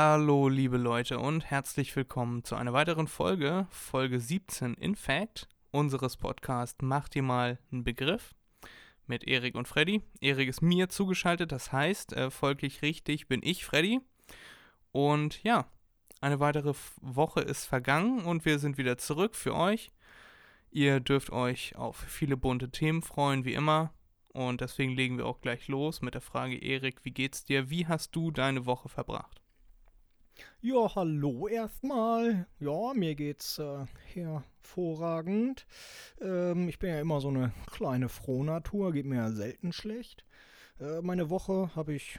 Hallo liebe Leute und herzlich willkommen zu einer weiteren Folge, Folge 17 in Fact, unseres Podcasts Mach dir mal einen Begriff mit Erik und Freddy. Erik ist mir zugeschaltet, das heißt, äh, folglich richtig bin ich Freddy. Und ja, eine weitere Woche ist vergangen und wir sind wieder zurück für euch. Ihr dürft euch auf viele bunte Themen freuen, wie immer. Und deswegen legen wir auch gleich los mit der Frage, Erik, wie geht's dir? Wie hast du deine Woche verbracht? Ja, hallo erstmal. Ja, mir geht's äh, hervorragend. Ähm, ich bin ja immer so eine kleine Frohnatur, geht mir ja selten schlecht. Äh, meine Woche habe ich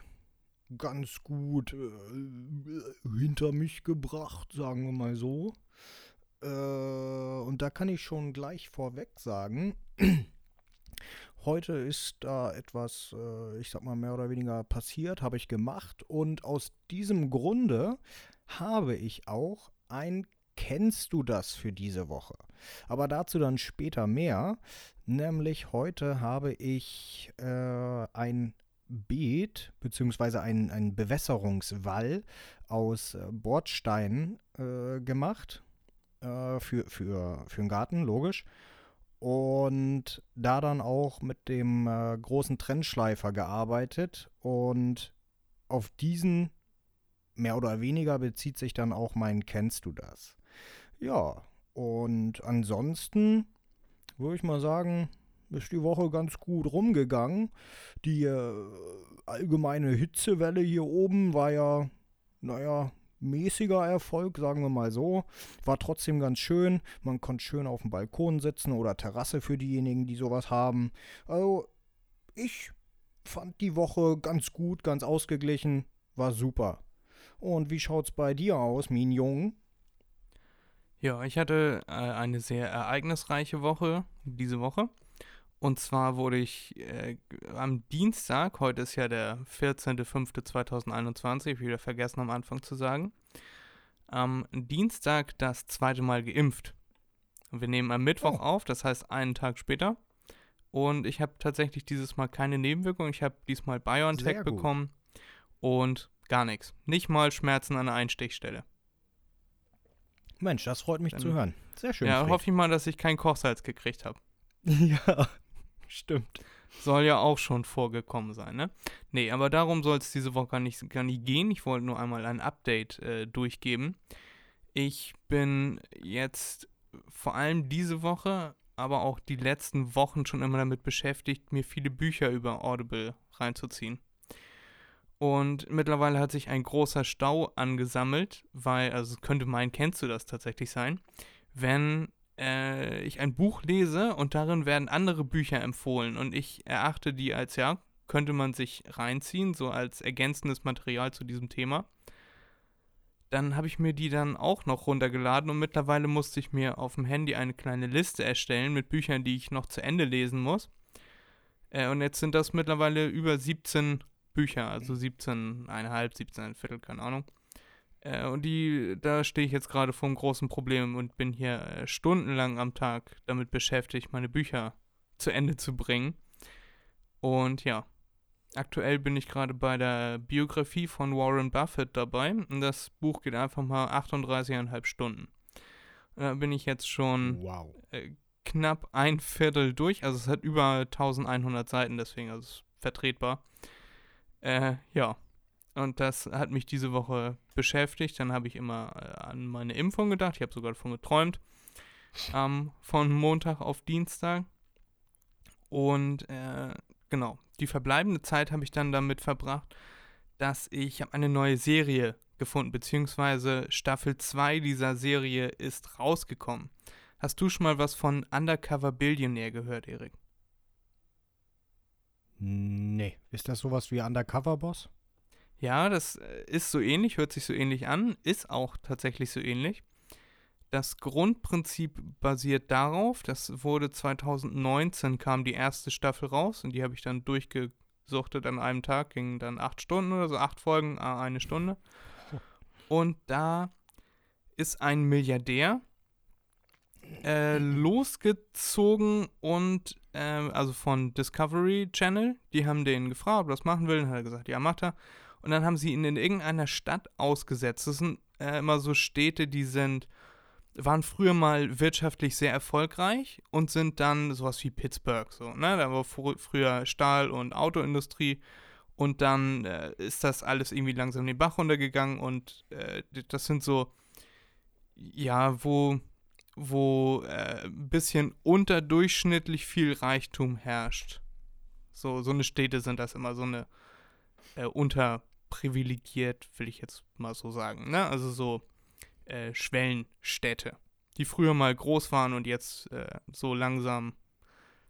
ganz gut äh, hinter mich gebracht, sagen wir mal so. Äh, und da kann ich schon gleich vorweg sagen, Heute ist da etwas, äh, ich sag mal, mehr oder weniger passiert, habe ich gemacht. Und aus diesem Grunde habe ich auch ein Kennst du das für diese Woche? Aber dazu dann später mehr. Nämlich heute habe ich äh, ein Beet bzw. ein, ein Bewässerungswall aus äh, Bordsteinen äh, gemacht. Äh, für, für, für den Garten, logisch und da dann auch mit dem äh, großen Trennschleifer gearbeitet und auf diesen mehr oder weniger bezieht sich dann auch mein Kennst du das? Ja, und ansonsten würde ich mal sagen, ist die Woche ganz gut rumgegangen. Die äh, allgemeine Hitzewelle hier oben war ja, naja, mäßiger Erfolg, sagen wir mal so. War trotzdem ganz schön. Man konnte schön auf dem Balkon sitzen oder Terrasse für diejenigen, die sowas haben. Also, ich fand die Woche ganz gut, ganz ausgeglichen. War super. Und wie schaut's bei dir aus, mein Jung? Ja, ich hatte äh, eine sehr ereignisreiche Woche diese Woche. Und zwar wurde ich äh, am Dienstag, heute ist ja der 14.05.2021, wieder vergessen am Anfang zu sagen, am Dienstag das zweite Mal geimpft. Wir nehmen am Mittwoch Oh. auf, das heißt einen Tag später. Und ich habe tatsächlich dieses Mal keine Nebenwirkung. Ich habe diesmal BioNTech bekommen und gar nichts. Nicht mal Schmerzen an der Einstichstelle. Mensch, das freut mich Dann- zu hören. Sehr schön. ja, Fred. hoffe ich mal, dass ich kein Kochsalz gekriegt habe. ja, stimmt. Soll ja auch schon vorgekommen sein, ne? Nee, aber darum soll es diese Woche gar nicht, gar nicht gehen. Ich wollte nur einmal ein Update äh, durchgeben. Ich bin jetzt vor allem diese Woche, aber auch die letzten Wochen schon immer damit beschäftigt, mir viele Bücher über Audible reinzuziehen. Und mittlerweile hat sich ein großer Stau angesammelt, weil, also könnte mein, kennst du das tatsächlich sein, wenn äh, ich ein Buch lese und darin werden andere Bücher empfohlen und ich erachte die als, ja, könnte man sich reinziehen, so als ergänzendes Material zu diesem Thema. Dann habe ich mir die dann auch noch runtergeladen und mittlerweile musste ich mir auf dem Handy eine kleine Liste erstellen mit Büchern, die ich noch zu Ende lesen muss. Äh, und jetzt sind das mittlerweile über 17 Bücher, also 17,5, 17, Viertel, keine Ahnung. Äh, und die, da stehe ich jetzt gerade vor einem großen Problem und bin hier äh, stundenlang am Tag damit beschäftigt, meine Bücher zu Ende zu bringen. Und ja, aktuell bin ich gerade bei der Biografie von Warren Buffett dabei. Und das Buch geht einfach mal 38,5 Stunden. Und Da bin ich jetzt schon Wow. äh, knapp ein Viertel durch. Also es hat über 1100 Seiten, deswegen also es ist vertretbar. Äh, ja. Und das hat mich diese Woche beschäftigt. Dann habe ich immer äh, an meine Impfung gedacht. Ich habe sogar davon geträumt. Ähm, von Montag auf Dienstag. Und äh, genau, die verbleibende Zeit habe ich dann damit verbracht, dass ich eine neue Serie gefunden, beziehungsweise Staffel 2 dieser Serie ist rausgekommen. Hast du schon mal was von Undercover Billionaire gehört, Erik? Nee. Ist das sowas wie Undercover Boss? Ja, das äh, ist so ähnlich, hört sich so ähnlich an, ist auch tatsächlich so ähnlich. Das Grundprinzip basiert darauf, das wurde 2019 kam die erste Staffel raus und die habe ich dann durchgesuchtet an einem Tag, ging dann acht Stunden oder so, acht Folgen, ah, eine Stunde. Und da ist ein Milliardär äh, losgezogen und äh, also von Discovery Channel, die haben den gefragt, ob er das machen will, und hat er gesagt, ja, macht er. Und dann haben sie ihn in irgendeiner Stadt ausgesetzt. Das sind äh, immer so Städte, die sind waren früher mal wirtschaftlich sehr erfolgreich und sind dann sowas wie Pittsburgh so, ne? Da war fr früher Stahl- und Autoindustrie und dann äh, ist das alles irgendwie langsam den Bach runtergegangen und äh, das sind so, ja, wo, wo äh, ein bisschen unterdurchschnittlich viel Reichtum herrscht. So, so eine Städte sind das immer so eine äh, unterprivilegiert, will ich jetzt mal so sagen, ne? Also so äh, Schwellenstädte, die früher mal groß waren und jetzt äh, so langsam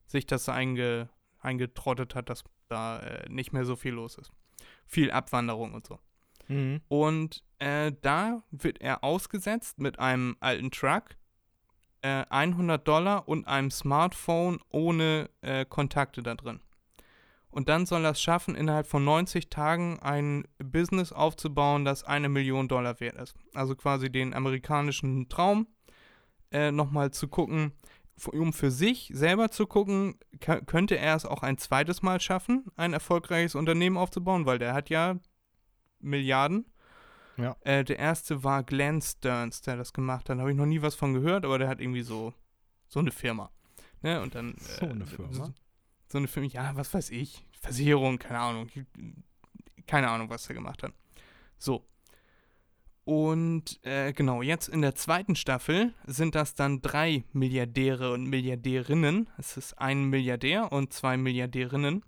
sich das einge, eingetrottet hat, dass da äh, nicht mehr so viel los ist. Viel Abwanderung und so. Mhm. Und äh, da wird er ausgesetzt mit einem alten Truck, 100 äh, Dollar und einem Smartphone ohne äh, Kontakte da drin. Und dann soll er es schaffen, innerhalb von 90 Tagen ein Business aufzubauen, das eine Million Dollar wert ist. Also quasi den amerikanischen Traum äh, nochmal zu gucken, um für sich selber zu gucken, könnte er es auch ein zweites Mal schaffen, ein erfolgreiches Unternehmen aufzubauen, weil der hat ja Milliarden. Ja. Äh, der erste war Glenn Stearns, der das gemacht hat. Da habe ich noch nie was von gehört, aber der hat irgendwie so, so eine Firma. Ne? Und dann, so eine Firma? So eine Firma, ja, was weiß ich, Versicherung, keine Ahnung, keine Ahnung, was er gemacht hat. So. Und äh, genau, jetzt in der zweiten Staffel sind das dann drei Milliardäre und Milliardärinnen. Es ist ein Milliardär und zwei Milliardärinnen.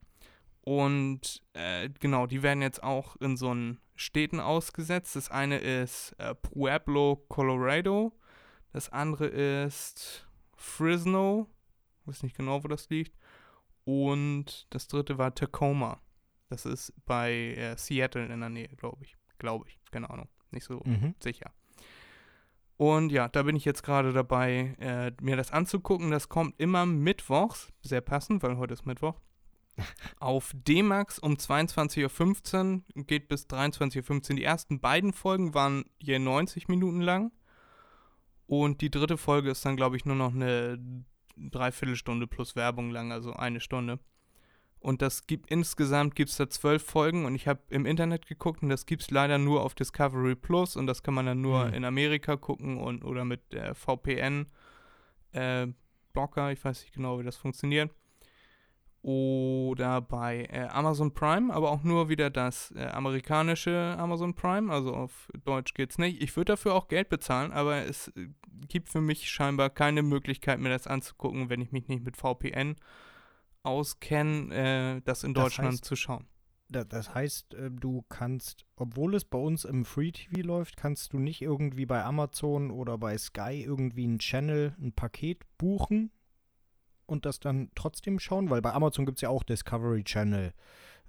Und äh, genau, die werden jetzt auch in so einen Städten ausgesetzt. Das eine ist äh, Pueblo, Colorado. Das andere ist Fresno. Ich weiß nicht genau, wo das liegt. Und das dritte war Tacoma. Das ist bei äh, Seattle in der Nähe, glaube ich. Glaube ich, keine Ahnung. Nicht so Mhm. sicher. Und ja, da bin ich jetzt gerade dabei, äh, mir das anzugucken. Das kommt immer mittwochs, sehr passend, weil heute ist Mittwoch. Auf D-Max um 22.15 Uhr geht bis 23.15 Uhr. Die ersten beiden Folgen waren je 90 Minuten lang. Und die dritte Folge ist dann, glaube ich, nur noch eine Dreiviertelstunde plus Werbung lang, also eine Stunde. Und das gibt insgesamt gibt es da zwölf Folgen und ich habe im Internet geguckt und das gibt es leider nur auf Discovery Plus und das kann man dann nur Hm. in Amerika gucken und oder mit äh, VPN äh, Blocker, ich weiß nicht genau, wie das funktioniert. Oder bei äh, Amazon Prime, aber auch nur wieder das äh, amerikanische Amazon Prime, also auf Deutsch geht's nicht. Ich würde dafür auch Geld bezahlen, aber es äh, gibt für mich scheinbar keine Möglichkeit, mir das anzugucken, wenn ich mich nicht mit VPN auskenne, äh, das in Das Deutschland heißt- zu schauen. Da- Das heißt, äh, du kannst, obwohl es bei uns im Free TV läuft, kannst du nicht irgendwie bei Amazon oder bei Sky irgendwie einen Channel, ein Paket buchen und das dann trotzdem schauen? Weil bei Amazon gibt es ja auch Discovery Channel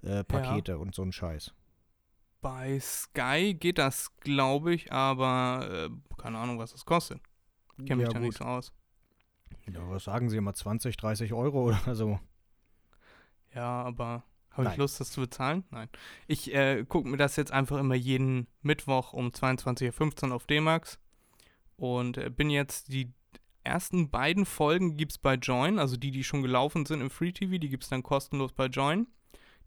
äh, Pakete und so ein Scheiß. Bei Sky geht das, glaube ich, aber äh, keine Ahnung, was das kostet. Kenne mich ja, da gut. nicht so aus. Ja, was sagen sie immer, 20, 30 Euro oder so? Ja, aber habe ich. Lust, das zu bezahlen? Nein. Ich äh, gucke mir das jetzt einfach immer jeden Mittwoch um 22.15 Uhr auf D-Max und äh, bin jetzt die ersten beiden Folgen gibt es bei Join, also die, die schon gelaufen sind im Free TV, die gibt es dann kostenlos bei Join.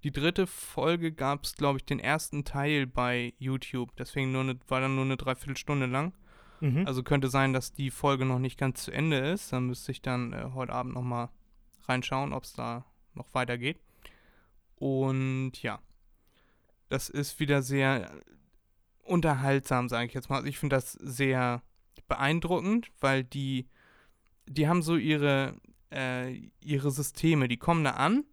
Die dritte Folge gab es, glaube ich, den ersten Teil bei YouTube, deswegen nur ne, war dann nur eine Dreiviertelstunde lang. Mhm. Also könnte sein, dass die Folge noch nicht ganz zu Ende ist. Dann müsste ich dann äh, heute Abend nochmal reinschauen, ob es da noch weitergeht. Und ja, das ist wieder sehr unterhaltsam, sage ich jetzt mal. Also ich finde das sehr beeindruckend, weil die, die haben so ihre, äh, ihre Systeme, die kommen da an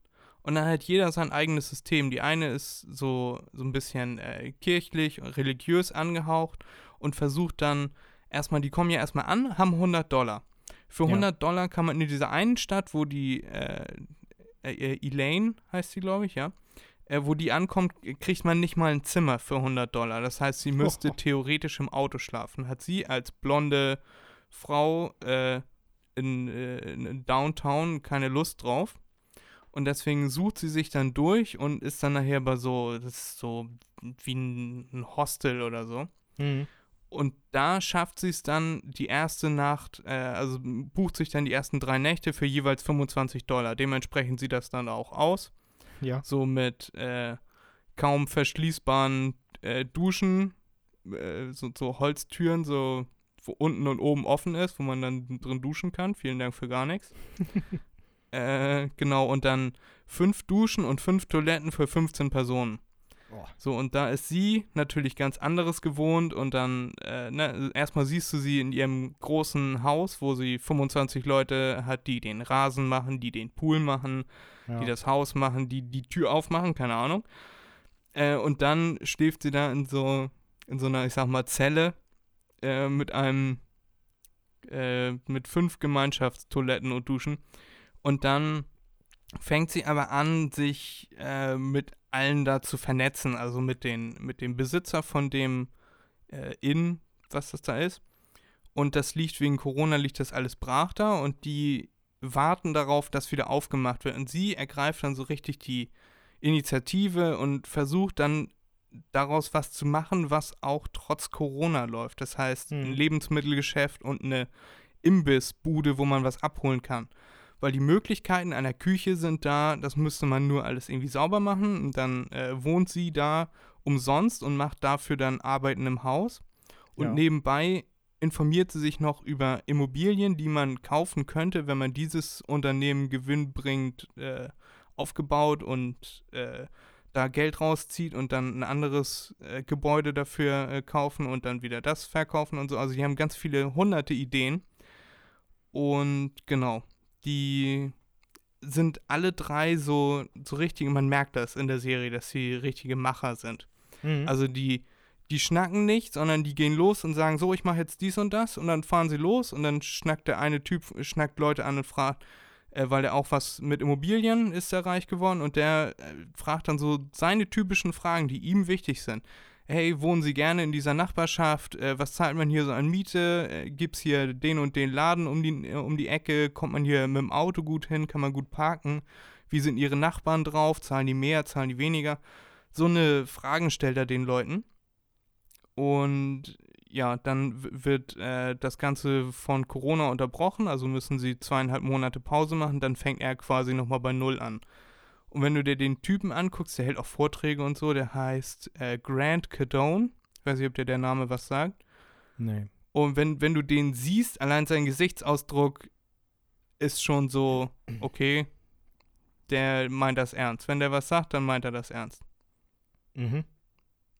und dann hat jeder sein eigenes System. Die eine ist so, so ein bisschen äh, kirchlich, religiös angehaucht und versucht dann erstmal, die kommen ja erstmal an, haben 100 Dollar. Für Ja. 100 Dollar kann man in dieser einen Stadt, wo die, äh, äh, Elaine heißt sie, glaube ich, ja, äh, wo die ankommt, kriegt man nicht mal ein Zimmer für 100 Dollar. Das heißt, sie müsste Oh. theoretisch im Auto schlafen. Hat sie als blonde Frau äh, in, äh, in Downtown keine Lust drauf. Und deswegen sucht sie sich dann durch und ist dann nachher bei so, das ist so wie ein, ein Hostel oder so. Mhm. Und da schafft sie es dann die erste Nacht, äh, also bucht sich dann die ersten drei Nächte für jeweils 25 Dollar. Dementsprechend sieht das dann auch aus. Ja. So mit äh, kaum verschließbaren äh, Duschen, äh, so, so Holztüren, so wo unten und oben offen ist, wo man dann drin duschen kann. Vielen Dank für gar nichts. äh, genau, und dann fünf Duschen und fünf Toiletten für 15 Personen. Oh. So, und da ist sie natürlich ganz anderes gewohnt und dann, äh, ne, erstmal siehst du sie in ihrem großen Haus, wo sie 25 Leute hat, die den Rasen machen, die den Pool machen, Ja. die das Haus machen, die die Tür aufmachen, keine Ahnung. Äh, und dann schläft sie da in so, in so einer, ich sag mal, Zelle äh, mit einem, äh, mit fünf Gemeinschaftstoiletten und Duschen. Und dann fängt sie aber an, sich äh, mit allen da zu vernetzen, also mit den, mit dem Besitzer von dem äh, Inn, was das da ist. Und das liegt wegen Corona, liegt das alles brach da und die warten darauf, dass wieder aufgemacht wird. Und sie ergreift dann so richtig die Initiative und versucht dann daraus was zu machen, was auch trotz Corona läuft. Das heißt, Hm. ein Lebensmittelgeschäft und eine Imbissbude, wo man was abholen kann. Weil die Möglichkeiten einer Küche sind da, das müsste man nur alles irgendwie sauber machen. Und dann äh, wohnt sie da umsonst und macht dafür dann Arbeiten im Haus. Und Ja. nebenbei informiert sie sich noch über Immobilien, die man kaufen könnte, wenn man dieses Unternehmen gewinnbringend äh, aufgebaut und äh, da Geld rauszieht und dann ein anderes äh, Gebäude dafür äh, kaufen und dann wieder das verkaufen und so. Also die haben ganz viele hunderte Ideen. Und genau, die sind alle drei so, so richtig, man merkt das in der Serie, dass sie richtige Macher sind. Mhm. Also die, die schnacken nicht, sondern die gehen los und sagen, so, ich mache jetzt dies und das und dann fahren sie los und dann schnackt der eine Typ, schnackt Leute an und fragt, äh, weil der auch was mit Immobilien ist er reich geworden und der äh, fragt dann so seine typischen Fragen, die ihm wichtig sind. Hey, wohnen Sie gerne in dieser Nachbarschaft? Äh, was zahlt man hier so an Miete? Äh, Gibt es hier den und den Laden um die, äh, um die Ecke? Kommt man hier mit dem Auto gut hin? Kann man gut parken? Wie sind Ihre Nachbarn drauf? Zahlen die mehr? Zahlen die weniger? So eine Fragen stellt er den Leuten. Und ja, dann wird äh, das Ganze von Corona unterbrochen, also müssen sie zweieinhalb Monate Pause machen, dann fängt er quasi nochmal bei Null an. Und wenn du dir den Typen anguckst, der hält auch Vorträge und so, der heißt äh, Grant Cadone. Ich weiß nicht, ob dir der Name was sagt. nee. Und wenn, wenn du den siehst, allein sein Gesichtsausdruck ist schon so, okay, der meint das ernst. Wenn der was sagt, dann meint er das ernst. Mhm.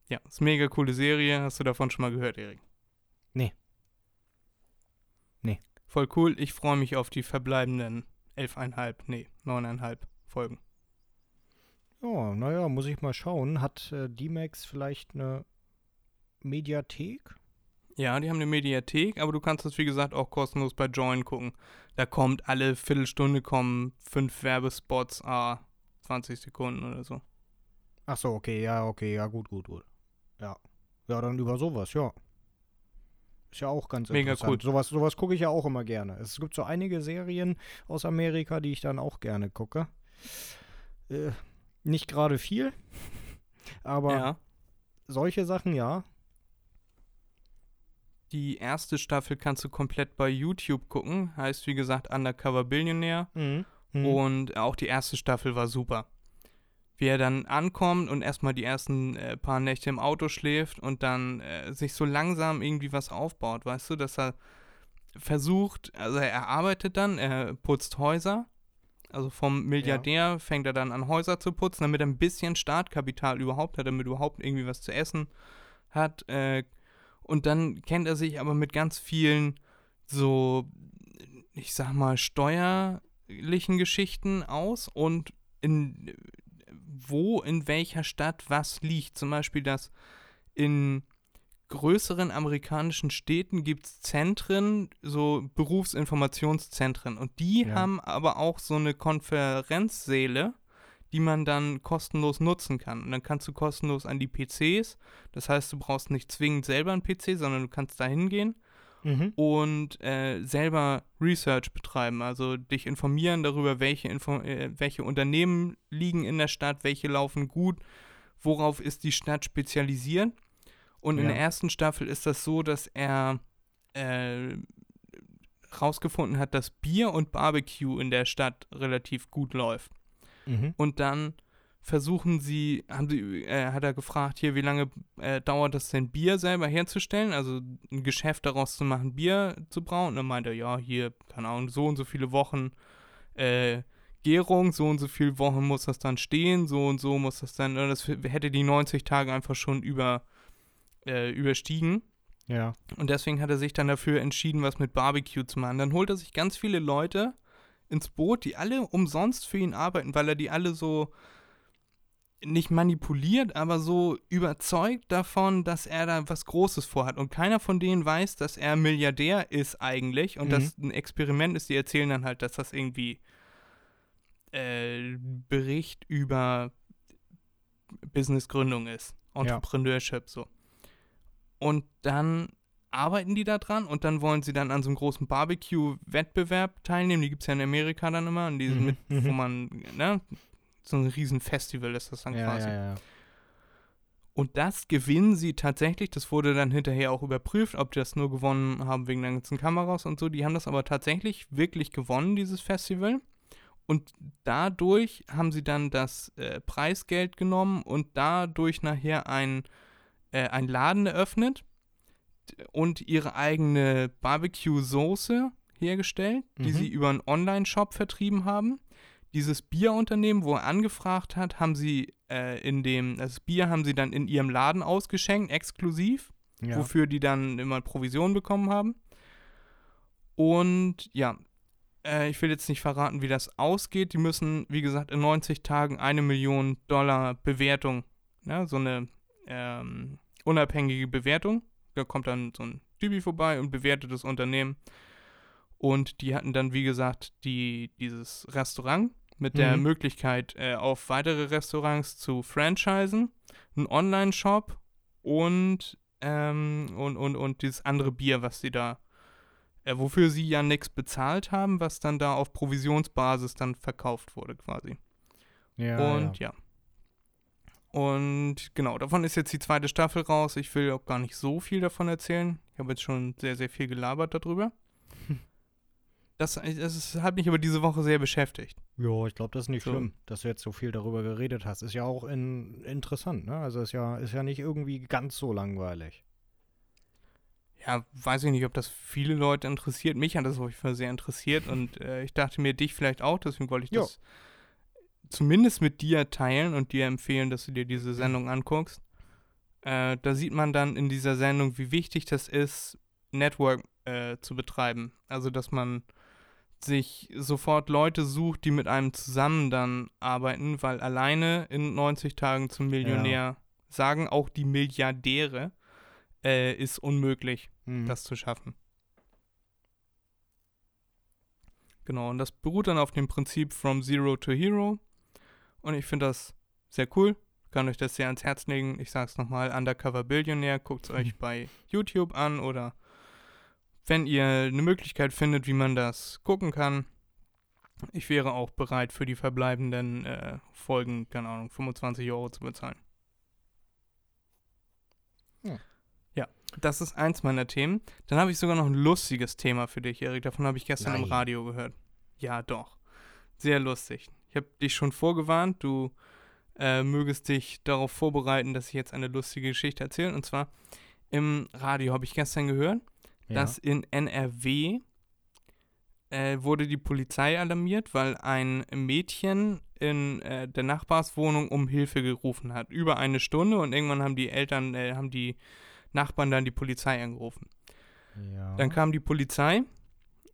Ja, ist eine mega coole Serie. Hast du davon schon mal gehört, Erik? Nee. Nee. Voll cool. Ich freue mich auf die verbleibenden elfeinhalb, nee, neuneinhalb Folgen. Ja, naja, muss ich mal schauen. Hat äh, D-Max vielleicht eine Mediathek? Ja, die haben eine Mediathek, aber du kannst das, wie gesagt, auch kostenlos bei Join gucken. Da kommt alle Viertelstunde kommen fünf Werbespots, ah, 20 Sekunden oder so. Ach so, okay, ja, okay, ja, gut, gut, gut. Ja. Ja, dann über sowas, ja. Ist ja auch ganz Mega interessant. cool. Sowas, sowas gucke ich ja auch immer gerne. Es gibt so einige Serien aus Amerika, die ich dann auch gerne gucke. Äh, nicht gerade viel, aber ja. solche Sachen, ja. Die erste Staffel kannst du komplett bei YouTube gucken. Heißt, wie gesagt, Undercover Billionaire. Mhm. Mhm. Und auch die erste Staffel war super. Wie er dann ankommt und erstmal die ersten äh, paar Nächte im Auto schläft und dann äh, sich so langsam irgendwie was aufbaut, weißt du, dass er versucht, also er arbeitet dann, er putzt Häuser. Also vom Milliardär fängt er dann an, Häuser zu putzen, damit er ein bisschen Startkapital überhaupt hat, damit er überhaupt irgendwie was zu essen hat. Äh, und dann kennt er sich aber mit ganz vielen so, ich sag mal, steuerlichen Geschichten aus und in wo in welcher Stadt was liegt. Zum Beispiel, dass in größeren amerikanischen Städten gibt es Zentren, so Berufsinformationszentren. Und die Ja. haben aber auch so eine Konferenzsäle, die man dann kostenlos nutzen kann. Und dann kannst du kostenlos an die PCs. Das heißt, du brauchst nicht zwingend selber einen PC, sondern du kannst da hingehen Mhm. und äh, selber Research betreiben, also dich informieren darüber, welche, Info äh, welche Unternehmen liegen in der Stadt, welche laufen gut, worauf ist die Stadt spezialisiert. Und in Ja. der ersten Staffel ist das so, dass er äh, rausgefunden hat, dass Bier und Barbecue in der Stadt relativ gut läuft. Mhm. Und dann versuchen sie, haben sie, äh, hat er gefragt, hier, wie lange äh, dauert das denn, Bier selber herzustellen? Also ein Geschäft daraus zu machen, Bier zu brauen. Und dann meinte er, ja, hier, keine Ahnung, so und so viele Wochen äh, Gärung, so und so viele Wochen muss das dann stehen, so und so muss das dann, das hätte die 90 Tage einfach schon über, äh, überstiegen. Ja. Und deswegen hat er sich dann dafür entschieden, was mit Barbecue zu machen. Dann holt er sich ganz viele Leute ins Boot, die alle umsonst für ihn arbeiten, weil er die alle so nicht manipuliert, aber so überzeugt davon, dass er da was Großes vorhat. Und keiner von denen weiß, dass er Milliardär ist eigentlich und Mhm. das ein Experiment ist. Die erzählen dann halt, dass das irgendwie äh, Bericht über Businessgründung ist. Entrepreneurship so. Und dann arbeiten die da dran und dann wollen sie dann an so einem großen Barbecue-Wettbewerb teilnehmen. Die gibt es ja in Amerika dann immer, und die Mhm, mit, mhm. wo man, ne, so ein riesen Festival ist das dann Ja, quasi. ja, ja. Und das gewinnen sie tatsächlich. Das wurde dann hinterher auch überprüft, ob die das nur gewonnen haben wegen den ganzen Kameras und so. Die haben das aber tatsächlich wirklich gewonnen, dieses Festival. Und dadurch haben sie dann das äh, Preisgeld genommen und dadurch nachher ein, äh, ein Laden eröffnet und ihre eigene Barbecue-Soße hergestellt, die Mhm. sie über einen Online-Shop vertrieben haben. Dieses Bierunternehmen, wo er angefragt hat, haben sie äh, in dem, das Bier haben sie dann in ihrem Laden ausgeschenkt, exklusiv ja. wofür die dann immer Provision bekommen haben. Und ja, äh, ich will jetzt nicht verraten, wie das ausgeht. Die müssen, wie gesagt, in 90 Tagen eine Million Dollar Bewertung, ne, so eine ähm, unabhängige Bewertung. Da kommt dann so ein Typi vorbei und bewertet das Unternehmen. Und die hatten dann, wie gesagt, die, dieses Restaurant mit der Mhm. Möglichkeit, äh, auf weitere Restaurants zu franchisen, einen Online-Shop und, ähm, und, und, und dieses andere Bier, was sie da, äh, wofür sie ja nichts bezahlt haben, was dann da auf Provisionsbasis dann verkauft wurde quasi. ja, und ja. ja. Und genau, davon ist jetzt die zweite Staffel raus. Ich will auch gar nicht so viel davon erzählen. Ich habe jetzt schon sehr, sehr viel gelabert darüber. Das, das hat mich aber diese Woche sehr beschäftigt. Ja, ich glaube, das ist nicht So. schlimm, dass du jetzt so viel darüber geredet hast. Ist ja auch in, interessant, ne? Also ist ja, ist ja nicht irgendwie ganz so langweilig. Ja, weiß ich nicht, ob das viele Leute interessiert. Mich hat das auf jeden Fall sehr interessiert und äh, ich dachte mir, dich vielleicht auch, deswegen wollte ich Jo. das zumindest mit dir teilen und dir empfehlen, dass du dir diese Sendung anguckst. Äh, da sieht man dann in dieser Sendung, wie wichtig das ist, Network äh, zu betreiben. Also, dass man sich sofort Leute sucht, die mit einem zusammen dann arbeiten, weil alleine in 90 Tagen zum Millionär sagen auch die Milliardäre, äh, ist unmöglich Mhm. das zu schaffen. Genau, und das beruht dann auf dem Prinzip From Zero to Hero. Und ich finde das sehr cool. Kann euch das sehr ans Herz legen. Ich sag's nochmal, Undercover Billionär, guckt es euch bei YouTube an oder wenn ihr eine Möglichkeit findet, wie man das gucken kann. Ich wäre auch bereit, für die verbleibenden äh, Folgen, keine Ahnung, 25 Euro zu bezahlen. Ja. Ja, das ist eins meiner Themen. Dann habe ich sogar noch ein lustiges Thema für dich, Erik. Davon habe ich gestern im Nein. Radio gehört. Ja, doch. Sehr lustig. Ich habe dich schon vorgewarnt, du äh, mögest dich darauf vorbereiten, dass ich jetzt eine lustige Geschichte erzähle. Und zwar im Radio habe ich gestern gehört, ja. dass in NRW äh, wurde die Polizei alarmiert, weil ein Mädchen in äh, der Nachbarswohnung um Hilfe gerufen hat. Über eine Stunde und irgendwann haben die Eltern, äh, haben die Nachbarn dann die Polizei angerufen. ja. Dann kam die Polizei,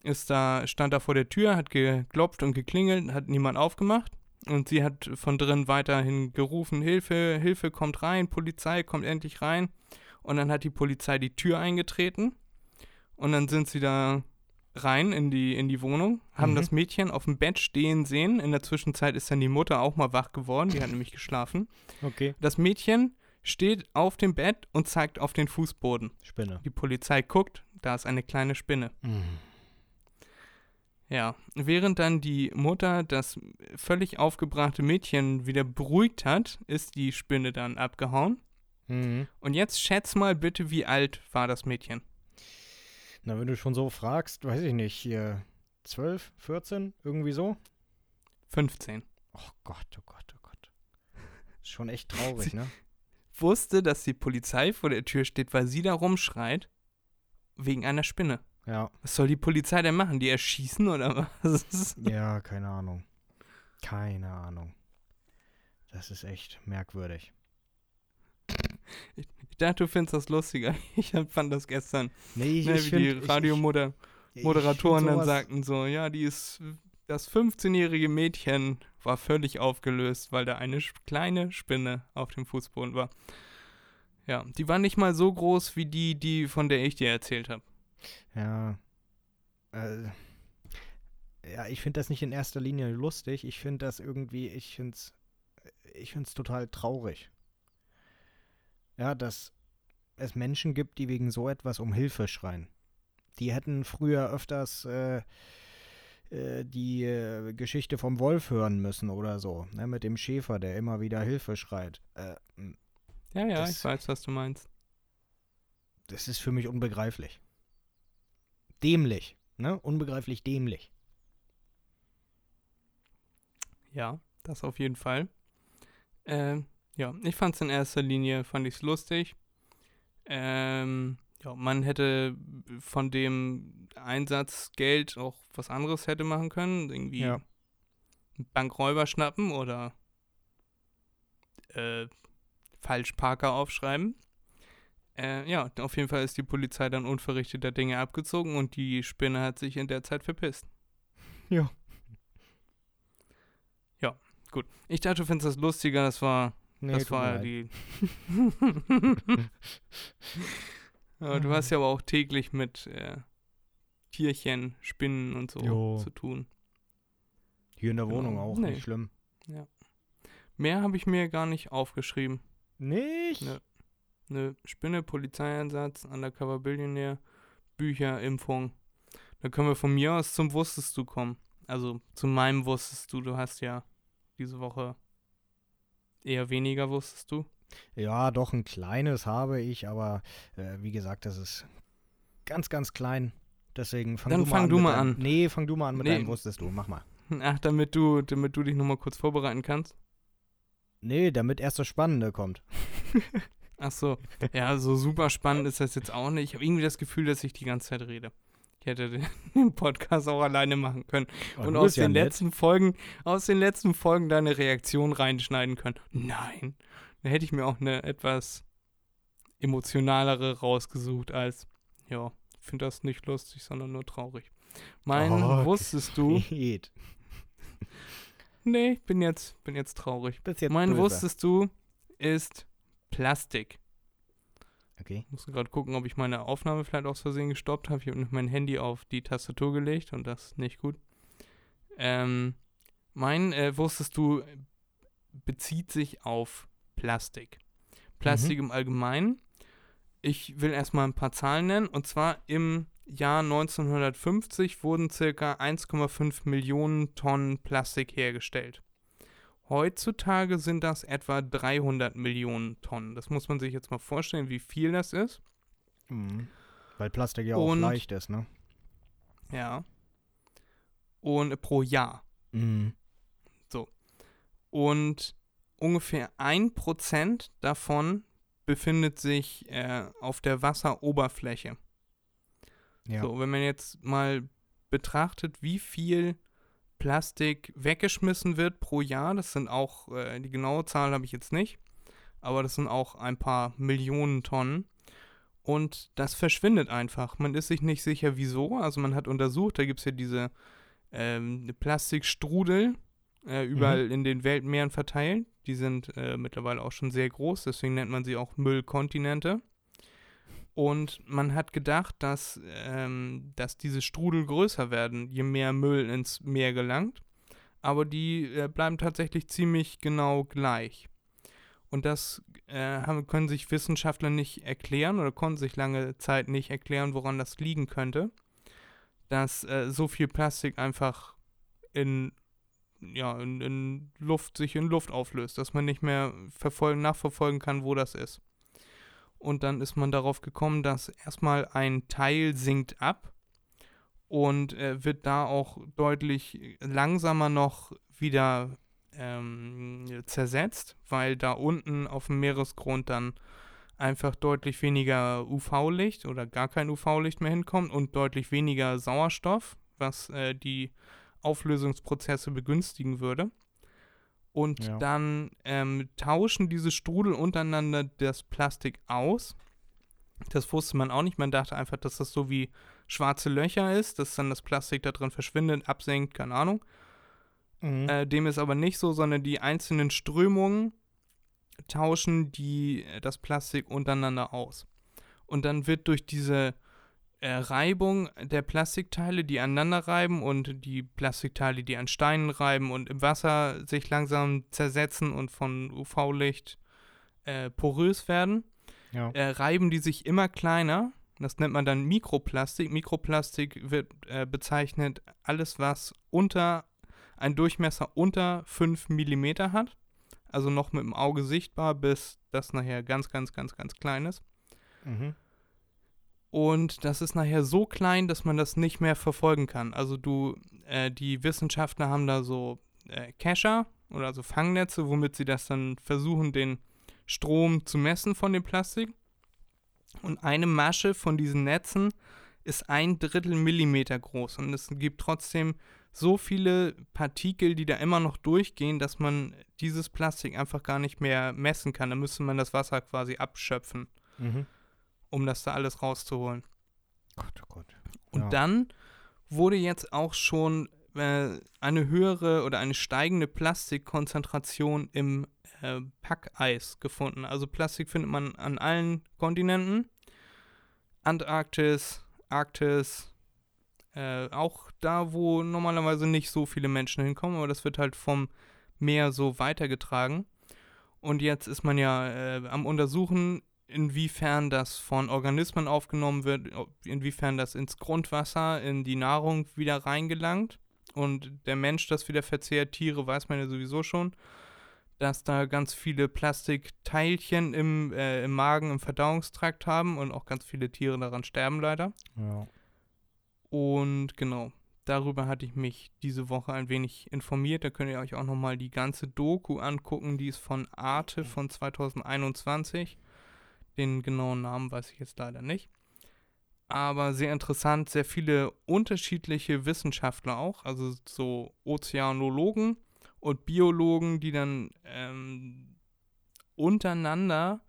ist da, stand da vor der Tür, hat geklopft und geklingelt, hat niemand aufgemacht. Und sie hat von drin weiterhin gerufen, Hilfe, Hilfe kommt rein, Polizei kommt endlich rein. Und dann hat die Polizei die Tür eingetreten. Und dann sind sie da rein in die, in die Wohnung, haben Mhm. das Mädchen auf dem Bett stehen sehen. In der Zwischenzeit ist dann die Mutter auch mal wach geworden, die hat nämlich geschlafen. Okay. Das Mädchen steht auf dem Bett und zeigt auf den Fußboden. Spinne. Die Polizei guckt, da ist eine kleine Spinne. Mhm. Ja, während dann die Mutter das völlig aufgebrachte Mädchen wieder beruhigt hat, ist die Spinne dann abgehauen. Mhm. Und jetzt schätz mal bitte, wie alt war das Mädchen? Na, wenn du schon so fragst, weiß ich nicht, hier 12, 14, irgendwie so? 15. Oh Gott, oh Gott, oh Gott. Ist schon echt traurig, ne? Wusste, dass die Polizei vor der Tür steht, weil sie da rumschreit, wegen einer Spinne. Ja. Was soll die Polizei denn machen? Die erschießen oder was? Ja, keine Ahnung. Keine Ahnung. Das ist echt merkwürdig. Ich dachte, du findest das lustiger. Ich fand das gestern, Nee, ich, ne, ich wie find- die Radiomoderatoren dann sagten so, ja, die ist, das 15-jährige Mädchen war völlig aufgelöst, weil da eine kleine Spinne auf dem Fußboden war. Ja, die war nicht mal so groß wie die, die von der ich dir erzählt habe. Ja. Äh, ja, ich finde das nicht in erster Linie lustig. Ich finde das irgendwie, ich finde es ich find's total traurig. Ja, dass es Menschen gibt, die wegen so etwas um Hilfe schreien. Die hätten früher öfters äh, äh, die äh, Geschichte vom Wolf hören müssen oder so. Ne, mit dem Schäfer, der immer wieder Hilfe schreit. Äh, Ja, ja, ich weiß, was du meinst. das ist für mich unbegreiflich. Dämlich. Ne? Unbegreiflich dämlich. Ja, das auf jeden Fall. Ähm, ja, ich fand es in erster Linie, fand ich es lustig. Ähm, ja, man hätte von dem Einsatzgeld auch was anderes hätte machen können. Irgendwie Ja. Bankräuber schnappen oder äh, falsch Parker aufschreiben. Äh, ja, auf jeden Fall ist die Polizei dann unverrichteter Dinge abgezogen und die Spinne hat sich in der Zeit verpisst. Ja. Ja, gut. Ich dachte, du findest das lustiger, das war Nee, das war leid. die. ja, du hast ja aber auch täglich mit äh, Tierchen, Spinnen und so Jo. zu tun. Hier in der Wohnung Genau. auch, Nee. nicht schlimm. Mehr habe ich mir gar nicht aufgeschrieben. Nicht? Ne. Eine Spinne, Polizeieinsatz, Undercover Billionär, Bücher, Impfung. Da können wir von mir aus zum Wusstest du kommen. Also zu meinem Wusstest du. Du hast ja diese Woche eher weniger Wusstest du. Ja, doch, ein kleines habe ich, aber äh, wie gesagt, das ist ganz, ganz klein. Deswegen fang Dann du mal fang an. du mal deinem- an. Nee, fang du mal an mit Nee. deinem Wusstest du. Mach mal. Ach, damit du, damit du dich nochmal kurz vorbereiten kannst. Nee, damit erst das Spannende kommt. Ach so, ja, so super spannend ist das jetzt auch nicht. Ich habe irgendwie das Gefühl, dass ich die ganze Zeit rede. Ich hätte den- den Podcast auch alleine machen können. Oh, Und aus ja den nett. letzten Folgen, aus den letzten Folgen deine Reaktion reinschneiden können. Nein. Da hätte ich mir auch eine etwas emotionalere rausgesucht als, ja, ich finde das nicht lustig, sondern nur traurig. Mein Oh, wusstest du? Geht. Nee, ich bin jetzt, bin jetzt traurig. Jetzt mein böse. wusstest du ist Plastik. Okay. Ich muss gerade gucken, ob ich meine Aufnahme vielleicht aus Versehen gestoppt habe. Ich habe mein Handy auf die Tastatur gelegt und das ist nicht gut. Ähm, mein, äh, wusstest du, bezieht sich auf Plastik. Plastik im Allgemeinen. Ich will erstmal ein paar Zahlen nennen. Und zwar im Jahr 1950 wurden circa 1,5 Millionen Tonnen Plastik hergestellt. Heutzutage sind das etwa 300 Millionen Tonnen. Das muss man sich jetzt mal vorstellen, wie viel das ist. Mhm. Weil Plastik ja auch Und- leicht ist, ne? Ja. Und pro Jahr. Mhm. Und ungefähr ein Prozent davon befindet sich äh, auf der Wasseroberfläche. Ja. So, wenn man jetzt mal betrachtet, wie viel Plastik weggeschmissen wird pro Jahr, das sind auch, äh, die genaue Zahl habe ich jetzt nicht, aber das sind auch ein paar Millionen Tonnen. Und das verschwindet einfach. Man ist sich nicht sicher, wieso. Also man hat untersucht, da gibt es ja diese ähm, Plastikstrudel äh, überall in den Weltmeeren verteilt. Die sind äh, mittlerweile auch schon sehr groß, deswegen nennt man sie auch Müllkontinente. Und man hat gedacht, dass, ähm, dass diese Strudel größer werden, je mehr Müll ins Meer gelangt. Aber die äh, bleiben tatsächlich ziemlich genau gleich. Und das äh, haben, können sich Wissenschaftler nicht erklären oder konnten sich lange Zeit nicht erklären, woran das liegen könnte. Dass äh, so viel Plastik einfach in, ja, in, in, Luft, sich in Luft auflöst, dass man nicht mehr verfolgen, nachverfolgen kann, wo das ist. Und dann ist man darauf gekommen, dass erstmal ein Teil sinkt ab und äh, wird da auch deutlich langsamer noch wieder ähm, zersetzt, weil da unten auf dem Meeresgrund dann einfach deutlich weniger UV-Licht oder gar kein UV-Licht mehr hinkommt und deutlich weniger Sauerstoff, was äh, die Auflösungsprozesse begünstigen würde. Und ja. dann ähm, tauschen diese Strudel untereinander das Plastik aus. Das wusste man auch nicht. Man dachte einfach, dass das so wie schwarze Löcher ist, dass dann das Plastik da drin verschwindet, absenkt, keine Ahnung. Mhm. Äh, dem ist aber nicht so, sondern die einzelnen Strömungen tauschen die, äh, das Plastik untereinander aus. Und dann wird durch diese äh, Reibung der Plastikteile, die aneinander reiben und die Plastikteile, die an Steinen reiben und im Wasser sich langsam zersetzen und von UV-Licht äh, porös werden, ja. äh, reiben die sich immer kleiner. Das nennt man dann Mikroplastik. Mikroplastik wird äh, bezeichnet alles, was unter einen Durchmesser unter 5 mm hat. Also noch mit dem Auge sichtbar, bis das nachher ganz, ganz, ganz, ganz klein ist. Mhm. Und das ist nachher so klein, dass man das nicht mehr verfolgen kann. Also du, äh, die Wissenschaftler haben da so äh, Cacher oder so Fangnetze, womit sie das dann versuchen, den Strom zu messen von dem Plastik. Und eine Masche von diesen Netzen ist ein Drittel Millimeter groß. Und es gibt trotzdem so viele Partikel, die da immer noch durchgehen, dass man dieses Plastik einfach gar nicht mehr messen kann. Da müsste man das Wasser quasi abschöpfen. Mhm um das da alles rauszuholen. Gott, oh Gott. Und ja. dann wurde jetzt auch schon äh, eine höhere oder eine steigende Plastikkonzentration im äh, Packeis gefunden. Also Plastik findet man an allen Kontinenten. Antarktis, Arktis, äh, auch da, wo normalerweise nicht so viele Menschen hinkommen, aber das wird halt vom Meer so weitergetragen. Und jetzt ist man ja äh, am Untersuchen, inwiefern das von Organismen aufgenommen wird, inwiefern das ins Grundwasser, in die Nahrung wieder reingelangt und der Mensch das wieder verzehrt, Tiere weiß man ja sowieso schon, dass da ganz viele Plastikteilchen im, äh, im Magen, im Verdauungstrakt haben und auch ganz viele Tiere daran sterben leider. Ja. Und genau, darüber hatte ich mich diese Woche ein wenig informiert. Da könnt ihr euch auch nochmal die ganze Doku angucken, die ist von Arte von 2021. Den genauen Namen weiß ich jetzt leider nicht. Aber sehr interessant, sehr viele unterschiedliche Wissenschaftler auch, also so Ozeanologen und Biologen, die dann ähm, untereinander,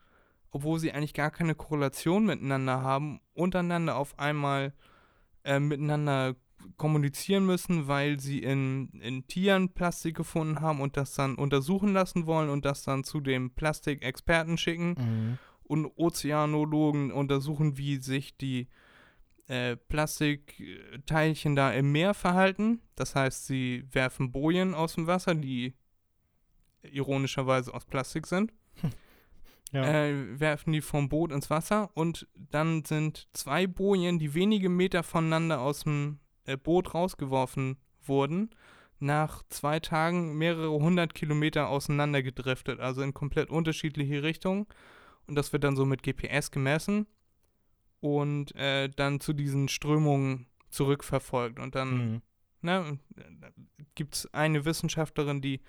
obwohl sie eigentlich gar keine Korrelation miteinander haben, untereinander auf einmal äh, miteinander kommunizieren müssen, weil sie in, in Tieren Plastik gefunden haben und das dann untersuchen lassen wollen und das dann zu dem Plastikexperten schicken. Mhm und Ozeanologen untersuchen, wie sich die äh, Plastikteilchen da im Meer verhalten. Das heißt, sie werfen Bojen aus dem Wasser, die ironischerweise aus Plastik sind. Hm. Ja. Äh, werfen die vom Boot ins Wasser und dann sind zwei Bojen, die wenige Meter voneinander aus dem äh, Boot rausgeworfen wurden, nach zwei Tagen mehrere hundert Kilometer auseinander gedriftet, also in komplett unterschiedliche Richtungen. Und das wird dann so mit GPS gemessen und äh, dann zu diesen Strömungen zurückverfolgt. Und dann mhm. ne, gibt es eine Wissenschaftlerin, die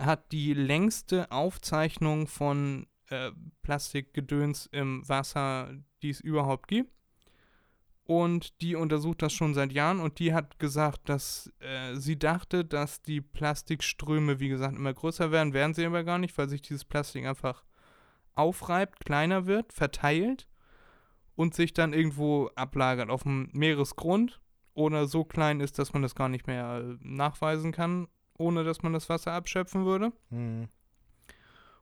hat die längste Aufzeichnung von äh, Plastikgedöns im Wasser, die es überhaupt gibt. Und die untersucht das schon seit Jahren und die hat gesagt, dass äh, sie dachte, dass die Plastikströme, wie gesagt, immer größer werden, werden sie aber gar nicht, weil sich dieses Plastik einfach aufreibt, kleiner wird, verteilt und sich dann irgendwo ablagert auf dem Meeresgrund oder so klein ist, dass man das gar nicht mehr äh, nachweisen kann, ohne dass man das Wasser abschöpfen würde. Mhm.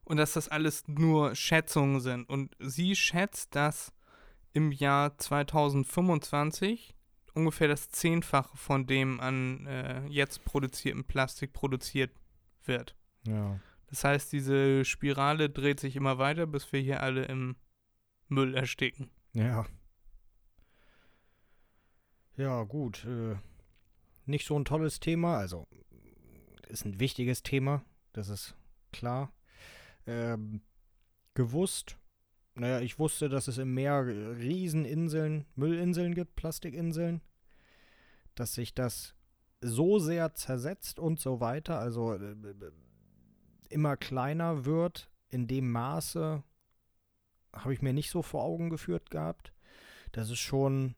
Und dass das alles nur Schätzungen sind. Und sie schätzt, dass im Jahr 2025 ungefähr das Zehnfache von dem an äh, jetzt produziertem Plastik produziert wird. Ja. Das heißt, diese Spirale dreht sich immer weiter, bis wir hier alle im Müll ersticken. Ja. Ja, gut. Äh, nicht so ein tolles Thema. Also, ist ein wichtiges Thema. Das ist klar. Ähm, gewusst. Naja, ich wusste, dass es im Meer Rieseninseln, Müllinseln gibt, Plastikinseln. Dass sich das so sehr zersetzt und so weiter. Also, äh, immer kleiner wird. In dem Maße habe ich mir nicht so vor Augen geführt gehabt. Das ist schon,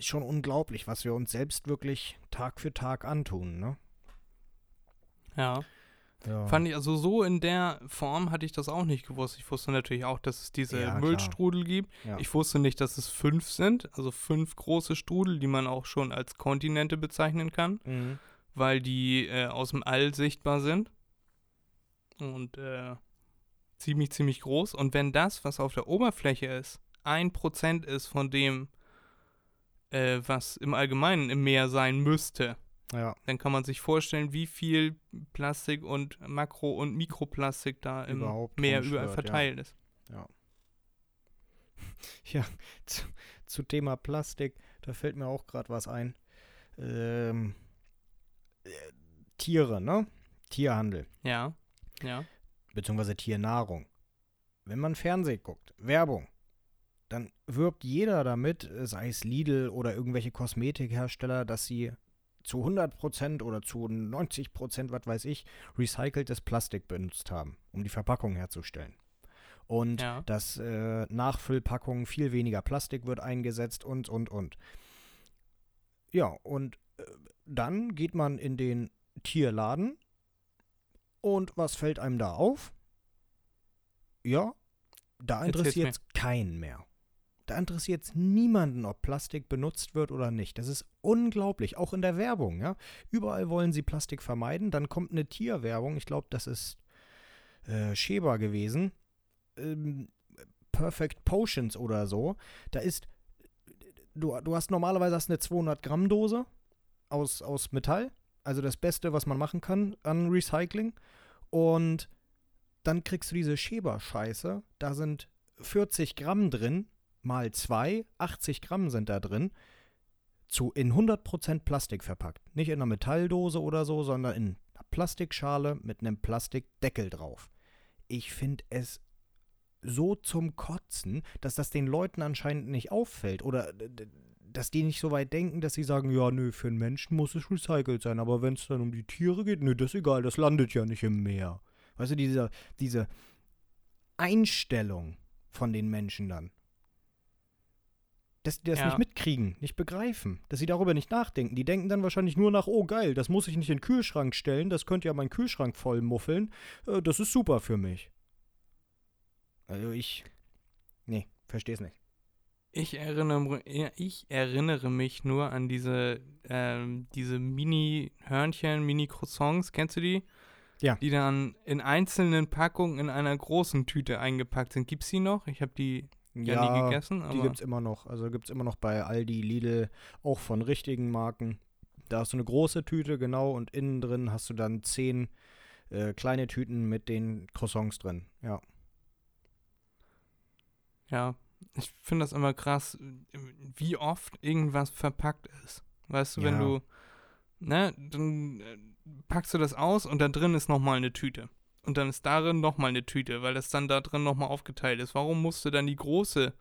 schon unglaublich, was wir uns selbst wirklich Tag für Tag antun, ne? Ja. Ja. Fand ich, also so in der Form hatte ich das auch nicht gewusst. Ich wusste natürlich auch, dass es diese Ja, klar. Müllstrudel gibt. Ja. Ich wusste nicht, dass es fünf sind, also fünf große Strudel, die man auch schon als Kontinente bezeichnen kann, Mhm. Weil die äh, aus dem All sichtbar sind. Und äh, ziemlich, ziemlich groß. Und wenn das, was auf der Oberfläche ist, ein Prozent ist von dem, äh, was im Allgemeinen im Meer sein müsste, ja. dann kann man sich vorstellen, wie viel Plastik und Makro- und Mikroplastik da im Überhaupt Meer überall ja. verteilt ist. Ja, zu, zu Thema Plastik, da fällt mir auch gerade was ein. Ähm, äh, Tiere, ne? Tierhandel, Ja, ja, beziehungsweise Tiernahrung. Wenn man Fernsehen guckt, Werbung, dann wirbt jeder damit, sei es Lidl oder irgendwelche Kosmetikhersteller, dass sie zu 100% oder zu 90%, was weiß ich, recyceltes Plastik benutzt haben, um die Verpackung herzustellen. Und Ja. dass äh, Nachfüllpackungen viel weniger Plastik wird eingesetzt und, und, und. Ja, und dann geht man in den Tierladen und was fällt einem da auf? Ja, da interessiert es keinen mehr. Da interessiert es niemanden, ob Plastik benutzt wird oder nicht. Das ist unglaublich, auch in der Werbung, ja. Überall wollen sie Plastik vermeiden. Dann kommt eine Tierwerbung, ich glaube, das ist äh, Sheba gewesen. Ähm, Perfect Potions oder so. Da ist, du, du hast normalerweise hast eine 200 Gramm Dose aus, aus Metall. Also das Beste, was man machen kann an Recycling. Und dann kriegst du diese Schäber-Scheiße. Da sind 40 Gramm drin, mal zwei, 80 Gramm sind da drin. Zu in 100% Plastik verpackt. Nicht in einer Metalldose oder so, sondern in einer Plastikschale mit einem Plastikdeckel drauf. Ich finde es so zum Kotzen, dass das den Leuten anscheinend nicht auffällt. Oder dass die nicht so weit denken, dass sie sagen, ja, nö, für einen Menschen muss es recycelt sein, aber wenn es dann um die Tiere geht, nö, das ist egal, das landet ja nicht im Meer. Weißt du, diese, diese Einstellung von den Menschen dann. Dass die das Ja. nicht mitkriegen, nicht begreifen, dass sie darüber nicht nachdenken. Die denken dann wahrscheinlich nur nach, oh geil, das muss ich nicht in den Kühlschrank stellen, das könnte ja meinen Kühlschrank voll muffeln, äh, das ist super für mich. Also ich, nee, versteh's nicht. Ich erinnere, ja, ich erinnere mich nur an diese, ähm, diese Mini-Hörnchen, Mini-Croissants, kennst du die? Ja. Die dann in einzelnen Packungen in einer großen Tüte eingepackt sind. Gibt's die noch? Ich habe die ja, nie gegessen, Die aber gibt's immer noch. Also gibt's immer noch bei Aldi, Lidl, auch von richtigen Marken. Da hast du eine große Tüte, genau, und innen drin hast du dann zehn äh, kleine Tüten mit den Croissants drin. Ja. ja, ich finde das immer krass, wie oft irgendwas verpackt ist. Weißt du, wenn Ja. du, ne, dann äh, packst du das aus und da drin ist nochmal eine Tüte. Und dann ist darin nochmal eine Tüte, weil das dann da drin nochmal aufgeteilt ist. Warum musste dann die große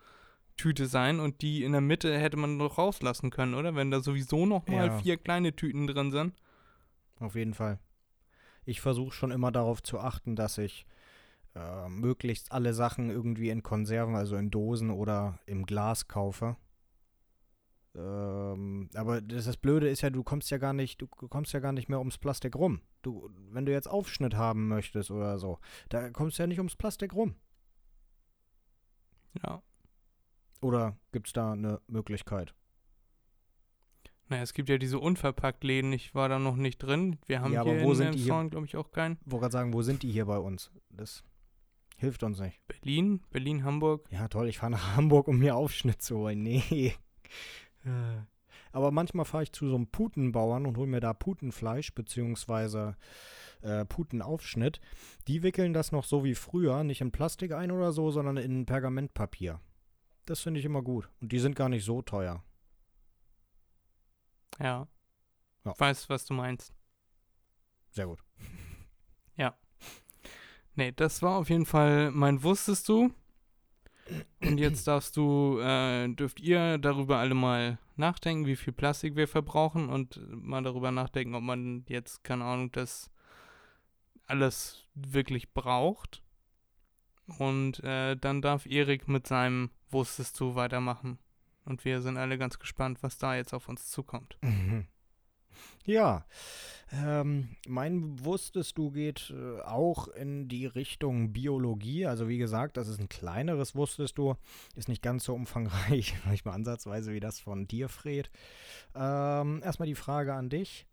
Tüte sein und die in der Mitte hätte man doch rauslassen können, oder? Wenn da sowieso nochmal Ja. vier kleine Tüten drin sind. Auf jeden Fall. Ich versuche schon immer darauf zu achten, dass ich äh, möglichst alle Sachen irgendwie in Konserven, also in Dosen oder im Glas kaufe. Ähm, aber das, das Blöde ist ja, du kommst ja gar nicht, du kommst ja gar nicht mehr ums Plastik rum. Du, wenn du jetzt Aufschnitt haben möchtest oder so, da kommst du ja nicht ums Plastik rum. Ja. Oder gibt es da eine Möglichkeit? Naja, es gibt ja diese Unverpackt-Läden, ich war da noch nicht drin. Wir haben Ja, hier wo in sind die hier? Elmshorn, glaube ich, auch keinen. Ich wollte gerade sagen, wo sind die hier bei uns? Das, Hilft uns nicht. Berlin, Berlin, Hamburg. Ja, toll, ich fahre nach Hamburg, um mir Aufschnitt zu holen. Nee. Äh, Aber manchmal fahre ich zu so einem Putenbauern und hole mir da Putenfleisch beziehungsweise äh, Putenaufschnitt. Die wickeln das noch so wie früher, nicht in Plastik ein oder so, sondern in Pergamentpapier. Das finde ich immer gut. Und die sind gar nicht so teuer. Ja. Ja. Ich weiß, was du meinst. Sehr gut. Nee, das war auf jeden Fall mein Wusstest du. Und jetzt darfst du, äh, dürft ihr darüber alle mal nachdenken, wie viel Plastik wir verbrauchen und mal darüber nachdenken, ob man jetzt, keine Ahnung, das alles wirklich braucht. Und äh, dann darf Erik mit seinem Wusstest du weitermachen. Und wir sind alle ganz gespannt, was da jetzt auf uns zukommt. Mhm. Ja, ähm, mein Wusstest du geht äh, auch in die Richtung Biologie. Also wie gesagt, das ist ein kleineres Wusstest du, ist nicht ganz so umfangreich, nicht mal ansatzweise wie das von dir, Fred. Ähm, erstmal die Frage an dich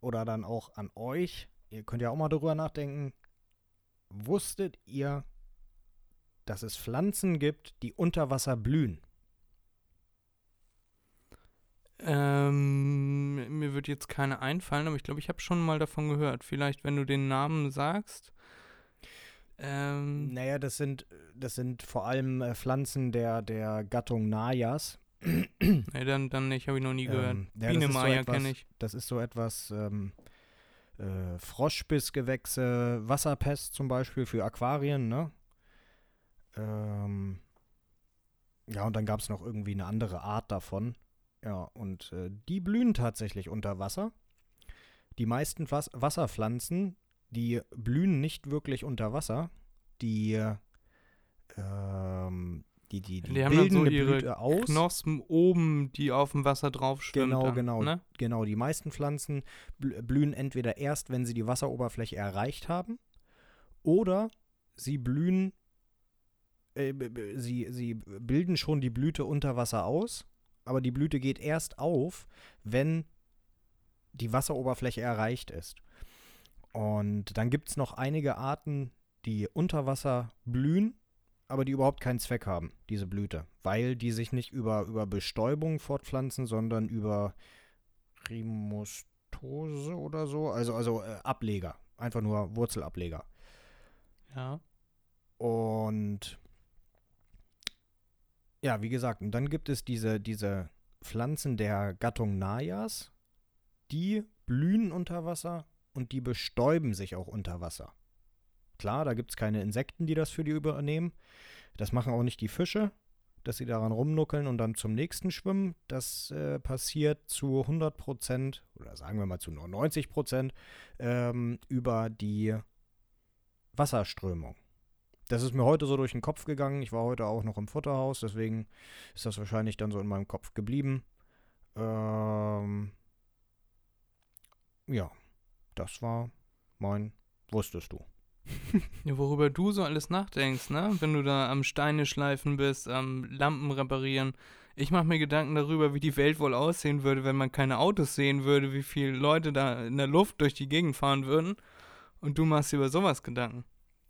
oder dann auch an euch. Ihr könnt ja auch mal darüber nachdenken. Wusstet ihr, dass es Pflanzen gibt, die unter Wasser blühen? Ähm, mir wird jetzt keine einfallen, aber ich glaube, ich habe schon mal davon gehört. Vielleicht, wenn du den Namen sagst. Ähm, Naja, das sind, das sind vor allem äh, Pflanzen der, der Gattung Nayas. nee, dann, dann nicht, habe ich noch nie gehört. Ähm, ja, das Biene ist so Maya etwas- kenne ich. Das ist so etwas ähm, äh, Froschbissgewächse, Wasserpest zum Beispiel für Aquarien, ne? Ähm, ja, und dann gab es noch irgendwie eine andere Art davon. Ja, und äh, die blühen tatsächlich unter Wasser. Die meisten Pflas- Wasserpflanzen, die blühen nicht wirklich unter Wasser. Die, ähm, die, die, die, Die haben dann bilden so ihre Blüte aus. Knospen oben, die auf dem Wasser drauf schwimmen. Genau, dann, genau. Ne? Genau, die meisten Pflanzen bl- blühen entweder erst, wenn sie die Wasseroberfläche erreicht haben, oder sie blühen, äh, sie, sie bilden schon die Blüte unter Wasser aus, aber die Blüte geht erst auf, wenn die Wasseroberfläche erreicht ist. Und dann gibt es noch einige Arten, die unter Wasser blühen, aber die überhaupt keinen Zweck haben, diese Blüte, weil die sich nicht über, über Bestäubung fortpflanzen, sondern über Rimostose oder so, also, also äh, Ableger, einfach nur Wurzelableger. Ja. Und ja, wie gesagt, und dann gibt es diese, diese Pflanzen der Gattung Nayas, die blühen unter Wasser und die bestäuben sich auch unter Wasser. Klar, da gibt es keine Insekten, die das für die übernehmen. Das machen auch nicht die Fische, dass sie daran rumnuckeln und dann zum nächsten schwimmen. Das äh, passiert zu 100 Prozent oder sagen wir mal zu nur 90 Prozent ähm, über die Wasserströmung. Das ist mir heute so durch den Kopf gegangen. Ich war heute auch noch im Futterhaus, deswegen ist das wahrscheinlich dann so in meinem Kopf geblieben. Ähm, ja, das war mein Wusstest du. ja. Worüber du so alles nachdenkst, ne? Wenn du da am Steine schleifen bist, am Lampen reparieren. Ich mache mir Gedanken darüber, wie die Welt wohl aussehen würde, wenn man keine Autos sehen würde, wie viele Leute da in der Luft durch die Gegend fahren würden. Und du machst dir über sowas Gedanken.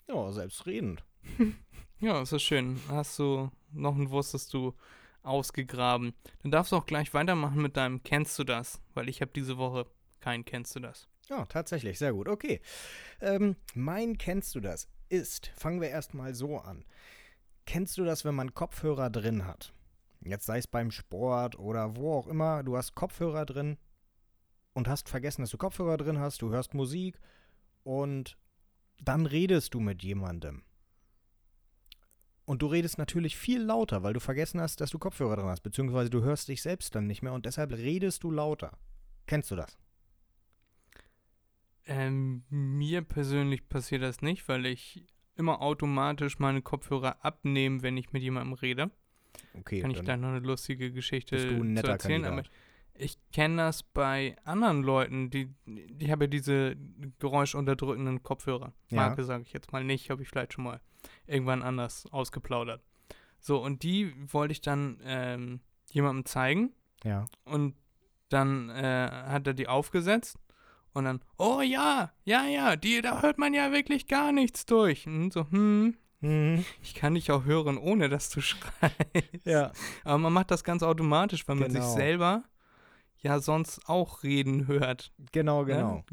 Ja, selbstredend. Ja, ist das schön. Hast du noch ein Wusstest du ausgegraben. Dann darfst du auch gleich weitermachen mit deinem Kennst du das? Weil ich habe diese Woche kein Kennst du das. Ja, tatsächlich, sehr gut. Okay. Ähm, mein Kennst du das ist, fangen wir erstmal so an. Kennst du das, wenn man Kopfhörer drin hat? Jetzt sei es beim Sport oder wo auch immer, du hast Kopfhörer drin und hast vergessen, dass du Kopfhörer drin hast, du hörst Musik und dann redest du mit jemandem. Und du redest natürlich viel lauter, weil du vergessen hast, dass du Kopfhörer drin hast, beziehungsweise du hörst dich selbst dann nicht mehr und deshalb redest du lauter. Kennst du das? Ähm, mir persönlich passiert das nicht, weil ich immer automatisch meine Kopfhörer abnehme, wenn ich mit jemandem rede. Okay, Kann ich gleich noch eine lustige Geschichte bist du ein netter erzählen. Kandidat. Aber ich kenne das bei anderen Leuten, die, die haben ja diese geräuschunterdrückenden Kopfhörer. Ja. Marke sage ich jetzt mal nicht, habe ich vielleicht schon mal irgendwann anders ausgeplaudert. So, und die wollte ich dann ähm, jemandem zeigen Ja. und dann äh, hat er die aufgesetzt und dann, oh ja, ja, ja, die, da hört man ja wirklich gar nichts durch. Und so, hm, Mhm. Ich kann dich auch hören, ohne dass du schreist. Ja. Aber man macht das ganz automatisch, weil man sich Genau. selber ja sonst auch reden hört. Genau, genau.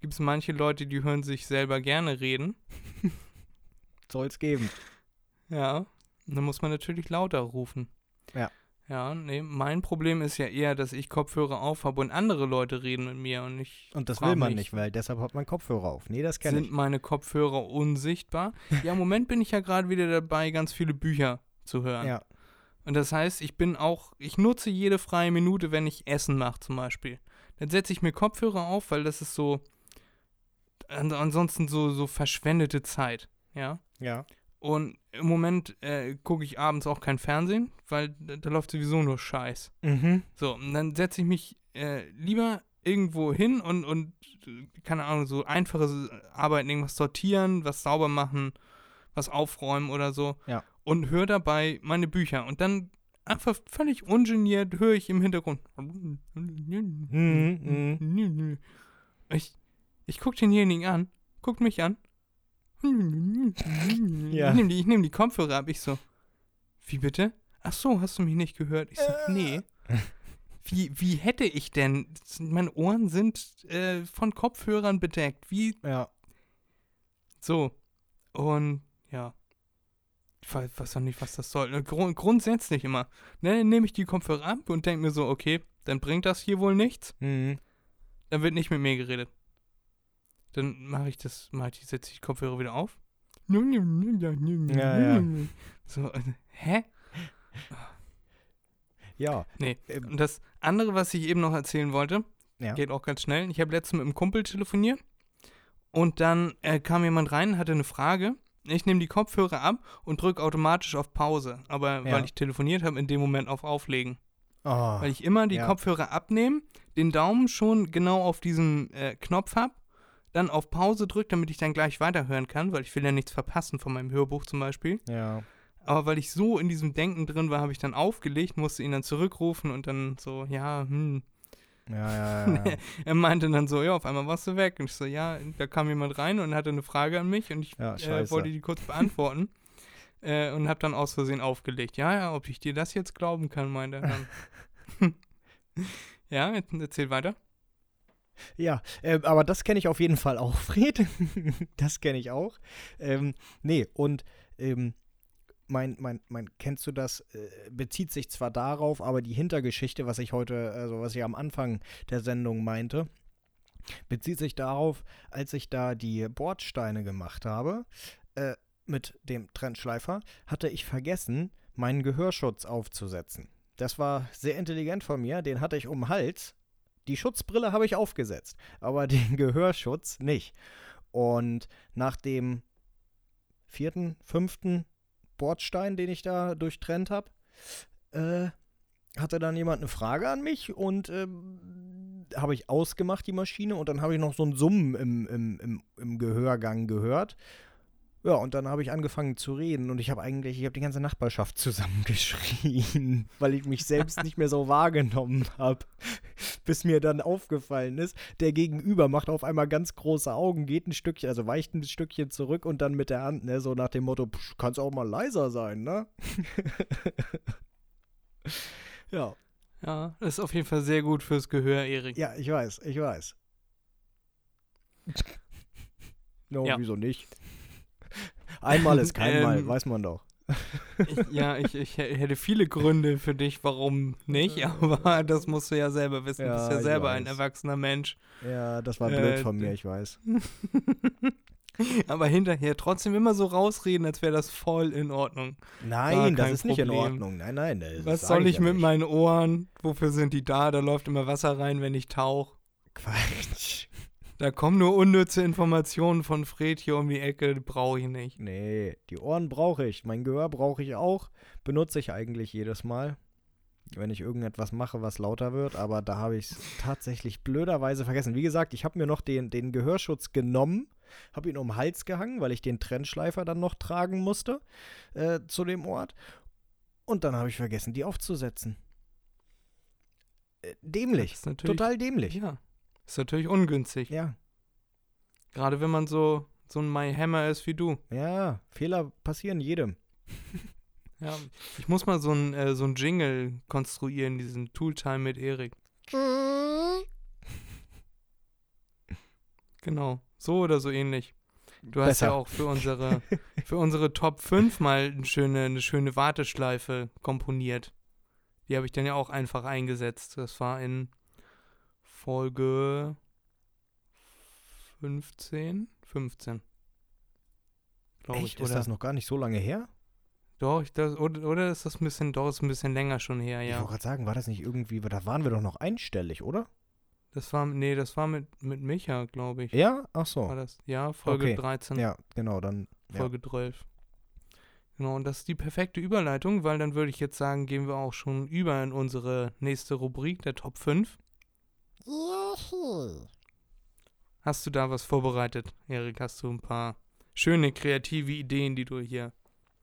Gibt es manche Leute, die hören sich selber gerne reden. Soll's geben. Ja. Und dann muss man natürlich lauter rufen. Ja. Ja, nee, mein Problem ist ja eher, dass ich Kopfhörer auf habe und andere Leute reden mit mir und ich. Und das will man nicht, weil deshalb hat man Kopfhörer auf. Nee, das kenne Sind ich. meine Kopfhörer unsichtbar? ja, im Moment bin ich ja gerade wieder dabei, ganz viele Bücher zu hören. Ja. Und das heißt, ich bin auch, ich nutze jede freie Minute, wenn ich Essen mache zum Beispiel. Dann setze ich mir Kopfhörer auf, weil das ist so, an, ansonsten so, so verschwendete Zeit, ja. Ja. Und im Moment äh, gucke ich abends auch kein Fernsehen, weil da, da läuft sowieso nur Scheiß. Mhm. So, und dann setze ich mich äh, lieber irgendwo hin und, und, keine Ahnung, so einfache Arbeiten, irgendwas sortieren, was sauber machen, was aufräumen oder so. Ja. Und höre dabei meine Bücher. Und dann einfach völlig ungeniert höre ich im Hintergrund. Mhm, Ich, ich gucke denjenigen an, guckt mich an. Ja. Ich nehme die, ich die Kopfhörer ab. Ich so, wie bitte? Ach so, hast du mich nicht gehört? Ich so, nee. Wie, wie hätte ich denn? Meine Ohren sind äh, von Kopfhörern bedeckt. Wie Ja. so? Und ja. Ich weiß, noch nicht, was das soll. Grund, grundsätzlich immer. Ne, nehme ich die Kopfhörer ab und denke mir so, okay, dann bringt das hier wohl nichts. Mhm. Dann wird nicht mit mir geredet. Dann mache ich das, mache ich, setze ich die Kopfhörer wieder auf. Ja, ja. So, hä? Ja. Nee. Ähm, Und das andere, was ich eben noch erzählen wollte, Ja. geht auch ganz schnell. Ich habe letztens mit einem Kumpel telefoniert und dann äh, kam jemand rein, hatte eine Frage. Ich nehme die Kopfhörer ab und drücke automatisch auf Pause. Aber Ja. weil ich telefoniert habe, in dem Moment auf Auflegen. Oh. Weil ich immer die Ja. Kopfhörer abnehme, den Daumen schon genau auf diesem äh, Knopf habe, dann auf Pause drücke, damit ich dann gleich weiterhören kann, weil ich will ja nichts verpassen von meinem Hörbuch zum Beispiel. Ja. Aber weil ich so in diesem Denken drin war, habe ich dann aufgelegt, musste ihn dann zurückrufen und dann so, ja, hm. Ja, ja, ja. Er meinte dann so, ja, auf einmal warst du weg. Und ich so, ja, da kam jemand rein und hatte eine Frage an mich und ich Ja, äh, wollte die kurz beantworten. äh, und habe dann aus Versehen aufgelegt. Ja, ja, ob ich dir das jetzt glauben kann, meinte er dann. ja, erzähl weiter. Ja, äh, aber das kenne ich auf jeden Fall auch, Fred. das kenne ich auch. Ähm, nee, und ähm, mein, mein, mein, kennst du das, äh, bezieht sich zwar darauf, aber die Hintergeschichte, was ich heute, also was ich am Anfang der Sendung meinte, bezieht sich darauf, als ich da die Bordsteine gemacht habe, äh, mit dem Trennschleifer, hatte ich vergessen, meinen Gehörschutz aufzusetzen. Das war sehr intelligent von mir, den hatte ich um den Hals. Die Schutzbrille habe ich aufgesetzt, aber den Gehörschutz nicht. Und nach dem vierten, fünften Bordstein, den ich da durchtrennt habe, äh, hatte dann jemand eine Frage an mich und ähm, habe ich ausgemacht, die Maschine, und dann habe ich noch so ein Summen im, im, im, im Gehörgang gehört. Ja, und dann habe ich angefangen zu reden und ich habe eigentlich, ich habe die ganze Nachbarschaft zusammengeschrien, weil ich mich selbst nicht mehr so wahrgenommen habe. Bis mir dann aufgefallen ist, der Gegenüber macht auf einmal ganz große Augen, geht ein Stückchen, also weicht ein Stückchen zurück und dann mit der Hand, ne, so nach dem Motto, "Psch, kannst auch mal leiser sein, ne? ja, Ja, das ist auf jeden Fall sehr gut fürs Gehör, Erik. ja, ich weiß, ich weiß. No, Ja. wieso nicht? Einmal ist kein Mal, Ähm, weiß man doch. Ich, ja, ich, ich hä- hätte viele Gründe für dich, warum nicht, aber das musst du ja selber wissen. du bist Ja, ja ich selber ein erwachsener Mensch. Ja, das war äh, blöd von mir, ich weiß. aber hinterher trotzdem immer so rausreden, als wäre das voll in Ordnung. Nein, das ist nicht in Problem. Ordnung. Nein, nein. das Was soll ich ja mit nicht. meinen Ohren? Wofür sind die da? Da läuft immer Wasser rein, wenn ich tauche. Quatsch. Da kommen nur unnütze Informationen von Fred hier um die Ecke, brauche ich nicht. Nee, die Ohren brauche ich. Mein Gehör brauche ich auch. Benutze ich eigentlich jedes Mal, wenn ich irgendetwas mache, was lauter wird. Aber da habe ich es tatsächlich blöderweise vergessen. Wie gesagt, ich habe mir noch den, den Gehörschutz genommen, habe ihn um den Hals gehangen, weil ich den Trennschleifer dann noch tragen musste äh, zu dem Ort. Und dann habe ich vergessen, die aufzusetzen. Äh, dämlich. Total dämlich. Ja. Ist natürlich ungünstig. Ja. Gerade wenn man so so ein My Hammer ist wie du. Ja, Fehler passieren jedem. Ja, ich muss mal so ein, äh, so ein Jingle konstruieren, diesen Tooltime mit Erik. Genau, so oder so ähnlich. Du hast Besser. ja auch für unsere, für unsere Top 5 mal eine schöne, eine schöne Warteschleife komponiert. Die habe ich dann ja auch einfach eingesetzt. Das war in Folge 15? 15. Glaube Echt? ich. Ist Oder, das noch gar nicht so lange her? doch, ich, das, oder, oder ist das ein bisschen, doch, ist ein bisschen länger schon her, Ich ja. wollte gerade sagen, war das nicht irgendwie, da waren wir doch noch einstellig, oder? Das war, nee, das war mit, mit Micha, glaube ich. Ja? Ach War so. das, ja, Folge Okay. 13. Ja, genau, dann. Ja. Folge 12. Genau, und das ist die perfekte Überleitung, weil dann würde ich jetzt sagen, gehen wir auch schon über in unsere nächste Rubrik, der Top 5. Hast du da was vorbereitet, Erik? Hast du ein paar schöne kreative Ideen, die du hier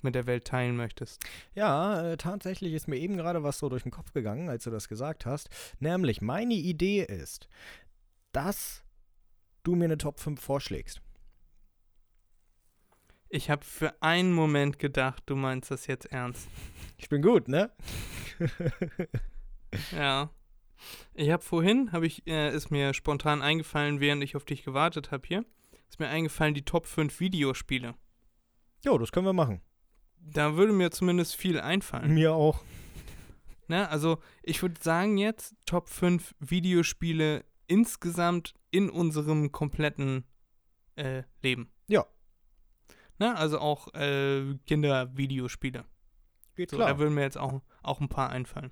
mit der Welt teilen möchtest? Ja, äh, tatsächlich ist mir eben gerade was so durch den Kopf gegangen, als du das gesagt hast. Nämlich, meine Idee ist, dass du mir eine Top 5 vorschlägst. Ich habe für einen Moment gedacht, du meinst das jetzt ernst. Ich bin gut, ne? Ja. Ich habe vorhin, habe ich, äh, ist mir spontan eingefallen, während ich auf dich gewartet habe hier, ist mir eingefallen, die Top 5 Videospiele. Jo, das können wir machen. Da würde mir zumindest viel einfallen. Mir auch. Ne? Also, ich würde sagen jetzt Top 5 Videospiele insgesamt in unserem kompletten äh, Leben. Ja. Ne? Also auch äh, Kindervideospiele. Geht So, klar. da würden mir jetzt auch, auch ein paar einfallen.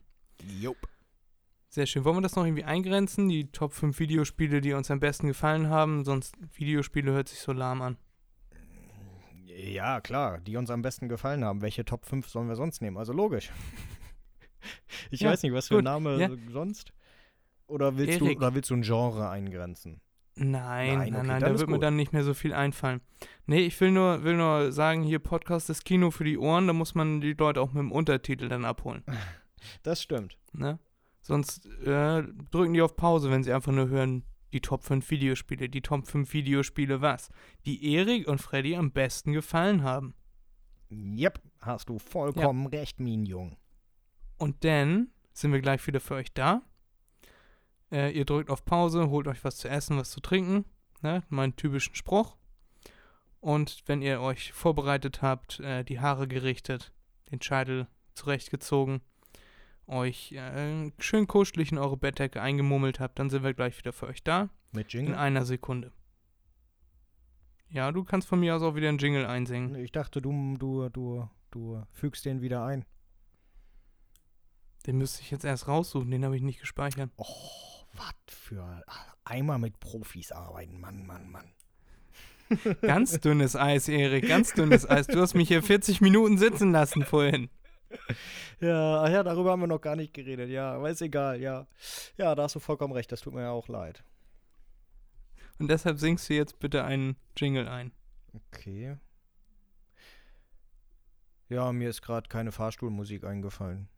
Jupp. Sehr schön. Wollen wir das noch irgendwie eingrenzen? Die Top 5 Videospiele, die uns am besten gefallen haben? Sonst Videospiele hört sich so lahm an. Ja, klar, die uns am besten gefallen haben. Welche Top 5 sollen wir sonst nehmen? Also logisch. ich Ja, weiß nicht, was für ein Name ja. sonst? Oder willst, du, oder willst du ein Genre eingrenzen? Nein, Nein, nein, okay, nein, da wird mir gut. dann nicht mehr so viel einfallen. Nee, ich will nur, will nur sagen, hier Podcast ist Kino für die Ohren, da muss man die Leute auch mit dem Untertitel dann abholen. Das stimmt. Ne? Sonst äh, drücken die auf Pause, wenn sie einfach nur hören, die Top 5 Videospiele. Die Top 5 Videospiele was? Die Erik und Freddy am besten gefallen haben. Yep, hast du vollkommen recht, Minjung. Und dann sind wir gleich wieder für euch da. Äh, ihr drückt auf Pause, holt euch was zu essen, was zu trinken. Ne? Meinen typischen Spruch. Und wenn ihr euch vorbereitet habt, äh, die Haare gerichtet, den Scheitel zurechtgezogen, euch äh, schön kuschelig in eure Bettdecke eingemummelt habt, dann sind wir gleich wieder für euch da. Mit In Jingle? einer Sekunde. Ja, du kannst von mir aus auch wieder einen Jingle einsingen. Ich dachte, du, du, du, du fügst den wieder ein. Den müsste ich jetzt erst raussuchen, den habe ich nicht gespeichert. Oh, was für einmal mit Profis arbeiten, Mann, Mann, Mann. Ganz dünnes Eis, Erik, ganz dünnes Eis. Du hast mich hier 40 Minuten sitzen lassen vorhin. Ja, ja, darüber haben wir noch gar nicht geredet. Ja, aber ist egal, ja. Ja, da hast du vollkommen recht, das tut mir ja auch leid. Und deshalb singst du jetzt bitte einen Jingle ein. Okay. Ja, mir ist gerade keine Fahrstuhlmusik eingefallen.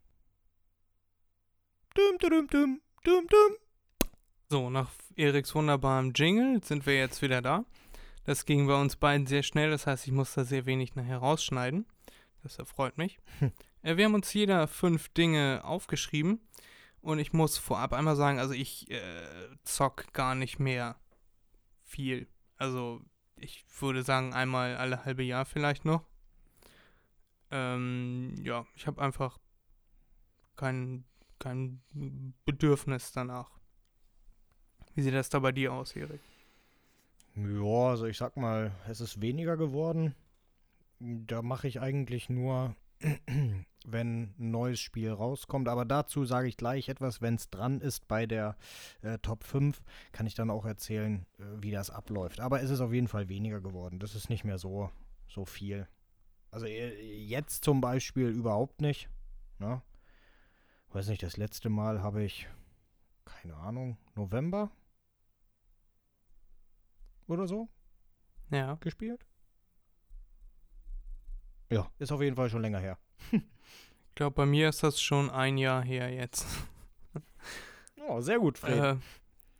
Dum, dum, dum, dum, dum. So, nach Eriks wunderbarem Jingle sind wir jetzt wieder da. Das ging bei uns beiden sehr schnell, das heißt, ich muss da sehr wenig nachher rausschneiden. Das erfreut mich. äh, wir haben uns jeder fünf Dinge aufgeschrieben und ich muss vorab einmal sagen, also ich äh, zock gar nicht mehr viel. Also ich würde sagen, einmal alle halbe Jahr vielleicht noch. Ähm, ja, ich habe einfach kein, kein Bedürfnis danach. Wie sieht das da bei dir aus, Erik? Ja, also ich sag mal, es ist weniger geworden. Da mache ich eigentlich nur, wenn ein neues Spiel rauskommt. Aber dazu sage ich gleich etwas, wenn es dran ist bei der äh, Top 5, kann ich dann auch erzählen, äh, wie das abläuft. Aber es ist auf jeden Fall weniger geworden. Das ist nicht mehr so, so viel. Also äh, jetzt zum Beispiel überhaupt nicht. Ne? Weiß nicht, das letzte Mal habe ich, keine Ahnung, November oder so Ja. gespielt. Ja, ist auf jeden Fall schon länger her. Ich glaube, bei mir ist das schon ein Jahr her jetzt. Oh, sehr gut, Fred. Äh,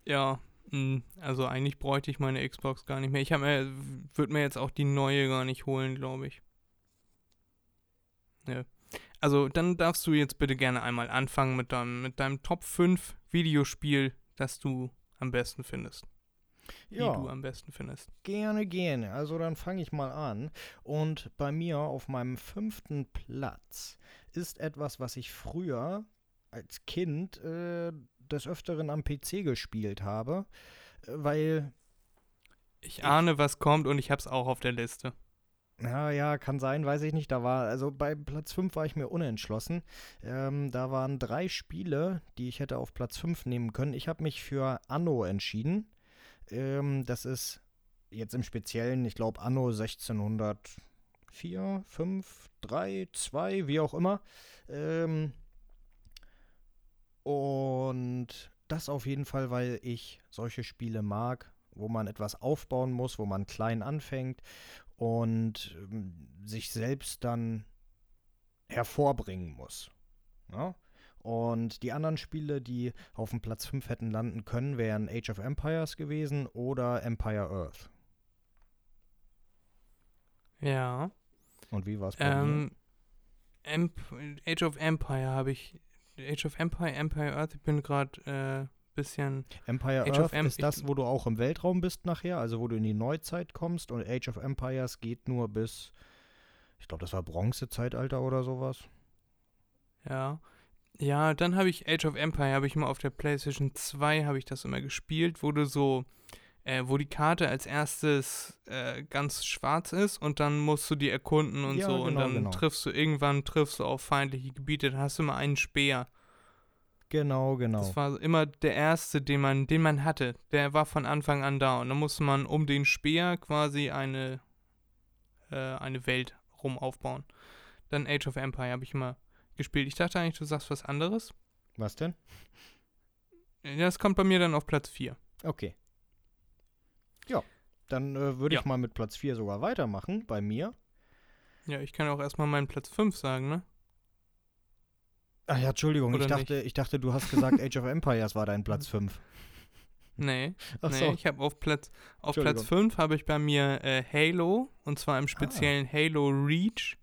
ja, Hm, Also eigentlich bräuchte ich meine Xbox gar nicht mehr. Ich würde mir jetzt auch die neue gar nicht holen, glaube ich. Ja. Also dann darfst du jetzt bitte gerne einmal anfangen mit deinem, mit deinem Top 5 Videospiel, das du am besten findest. Wie du am besten findest. Gerne, gerne. Also dann fange ich mal an. Und bei mir auf meinem fünften Platz ist etwas, was ich früher als Kind äh, des Öfteren am PC gespielt habe, äh, weil, Ich ahne, was kommt und ich hab's auch auf der Liste. ja, ja, kann sein, weiß ich nicht. Da war, also bei Platz 5 war ich mir unentschlossen. Ähm, da waren drei Spiele, die ich hätte auf Platz 5 nehmen können. Ich habe mich für Anno entschieden. Ähm, das ist jetzt im Speziellen, ich glaube, Anno 1604, 5, 3, 2, wie auch immer. Ähm, und das auf jeden Fall, weil ich solche Spiele mag, wo man etwas aufbauen muss, wo man klein anfängt und ähm, sich selbst dann hervorbringen muss. Ja? Und die anderen Spiele, die auf dem Platz 5 hätten landen können, wären Age of Empires gewesen oder Empire Earth. Ja. Und wie war es bei? Ähm, Age of Empire habe ich. Age of Empire, Empire Earth, ich bin gerade äh, bisschen. Empire Age Earth ist das, wo du auch im Weltraum bist nachher, also wo du in die Neuzeit kommst und Age of Empires geht nur bis, ich glaube, das war Bronzezeitalter oder sowas. Ja. Ja, dann habe ich Age of Empire, habe ich mal auf der PlayStation 2, habe ich das immer gespielt, wo du so, äh, wo die Karte als erstes äh, ganz schwarz ist und dann musst du die erkunden und Ja, so und genau, dann genau. triffst du irgendwann triffst du auf feindliche Gebiete, dann hast du immer einen Speer. Genau, genau. Das war immer der erste, den man, den man hatte. Der war von Anfang an da und dann musste man um den Speer quasi eine, äh, eine Welt rum aufbauen. Dann Age of Empire habe ich immer gespielt. Ich dachte eigentlich, du sagst was anderes. Was denn? Das kommt bei mir dann auf Platz 4. Okay. Ja, dann äh, würde ich Ja. mal mit Platz 4 sogar weitermachen bei mir. Ja, ich kann auch erstmal meinen Platz 5 sagen, ne? Ach ja, Entschuldigung, Oder ich dachte, ich dachte, du hast gesagt, Age of Empires war dein Platz 5. Nee, Ach nee, so. ich habe auf Platz auf. Platz 5 habe ich bei mir äh, Halo und zwar Ah. im speziellen Halo Reach.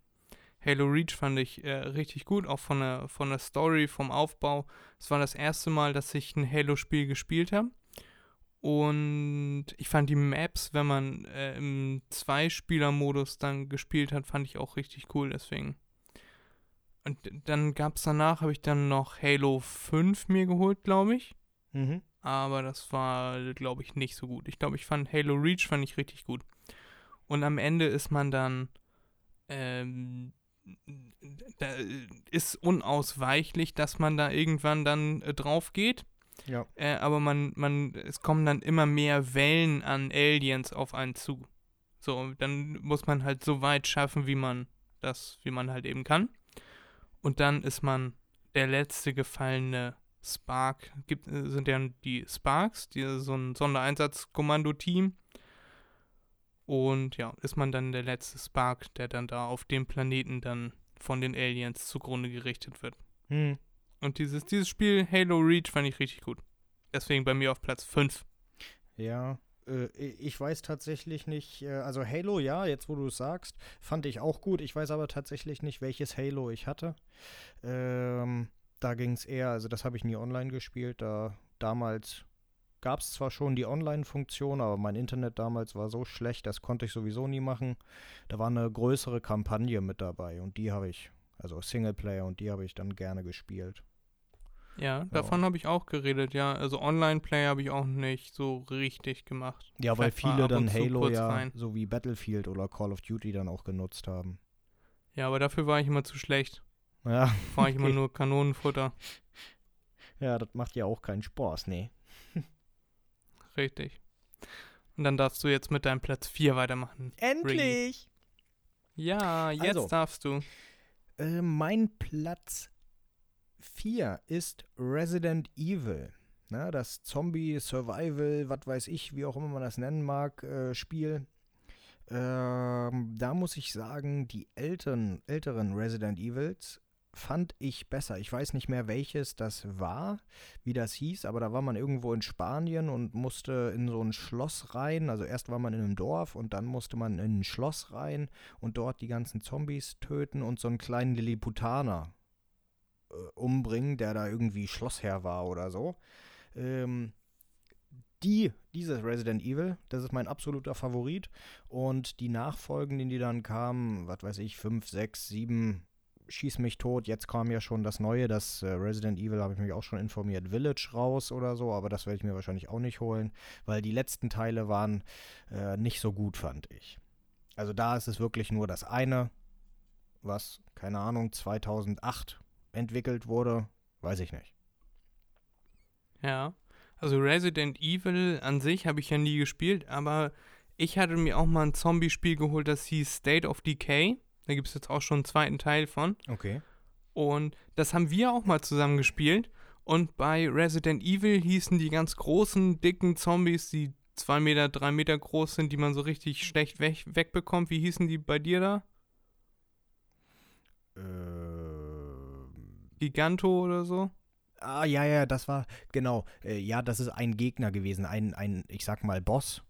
Halo Reach fand ich äh, richtig gut, auch von der von der Story, vom Aufbau. Es war das erste Mal, dass ich ein Halo Spiel gespielt habe. Und ich fand die Maps, wenn man äh, im Zweispieler-Modus dann gespielt hat, fand ich auch richtig cool, deswegen. Und dann gab es danach, habe ich dann noch Halo 5 mir geholt, glaube ich Mhm. aber das war, glaube ich, nicht so gut. Ich glaube, ich fand Halo Reach fand ich richtig gut. Und am Ende ist man dann, ähm, da ist unausweichlich, dass man da irgendwann dann äh, drauf geht. Ja. Äh, aber man, man, es kommen dann immer mehr Wellen an Aliens auf einen zu. So, dann muss man halt so weit schaffen, wie man das, wie man halt eben kann. Und dann ist man der letzte gefallene Spark. Gibt, äh, sind ja die Sparks, die so ein Sondereinsatzkommando-Team. Und ja, ist man dann der letzte Spark, der dann da auf dem Planeten dann von den Aliens zugrunde gerichtet wird. Hm. Und dieses, dieses Spiel Halo Reach fand ich richtig gut. Deswegen bei mir auf Platz 5. Ja, äh, ich weiß tatsächlich nicht, äh, also Halo, ja, jetzt wo du es sagst, fand ich auch gut. Ich weiß aber tatsächlich nicht, welches Halo ich hatte. Ähm, da ging es eher, also das habe ich nie online gespielt. Da damals gab es zwar schon die Online-Funktion, aber mein Internet damals war so schlecht, das konnte ich sowieso nie machen. Da war eine größere Kampagne mit dabei und die habe ich, also Singleplayer und die habe ich dann gerne gespielt. Ja, davon habe ich auch geredet, ja. Also Online-Play habe ich auch nicht so richtig gemacht. Ja, weil Vielleicht mal viele dann Halo ja rein. so wie Battlefield oder Call of Duty dann auch genutzt haben. Ja, aber dafür war ich immer zu schlecht. Ja, War ich immer nur Kanonenfutter. ja, das macht ja auch keinen Spaß, nee. Richtig. Und dann darfst du jetzt mit deinem Platz 4 weitermachen. Endlich! Ja, jetzt Also. darfst du. Äh, mein Platz 4 ist Resident Evil. Na, das Zombie-Survival, was weiß ich, wie auch immer man das nennen mag, äh, Spiel. Ähm, da muss ich sagen, die älteren, älteren Resident Evils fand ich besser. Ich weiß nicht mehr, welches das war, wie das hieß, aber da war man irgendwo in Spanien und musste in so ein Schloss rein. Also erst war man in einem Dorf und dann musste man in ein Schloss rein und dort die ganzen Zombies töten und so einen kleinen Lilliputaner äh, umbringen, der da irgendwie Schlossherr war oder so. Ähm, die, dieses Resident Evil, das ist mein absoluter Favorit. Und die Nachfolgenden, die dann kamen, was weiß ich, 5, 6, 7, schieß mich tot. Jetzt kam ja schon das neue, das äh, Resident Evil, habe ich mich auch schon informiert, Village raus oder so, aber das werde ich mir wahrscheinlich auch nicht holen, weil die letzten Teile waren äh, nicht so gut, fand ich. Also da ist es wirklich nur das eine, was, keine Ahnung, 2008 entwickelt wurde, weiß ich nicht. Ja. Also Resident Evil an sich habe ich ja nie gespielt, aber ich hatte mir auch mal ein Zombie-Spiel geholt, das hieß State of Decay. Da gibt es jetzt auch schon einen zweiten Teil von. Okay. Und das haben wir auch mal zusammen gespielt. Und bei Resident Evil hießen die ganz großen, dicken Zombies, die zwei Meter, drei Meter groß sind, die man so richtig schlecht weg, wegbekommt. Wie hießen die bei dir da? Ähm. Giganto oder so? Ah, ja, ja, das war, genau. Äh, ja, das ist ein Gegner gewesen. Ein, ein, ich sag mal, Boss,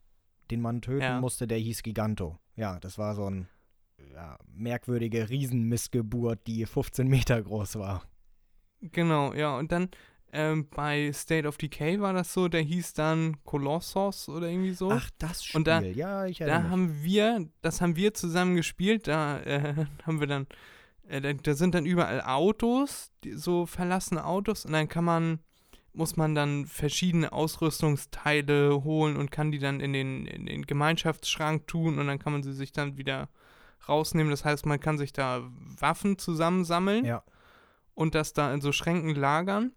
den man töten Ja. musste, der hieß Giganto. Ja, das war so ein ja, merkwürdige Riesenmissgeburt, die 15 Meter groß war. Genau, ja. Und dann ähm, bei State of Decay war das so, der hieß dann Colossus oder irgendwie so. Ach, das Spiel. Und da- ja, ich Da erinnere mich. haben wir, das haben wir zusammen gespielt, da äh, haben wir dann, äh, da, da sind dann überall Autos, die, so verlassene Autos und dann kann man, muss man dann verschiedene Ausrüstungsteile holen und kann die dann in den, in den Gemeinschaftsschrank tun und dann kann man sie sich dann wieder rausnehmen. Das heißt, man kann sich da Waffen zusammensammeln Ja. und das da in so Schränken lagern.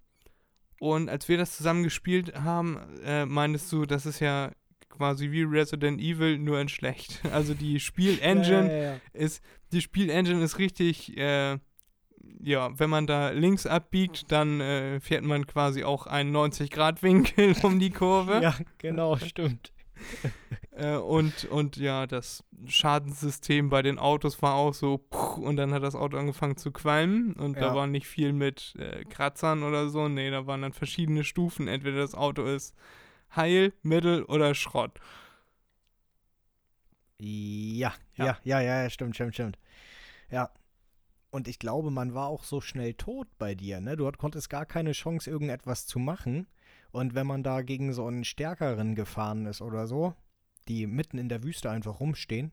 Und als wir das zusammen gespielt haben, äh, meintest du, das ist ja quasi wie Resident Evil, nur in schlecht. Also die Spielengine Ja, ja, ist, die Spielengine ist richtig, äh, ja, wenn man da links abbiegt, dann äh, fährt man quasi auch einen 90-Grad-Winkel um die Kurve. Ja, genau, stimmt. Äh, und, und ja, das Schadenssystem bei den Autos war auch so, und dann hat das Auto angefangen zu qualmen und da Ja. war nicht viel mit äh, Kratzern oder so. Nee, da waren dann verschiedene Stufen. Entweder das Auto ist heil, mittel oder Schrott. Ja, Ja. ja, ja, ja, stimmt, stimmt, stimmt. Ja. Und ich glaube, man war auch so schnell tot bei dir, ne? Du konntest gar keine Chance, irgendetwas zu machen. Und wenn man da gegen so einen Stärkeren gefahren ist oder so, die mitten in der Wüste einfach rumstehen,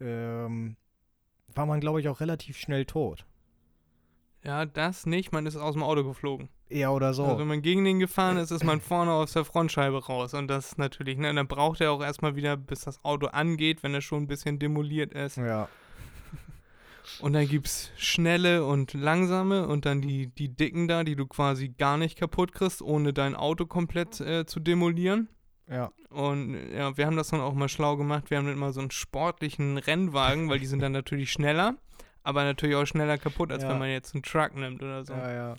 ähm, war man, glaube ich, auch relativ schnell tot. Ja, das nicht, man ist aus dem Auto geflogen. Ja, oder so. Also wenn man gegen den gefahren ist, ist man vorne aus der Frontscheibe raus. Und das ist natürlich, ne, dann braucht er auch erstmal wieder, bis das Auto angeht, wenn er schon ein bisschen demoliert ist. ja. Und dann gibt's schnelle und langsame und dann die, die dicken da, die du quasi gar nicht kaputt kriegst, ohne dein Auto komplett äh, zu demolieren. Ja. Und ja, wir haben das dann auch mal schlau gemacht. Wir haben dann immer so einen sportlichen Rennwagen, weil die sind dann natürlich schneller, aber natürlich auch schneller kaputt, als Ja. wenn man jetzt einen Truck nimmt oder so. Ja, ja.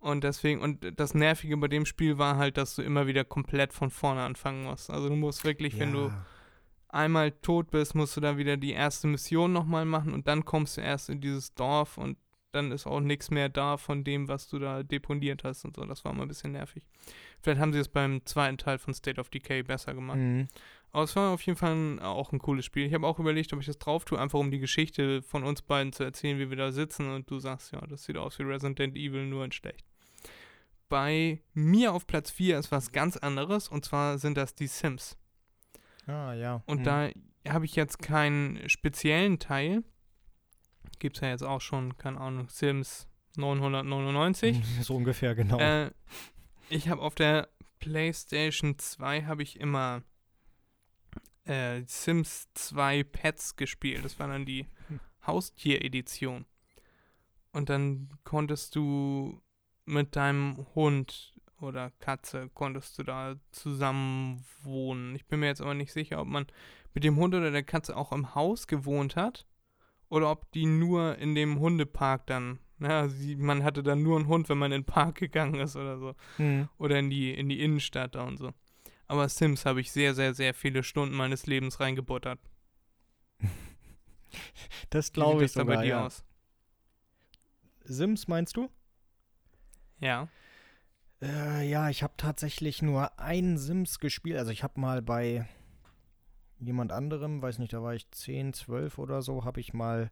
Und deswegen, und das Nervige bei dem Spiel war halt, dass du immer wieder komplett von vorne anfangen musst. Also du musst wirklich, wenn du Ja. Einmal tot bist, musst du da wieder die erste Mission nochmal machen und dann kommst du erst in dieses Dorf und dann ist auch nichts mehr da von dem, was du da deponiert hast und so. Das war mal ein bisschen nervig. Vielleicht haben sie es beim zweiten Teil von State of Decay besser gemacht. Mhm. Aber es war auf jeden Fall ein, auch ein cooles Spiel. Ich habe auch überlegt, ob ich das drauf tue, einfach um die Geschichte von uns beiden zu erzählen, wie wir da sitzen und du sagst, ja, das sieht aus wie Resident Evil, nur in schlecht. Bei mir auf Platz 4 ist was ganz anderes und zwar sind das die Sims. Ah, ja. Und Mhm. da habe ich jetzt keinen speziellen Teil. Gibt es ja jetzt auch schon, keine Ahnung, Sims 999. So ungefähr, genau. Äh, ich habe auf der PlayStation 2 habe ich immer äh, Sims 2 Pets gespielt. Das war dann die Haustier-Edition. Und dann konntest du mit deinem Hund oder Katze konntest du da zusammen wohnen. Ich bin mir jetzt aber nicht sicher, ob man mit dem Hund oder der Katze auch im Haus gewohnt hat oder ob die nur in dem Hundepark dann, na, sie, man hatte dann nur einen Hund, wenn man in den Park gegangen ist oder so. Mhm. Oder in die, in die Innenstadt da und so. Aber Sims habe ich sehr, sehr, sehr viele Stunden meines Lebens reingebuttert. Das glaube ich das da bei sogar, dir ja. aus? Sims meinst du? Ja. Äh, ja, ich habe tatsächlich nur einen Sims gespielt. Also ich habe mal bei jemand anderem, weiß nicht, da war ich 10, 12 oder so, habe ich mal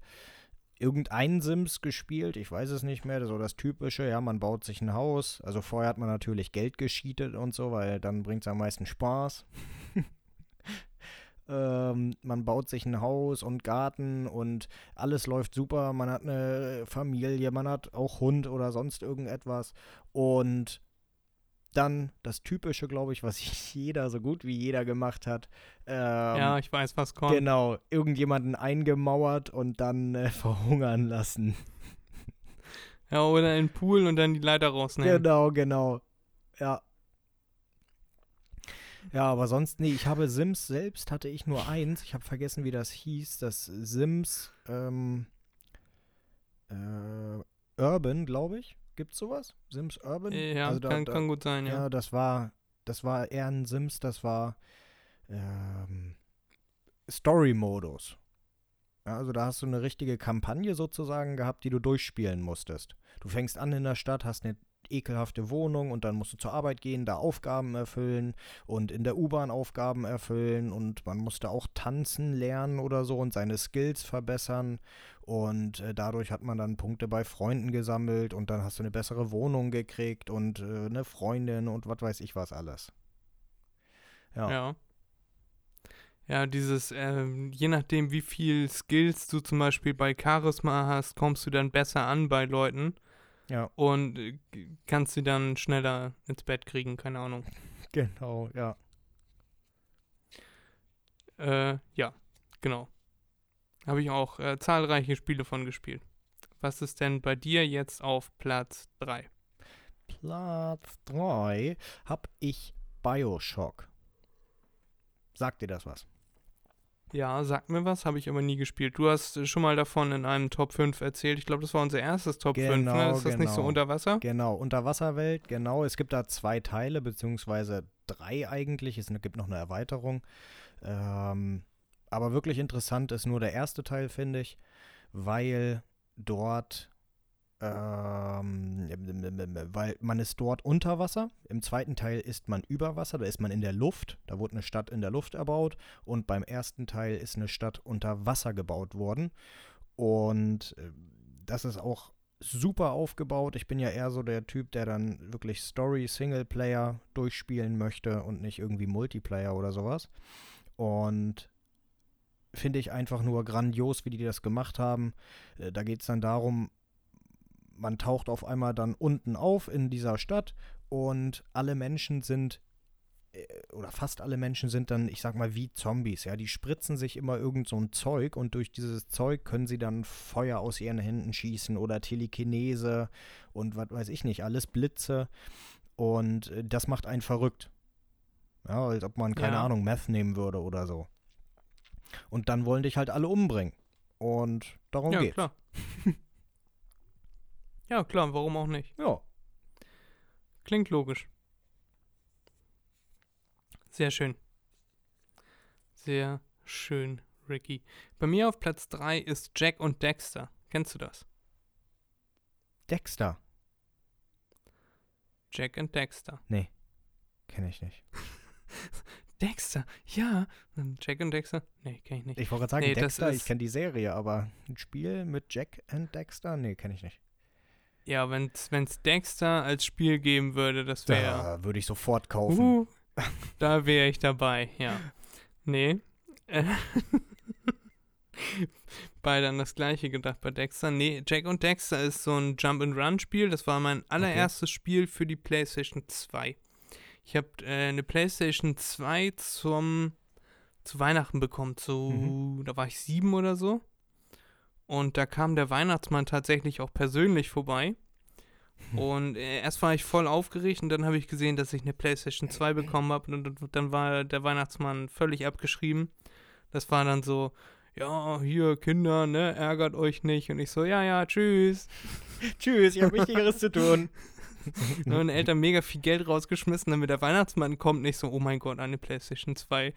irgendeinen Sims gespielt. Ich weiß es nicht mehr. So das Typische, ja, man baut sich ein Haus. Also vorher hat man natürlich Geld gescheatet und so, weil dann bringt es am meisten Spaß. ähm, man baut sich ein Haus und Garten und alles läuft super. Man hat eine Familie, man hat auch Hund oder sonst irgendetwas. Und dann das Typische, glaube ich, was jeder, so gut wie jeder gemacht hat. Ähm, ja, ich weiß, was kommt. Genau, irgendjemanden eingemauert und dann äh, verhungern lassen. Ja, oder in den Pool und dann die Leiter rausnehmen. Genau, genau. Ja. Ja, aber sonst, nee, ich habe Sims selbst, hatte ich nur eins. Ich habe vergessen, wie das hieß. Das Sims ähm, äh, Urban, glaube ich. Gibt's sowas? Sims Urban? Ja, Also da- kann, da- kann gut sein, ja. Ja, das war, das war eher ein Sims, das war ähm, Story-Modus. Ja, also da hast du eine richtige Kampagne sozusagen gehabt, die du durchspielen musstest. Du fängst an in der Stadt, hast eine ekelhafte Wohnung und dann musst du zur Arbeit gehen, da Aufgaben erfüllen und in der U-Bahn Aufgaben erfüllen und man musste auch tanzen lernen oder so und seine Skills verbessern und äh, dadurch hat man dann Punkte bei Freunden gesammelt und dann hast du eine bessere Wohnung gekriegt und äh, eine Freundin und was weiß ich was alles. Ja. Ja. Ja, dieses, ähm, je nachdem, wie viel Skills du zum Beispiel bei Charisma hast, kommst du dann besser an bei Leuten Ja, und äh, kannst sie dann schneller ins Bett kriegen, keine Ahnung. genau, ja. Äh, ja, genau. Habe ich auch äh, zahlreiche Spiele von gespielt. Was ist denn bei dir jetzt auf Platz 3? Platz 3 hab ich Bioshock. Sagt dir das was? Ja, sag mir was, habe ich aber nie gespielt. Du hast schon mal davon in einem Top 5 erzählt. Ich glaube, das war unser erstes Top 5, ne? Genau, Ist das nicht so genau. unter Wasser? Genau, Unterwasserwelt, genau. Es gibt da zwei Teile, beziehungsweise drei eigentlich. Es gibt noch eine Erweiterung. Ähm, aber wirklich interessant ist nur der erste Teil, finde ich, weil dort, ähm, weil man ist dort unter Wasser. Im zweiten Teil ist man über Wasser, da ist man in der Luft. Da wurde eine Stadt in der Luft erbaut. Und beim ersten Teil ist eine Stadt unter Wasser gebaut worden. Und äh, das ist auch super aufgebaut. Ich bin ja eher so der Typ, der dann wirklich Story, Singleplayer durchspielen möchte und nicht irgendwie Multiplayer oder sowas. Und finde ich einfach nur grandios, wie die das gemacht haben. Äh, Da geht es dann darum, man taucht auf einmal dann unten auf in dieser Stadt und alle Menschen sind äh, oder fast alle Menschen sind dann, ich sag mal, wie Zombies, ja, die spritzen sich immer irgend so ein Zeug und durch dieses Zeug können sie dann Feuer aus ihren Händen schießen oder Telekinese und was weiß ich nicht, alles Blitze und äh, das macht einen verrückt. Ja, als ob man, keine Ja. Ahnung, Meth nehmen würde oder so. Und dann wollen dich halt alle umbringen. Und darum Ja, geht's. klar. ja, klar, warum auch nicht? Ja. Klingt logisch. Sehr schön. Sehr schön, Ricky. Bei mir auf Platz 3 ist Jack und Dexter. Kennst du das? Dexter. Jack und Dexter. Kenne ich nicht. Dexter, ja. Jack und Dexter? Nee, kenn ich nicht. Ich wollte gerade sagen, Nee, Dexter, ich kenne die Serie, aber ein Spiel mit Jack und Dexter? Nee, kenne ich nicht. Ja, wenn es Dexter als Spiel geben würde, das wäre. Da würde ich sofort kaufen. Uh, da wäre ich dabei, ja. Nee. Äh, Beide an das gleiche gedacht bei Dexter. Nee, Jack und Dexter ist so ein Jump-and-Run-Spiel. Das war mein allererstes Spiel für die PlayStation 2. Ich habe äh, eine PlayStation 2 zum, zu Weihnachten bekommen. Zu, Mhm. Da war ich sieben oder so. Und da kam der Weihnachtsmann tatsächlich auch persönlich vorbei. Und äh, erst war ich voll aufgeregt und dann habe ich gesehen, dass ich eine PlayStation 2 bekommen habe und, und dann war der Weihnachtsmann völlig abgeschrieben. Das war dann so, ja, hier Kinder, ne, ärgert euch nicht. Und ich so, ja, ja, tschüss. Tschüss, ich habe Wichtigeres zu tun. Und meine Eltern mega viel Geld rausgeschmissen, damit der Weihnachtsmann kommt, nicht so, oh mein Gott, eine PlayStation 2.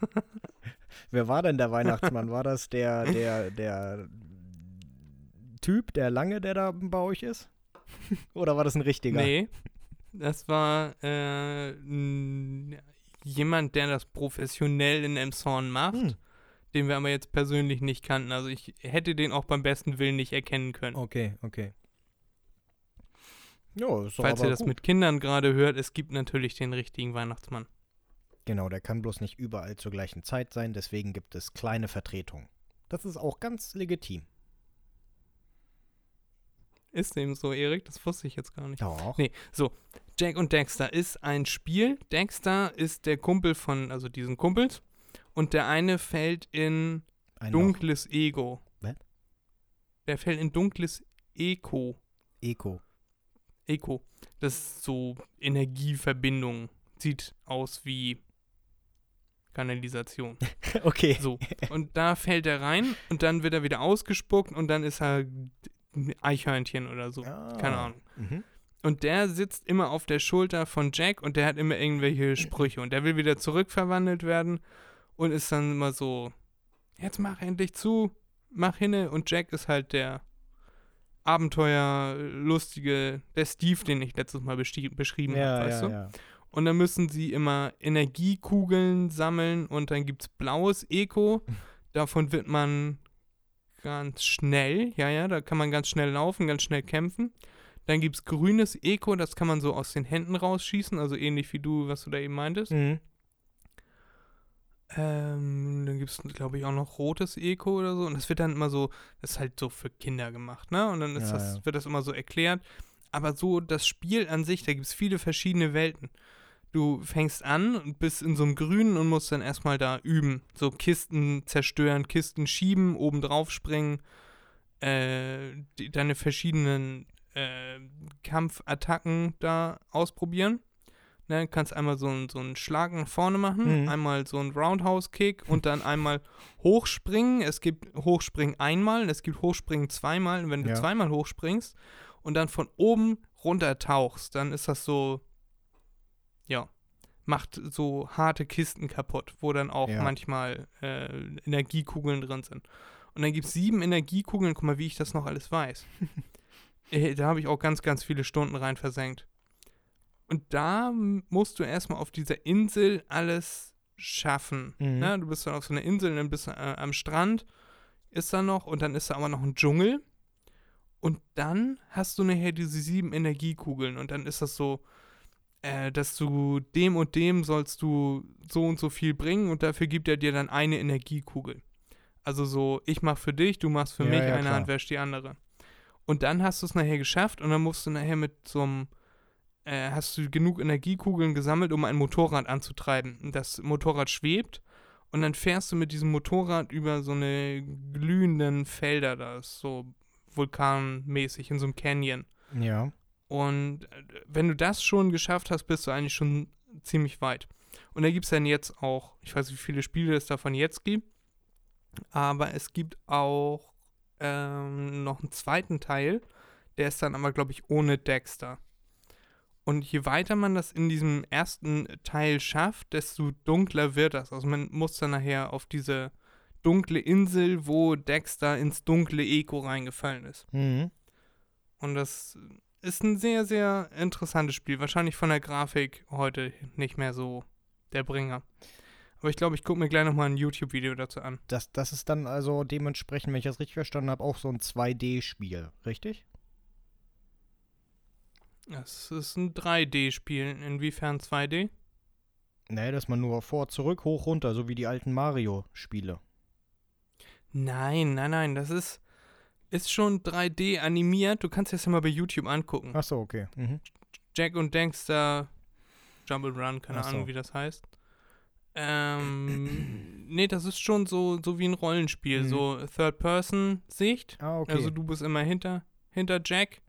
Wer war denn der Weihnachtsmann? War das der, der, der Typ, der lange, der da bei euch ist? Oder war das ein richtiger? Nee, das war äh, jemand, der das professionell in Emshorn macht, Hm. den wir aber jetzt persönlich nicht kannten. Also ich hätte den auch beim besten Willen nicht erkennen können. Okay, okay. Doch Falls ihr das gut. mit Kindern gerade hört, es gibt natürlich den richtigen Weihnachtsmann. Genau, der kann bloß nicht überall zur gleichen Zeit sein, deswegen gibt es kleine Vertretungen. Das ist auch ganz legitim. Ist dem so, Erik? Das wusste ich jetzt gar nicht. Doch. Nee, so. Jack und Dexter ist ein Spiel. Dexter ist der Kumpel von, also diesen Kumpels. Und der eine fällt in Ein Loch. dunkles Ego. Was? Der fällt in dunkles Eko. Eco. Eko. Das ist so Energieverbindung. Sieht aus wie Kanalisation. okay. So. Und da fällt er rein und dann wird er wieder ausgespuckt und dann ist er ein Eichhörnchen oder so. Keine Ah. Ahnung. Mhm. Und der sitzt immer auf der Schulter von Jack und der hat immer irgendwelche Sprüche und der will wieder zurückverwandelt werden und ist dann immer so, jetzt mach endlich zu, mach hinne und Jack ist halt der Abenteuerlustige, der Steve, den ich letztes Mal beschri beschrieben habe, Ja, weißt ja, du? ja. Und dann müssen sie immer Energiekugeln sammeln und dann gibt es blaues Eco. Davon wird man ganz schnell, ja, ja, da kann man ganz schnell laufen, ganz schnell kämpfen. Dann gibt es grünes Eco, das kann man so aus den Händen rausschießen, also ähnlich wie du, was du da eben meintest. Mhm. Ähm, dann gibt es, glaube ich, auch noch rotes Eco oder so. Und das wird dann immer so, das ist halt so für Kinder gemacht, ne? Und dann Ja, das, ja. wird das immer so erklärt. Aber so das Spiel an sich, da gibt es viele verschiedene Welten. Du fängst an und bist in so einem Grünen und musst dann erstmal da üben. So Kisten zerstören, Kisten schieben, oben drauf springen, äh, die, deine verschiedenen äh, Kampfattacken da ausprobieren. Ne, kannst einmal so einen so einen Schlag nach vorne machen, Mhm. einmal so einen Roundhouse-Kick und dann einmal hochspringen. Es gibt Hochspringen einmal, es gibt Hochspringen zweimal. Und wenn du Ja. zweimal hochspringst und dann von oben runter tauchst, dann ist das so, ja, macht so harte Kisten kaputt, wo dann auch Ja. manchmal äh, Energiekugeln drin sind. Und dann gibt es sieben Energiekugeln. Guck mal, wie ich das noch alles weiß. äh, da habe ich auch ganz, ganz viele Stunden rein versenkt. Und da musst du erstmal auf dieser Insel alles schaffen. Mhm. Ne? Du bist dann auf so einer Insel, dann bist du äh, am Strand, ist da noch, und dann ist da aber noch ein Dschungel. Und dann hast du nachher diese sieben Energiekugeln und dann ist das so, äh, dass du dem und dem sollst du so und so viel bringen und dafür gibt er dir dann eine Energiekugel. Also so, ich mach für dich, du machst für Ja, mich, ja, eine klar. Hand wäscht die andere. Und dann hast du es nachher geschafft und dann musst du nachher mit so einem, äh, hast du genug Energiekugeln gesammelt, um ein Motorrad anzutreiben. Das Motorrad schwebt und dann fährst du mit diesem Motorrad über so eine glühenden Felder, da ist so vulkanmäßig in so einem Canyon. Ja. Und äh, wenn du das schon geschafft hast, bist du eigentlich schon ziemlich weit. Und da gibt es dann jetzt auch, ich weiß nicht, wie viele Spiele es davon jetzt gibt, aber es gibt auch ähm, noch einen zweiten Teil, der ist dann aber, glaube ich, ohne Dexter. Und je weiter man das in diesem ersten Teil schafft, desto dunkler wird das. Also man muss dann nachher auf diese dunkle Insel, wo Dexter ins dunkle Eco reingefallen ist. Mhm. Und das ist ein sehr, sehr interessantes Spiel. Wahrscheinlich von der Grafik heute nicht mehr so der Bringer. Aber ich glaube, ich gucke mir gleich nochmal ein YouTube-Video dazu an. Das, das ist dann also dementsprechend, wenn ich das richtig verstanden habe, auch so ein 2D-Spiel, richtig? Es ist ein 3D-Spiel. Inwiefern 2D? Nee, dass man nur vor, zurück, hoch, runter, so wie die alten Mario-Spiele. Nein, nein, nein. Das ist, ist schon 3D animiert. Du kannst es ja mal bei YouTube angucken. Ach so, okay. Mhm. Jack und Dexter Jumble Run, keine so. Ahnung, wie das heißt. Ähm, nee, das ist schon so, so wie ein Rollenspiel, Mhm. so Third-Person-Sicht. Ah, okay. Also du bist immer hinter, hinter Jack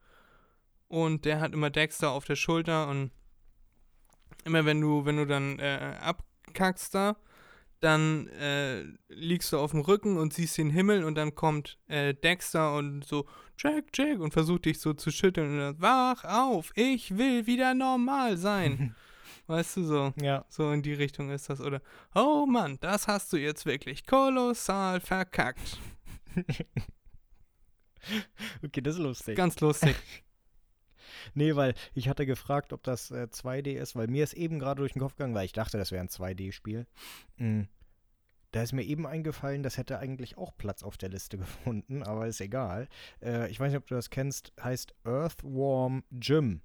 und der hat immer Dexter auf der Schulter und immer wenn du, wenn du dann äh, abkackst da, dann äh, liegst du auf dem Rücken und siehst den Himmel und dann kommt äh, Dexter und so, Jack, Jack, und versucht dich so zu schütteln und dann, wach auf, ich will wieder normal sein. weißt du so? ja. So in die Richtung ist das. Oder, oh Mann, das hast du jetzt wirklich kolossal verkackt. Okay, das ist lustig. Ganz lustig. Nee, weil ich hatte gefragt, ob das äh, 2D ist, weil mir ist eben gerade durch den Kopf gegangen, weil ich dachte, das wäre ein 2D-Spiel. Mm. Da ist mir eben eingefallen, das hätte eigentlich auch Platz auf der Liste gefunden, aber ist egal. Äh, ich weiß nicht, ob du das kennst, heißt Earthworm Jim.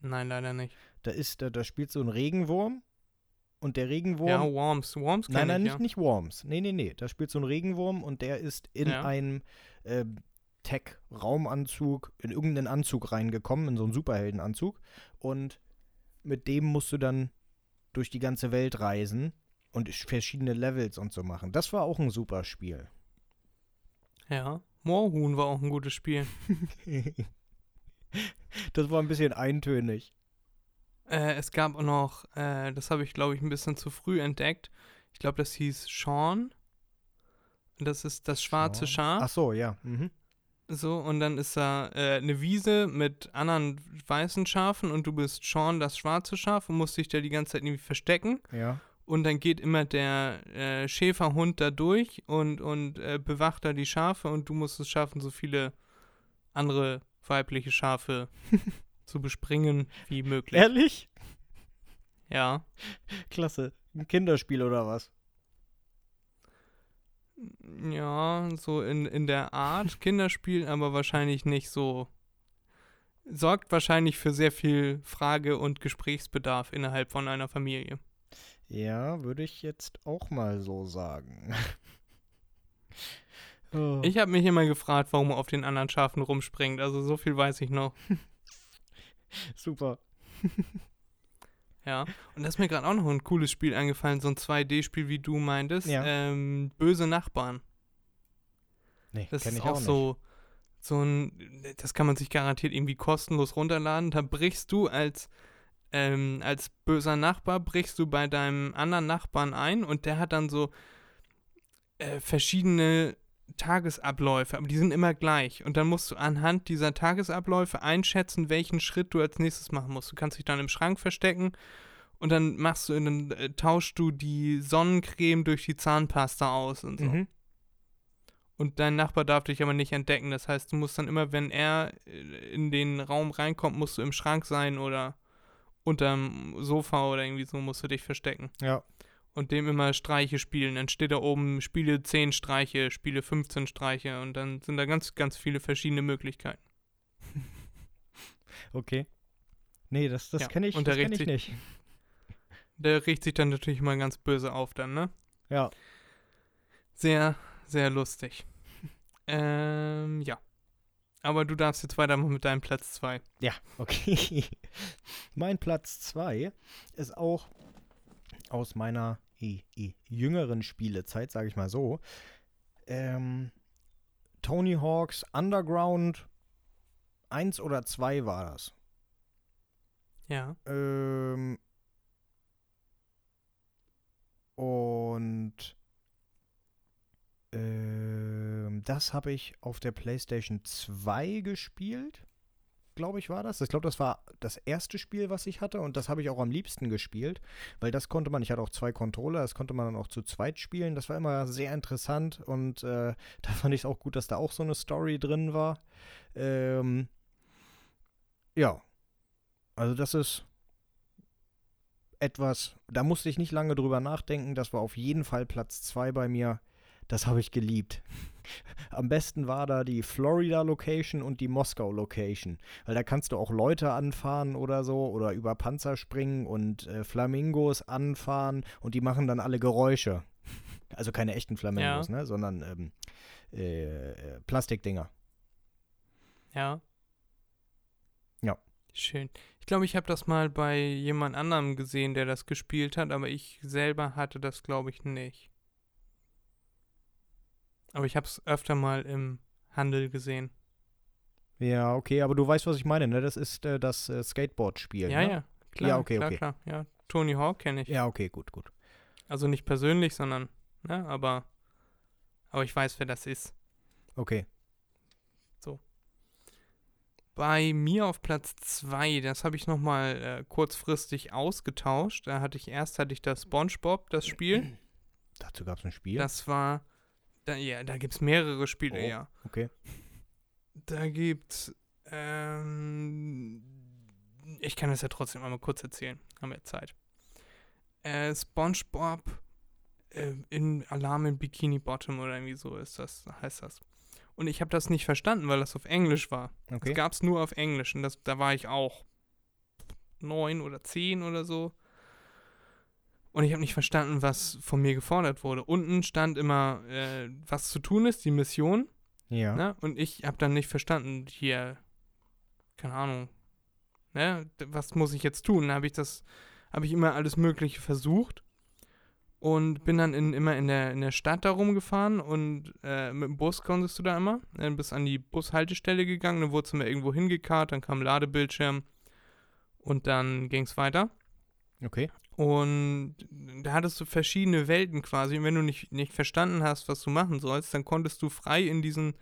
Nein, leider nicht. Da ist, da, da spielt so ein Regenwurm und der Regenwurm. Ja, Worms. Worms nein, nein, ich, nicht, ja. nicht Worms. Nee, nee, nee. Da spielt so ein Regenwurm und der ist in Ja. einem äh, Tech-Raumanzug, in irgendeinen Anzug reingekommen, in so einen Superheldenanzug. Und mit dem musst du dann durch die ganze Welt reisen und verschiedene Levels und so machen. Das war auch ein super Spiel. Ja. Moorhuhn war auch ein gutes Spiel. das war ein bisschen eintönig. Äh, es gab auch noch, äh, das habe ich glaube ich ein bisschen zu früh entdeckt. Ich glaube, das hieß Sean. Und Das ist das schwarze Schaf. Ach so, ja. Mhm. So, und dann ist da äh, eine Wiese mit anderen weißen Schafen und du bist Sean, das schwarze Schaf, und musst dich da die ganze Zeit irgendwie verstecken. Ja. Und dann geht immer der äh, Schäferhund da durch und, und äh, bewacht da die Schafe und du musst es schaffen, so viele andere weibliche Schafe zu bespringen wie möglich. Ehrlich? Ja. Klasse. Ein Kinderspiel oder was? Ja, so in, in der Art Kinderspiel, aber wahrscheinlich nicht so. Sorgt wahrscheinlich für sehr viel Frage- und Gesprächsbedarf innerhalb von einer Familie. Ja, würde ich jetzt auch mal so sagen. oh. Ich habe mich immer gefragt, warum er auf den anderen Schafen rumspringt. Also so viel weiß ich noch. Super. Ja. Und da ist mir gerade auch noch ein cooles Spiel eingefallen, so ein 2D-Spiel, wie du meintest. Ja. Ähm, Böse Nachbarn. Nee, Das kenn ist ich auch, auch nicht. so, so ein, das kann man sich garantiert irgendwie kostenlos runterladen. Da brichst du als, ähm, als böser Nachbar, brichst du bei deinem anderen Nachbarn ein und der hat dann so äh, verschiedene Tagesabläufe, aber die sind immer gleich. Und dann musst du anhand dieser Tagesabläufe einschätzen, welchen Schritt du als nächstes machen musst. Du kannst dich dann im Schrank verstecken und dann machst du, dann äh, tauschst du die Sonnencreme durch die Zahnpasta aus und so. Mhm. Und dein Nachbar darf dich aber nicht entdecken. Das heißt, du musst dann immer, wenn er äh, in den Raum reinkommt, musst du im Schrank sein oder unterm Sofa oder irgendwie so musst du dich verstecken. Ja. Und dem immer Streiche spielen. Dann steht da oben, spiele 10 Streiche, spiele 15 Streiche und dann sind da ganz, ganz viele verschiedene Möglichkeiten. Okay. Nee, das, das Ja, kenne ich, und das der kenn ich nicht. Der riecht sich dann natürlich mal ganz böse auf dann, ne? Ja. Sehr, sehr lustig. ähm, ja. Aber du darfst jetzt weitermachen mit deinem Platz 2. Ja, okay. mein Platz 2 ist auch aus meiner i, i, jüngeren Spielezeit, sage ich mal so. Ähm, Tony Hawks Underground 1 oder 2 war das. Ja. Ähm, und ähm, das habe ich auf der PlayStation 2 gespielt. Glaube ich, war das. Ich glaube, das war das erste Spiel, was ich hatte. Und das habe ich auch am liebsten gespielt. Weil das konnte man, ich hatte auch zwei Controller, das konnte man dann auch zu zweit spielen. Das war immer sehr interessant. Und äh, da fand ich es auch gut, dass da auch so eine Story drin war. Ähm, ja. Also das ist etwas, da musste ich nicht lange drüber nachdenken. Das war auf jeden Fall Platz 2 bei mir. Das habe ich geliebt. Am besten war da die Florida-Location und die Moskau-Location. Weil da kannst du auch Leute anfahren oder so oder über Panzer springen und äh, Flamingos anfahren und die machen dann alle Geräusche. Also keine echten Flamingos, ne? Sondern ähm, äh, äh, Plastikdinger. Ja. Ja. Schön. Ich glaube, ich habe das mal bei jemand anderem gesehen, der das gespielt hat, aber ich selber hatte das, glaube ich, nicht. Aber ich habe es öfter mal im Handel gesehen. Ja, okay, aber du weißt, was ich meine, ne? Das ist äh, das äh, Skateboard-Spiel. Ja, ne? ja, klar. Ja, okay, klar, okay. klar. Ja, Tony Hawk kenne ich. Ja, okay, gut, gut. Also nicht persönlich, sondern, ne, aber, aber ich weiß, wer das ist. Okay. Bei mir auf Platz 2, das habe ich nochmal äh, kurzfristig ausgetauscht. Da hatte ich erst hatte ich das SpongeBob, das Spiel. Dazu gab es ein Spiel. Das war Da, ja, da gibt es mehrere Spiele, Oh. ja. Okay. Da gibt's, ähm, ich kann das ja trotzdem einmal kurz erzählen. Haben wir Zeit. Äh, SpongeBob äh, in Alarm in Bikini Bottom oder irgendwie so ist das, heißt das. Und ich habe das nicht verstanden, weil das auf Englisch war. Okay. Das gab es nur auf Englisch und das, da war ich auch neun oder zehn oder so. Und ich habe nicht verstanden, was von mir gefordert wurde. Unten stand immer, äh, was zu tun ist, die Mission. Ja. Ne? Und ich habe dann nicht verstanden, hier, keine Ahnung, ne? was muss ich jetzt tun? Da habe ich das, habe ich immer alles Mögliche versucht und bin dann in, immer in der, in der Stadt da rumgefahren und äh, mit dem Bus konntest du da immer, dann bist an die Bushaltestelle gegangen, dann wurdest du mal irgendwo hingekarrt, dann kam ein Ladebildschirm und dann ging es weiter. Okay. Und da hattest du verschiedene Welten quasi. Und wenn du nicht, nicht verstanden hast, was du machen sollst, dann konntest du frei in diesen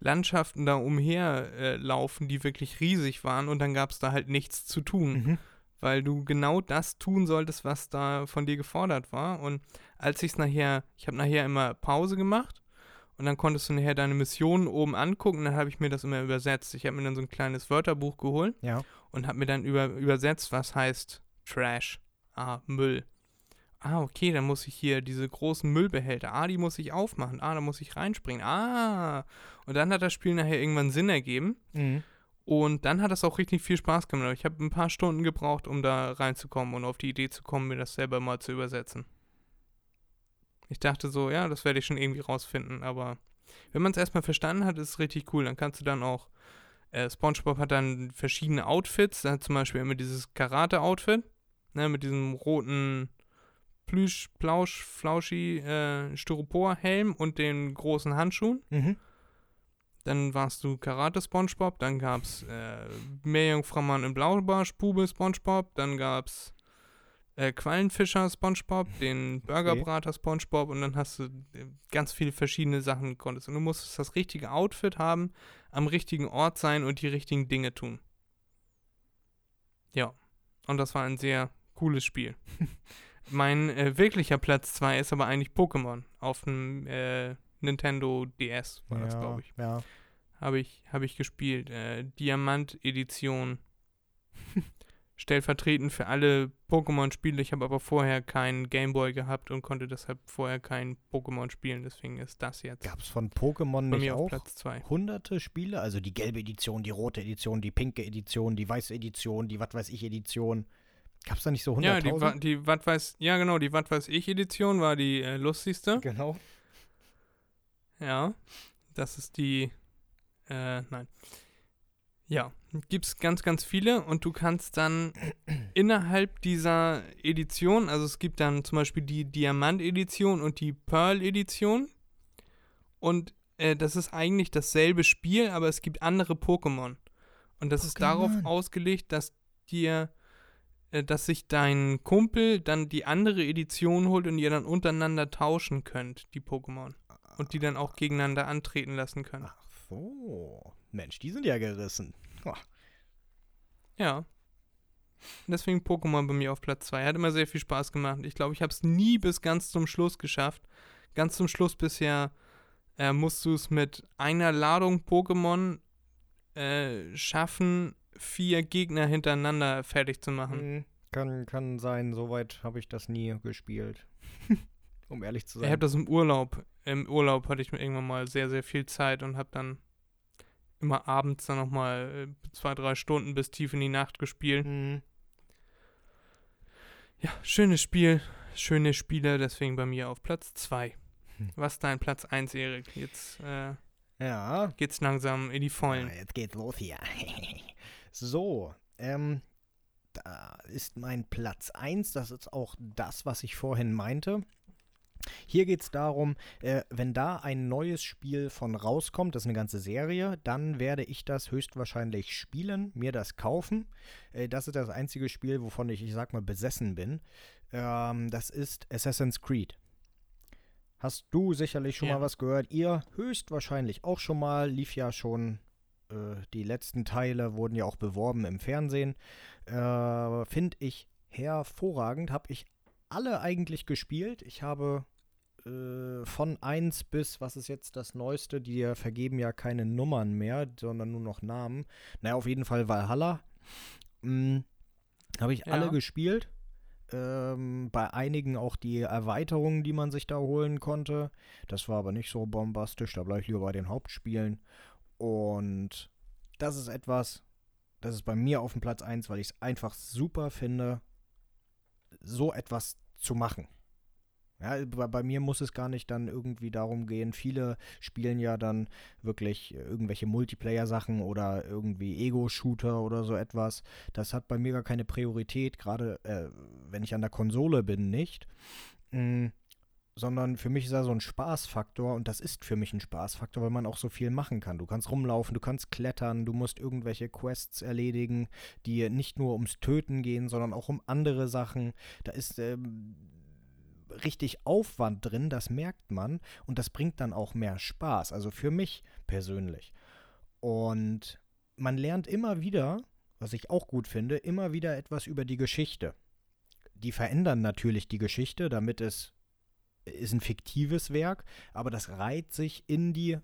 Landschaften da umher äh, die wirklich riesig waren. Und dann gab es da halt nichts zu tun, Mhm. weil du genau das tun solltest, was da von dir gefordert war. Und als ich es nachher, ich habe nachher immer Pause gemacht. Und dann konntest du nachher deine Missionen oben angucken. Dann habe ich mir das immer übersetzt. Ich habe mir dann so ein kleines Wörterbuch geholt Ja. und habe mir dann über, übersetzt, was heißt Trash. Ah, Müll. Ah, okay, dann muss ich hier diese großen Müllbehälter. Ah, die muss ich aufmachen. Ah, da muss ich reinspringen. Ah. Und dann hat das Spiel nachher irgendwann Sinn ergeben. Mhm. Und dann hat es auch richtig viel Spaß gemacht. Ich habe ein paar Stunden gebraucht, um da reinzukommen und auf die Idee zu kommen, mir das selber mal zu übersetzen. Ich dachte so, ja, das werde ich schon irgendwie rausfinden. Aber wenn man es erstmal verstanden hat, ist es richtig cool. Dann kannst du dann auch. Äh, SpongeBob hat dann verschiedene Outfits. Er hat zum Beispiel immer dieses Karate-Outfit. Ne, mit diesem roten Plüsch, Plausch, Flauschi, äh, Styropor-Helm und den großen Handschuhen. Mhm. Dann warst du Karate SpongeBob, dann gab's äh, Meerjungfrau Mann in Blaubarsch, Bube SpongeBob, dann gab's äh, Quallenfischer SpongeBob, den Burgerbrater SpongeBob und dann hast du äh, ganz viele verschiedene Sachen konntest. Und du musstest das richtige Outfit haben, am richtigen Ort sein und die richtigen Dinge tun. Ja, und das war ein sehr cooles Spiel. mein äh, wirklicher Platz 2 ist aber eigentlich Pokémon auf dem äh, Nintendo DS, war das, ja. glaube ich. Ja. Habe ich, hab ich gespielt. Äh, Diamant-Edition. Stellvertretend für alle Pokémon-Spiele. Ich habe aber vorher keinen Gameboy gehabt und konnte deshalb vorher kein Pokémon spielen. Deswegen ist das jetzt Gab es von Pokémon nicht auch Platz 2. hunderte Spiele? Also die gelbe Edition, die rote Edition, die pinke Edition, die weiße Edition, die was weiß ich Edition. Gab es da nicht so Ja, hunderttausend? die, Wa- die Was weiß, ja genau, die Was weiß ich Edition war die äh, lustigste. genau. Ja, das ist die, äh, nein. Ja, gibt's ganz, ganz viele und du kannst dann innerhalb dieser Edition, also es gibt dann zum Beispiel die Diamant-Edition und die Pearl-Edition und äh, das ist eigentlich dasselbe Spiel, aber es gibt andere Pokémon. Und das ist darauf ausgelegt, dass dir, dass sich dein Kumpel dann die andere Edition holt und ihr dann untereinander tauschen könnt, die Pokémon. Und die dann auch gegeneinander antreten lassen können. Ach so. Mensch, die sind ja gerissen. Oh, Ja. Deswegen Pokémon bei mir auf Platz 2. Hat immer sehr viel Spaß gemacht. Ich glaube, ich habe es nie bis ganz zum Schluss geschafft. Ganz zum Schluss bisher äh, musst du es mit einer Ladung Pokémon äh, schaffen, vier Gegner hintereinander fertig zu machen. Hm, Kann, kann sein, soweit habe ich das nie gespielt. um ehrlich zu Ich sein. habe das im Urlaub. Im Urlaub hatte ich mir irgendwann mal sehr, sehr viel Zeit und habe dann immer abends dann nochmal äh, zwei, drei Stunden bis tief in die Nacht gespielt. Hm, Ja, schönes Spiel, schöne Spiele, deswegen bei mir auf Platz 2. Hm. Was dein Platz 1, Erik? Jetzt äh, ja, geht's langsam in die Vollen. Ja, jetzt geht's los hier. so, ähm, da ist mein Platz 1. Das ist auch das, was ich vorhin meinte. Hier geht es darum, äh, wenn da ein neues Spiel von rauskommt, das ist eine ganze Serie, dann werde ich das höchstwahrscheinlich spielen, mir das kaufen. Äh, das ist das einzige Spiel, wovon ich, ich sag mal, besessen bin. Ähm, das ist Assassin's Creed. Hast du sicherlich schon Ja. mal was gehört? Ihr höchstwahrscheinlich auch schon mal. Lief ja schon, äh, die letzten Teile wurden ja auch beworben im Fernsehen. Äh, Finde ich hervorragend. Habe ich alle eigentlich gespielt. Ich habe äh, von 1 bis, was ist jetzt das Neueste? Die vergeben ja keine Nummern mehr, sondern nur noch Namen. Naja, auf jeden Fall Valhalla. Mhm. Habe ich Ja. alle gespielt. Ähm, bei einigen auch die Erweiterungen, die man sich da holen konnte. Das war aber nicht so bombastisch. Da bleibe ich lieber bei den Hauptspielen. Und das ist etwas, das ist bei mir auf dem Platz 1, weil ich es einfach super finde, so etwas zu machen. Ja, bei, mir muss es gar nicht dann irgendwie darum gehen. Viele spielen ja dann wirklich irgendwelche Multiplayer-Sachen oder irgendwie Ego-Shooter oder so etwas. Das hat bei mir gar keine Priorität, gerade äh, wenn ich an der Konsole bin, nicht. Mm, sondern für mich ist da so ein Spaßfaktor und das ist für mich ein Spaßfaktor, weil man auch so viel machen kann. Du kannst rumlaufen, du kannst klettern, du musst irgendwelche Quests erledigen, die nicht nur ums Töten gehen, sondern auch um andere Sachen. Da ist ähm, richtig Aufwand drin, das merkt man und das bringt dann auch mehr Spaß, also für mich persönlich. Und man lernt immer wieder, was ich auch gut finde, immer wieder etwas über die Geschichte. Die verändern natürlich die Geschichte, damit es ist ein fiktives Werk, aber das reiht sich in die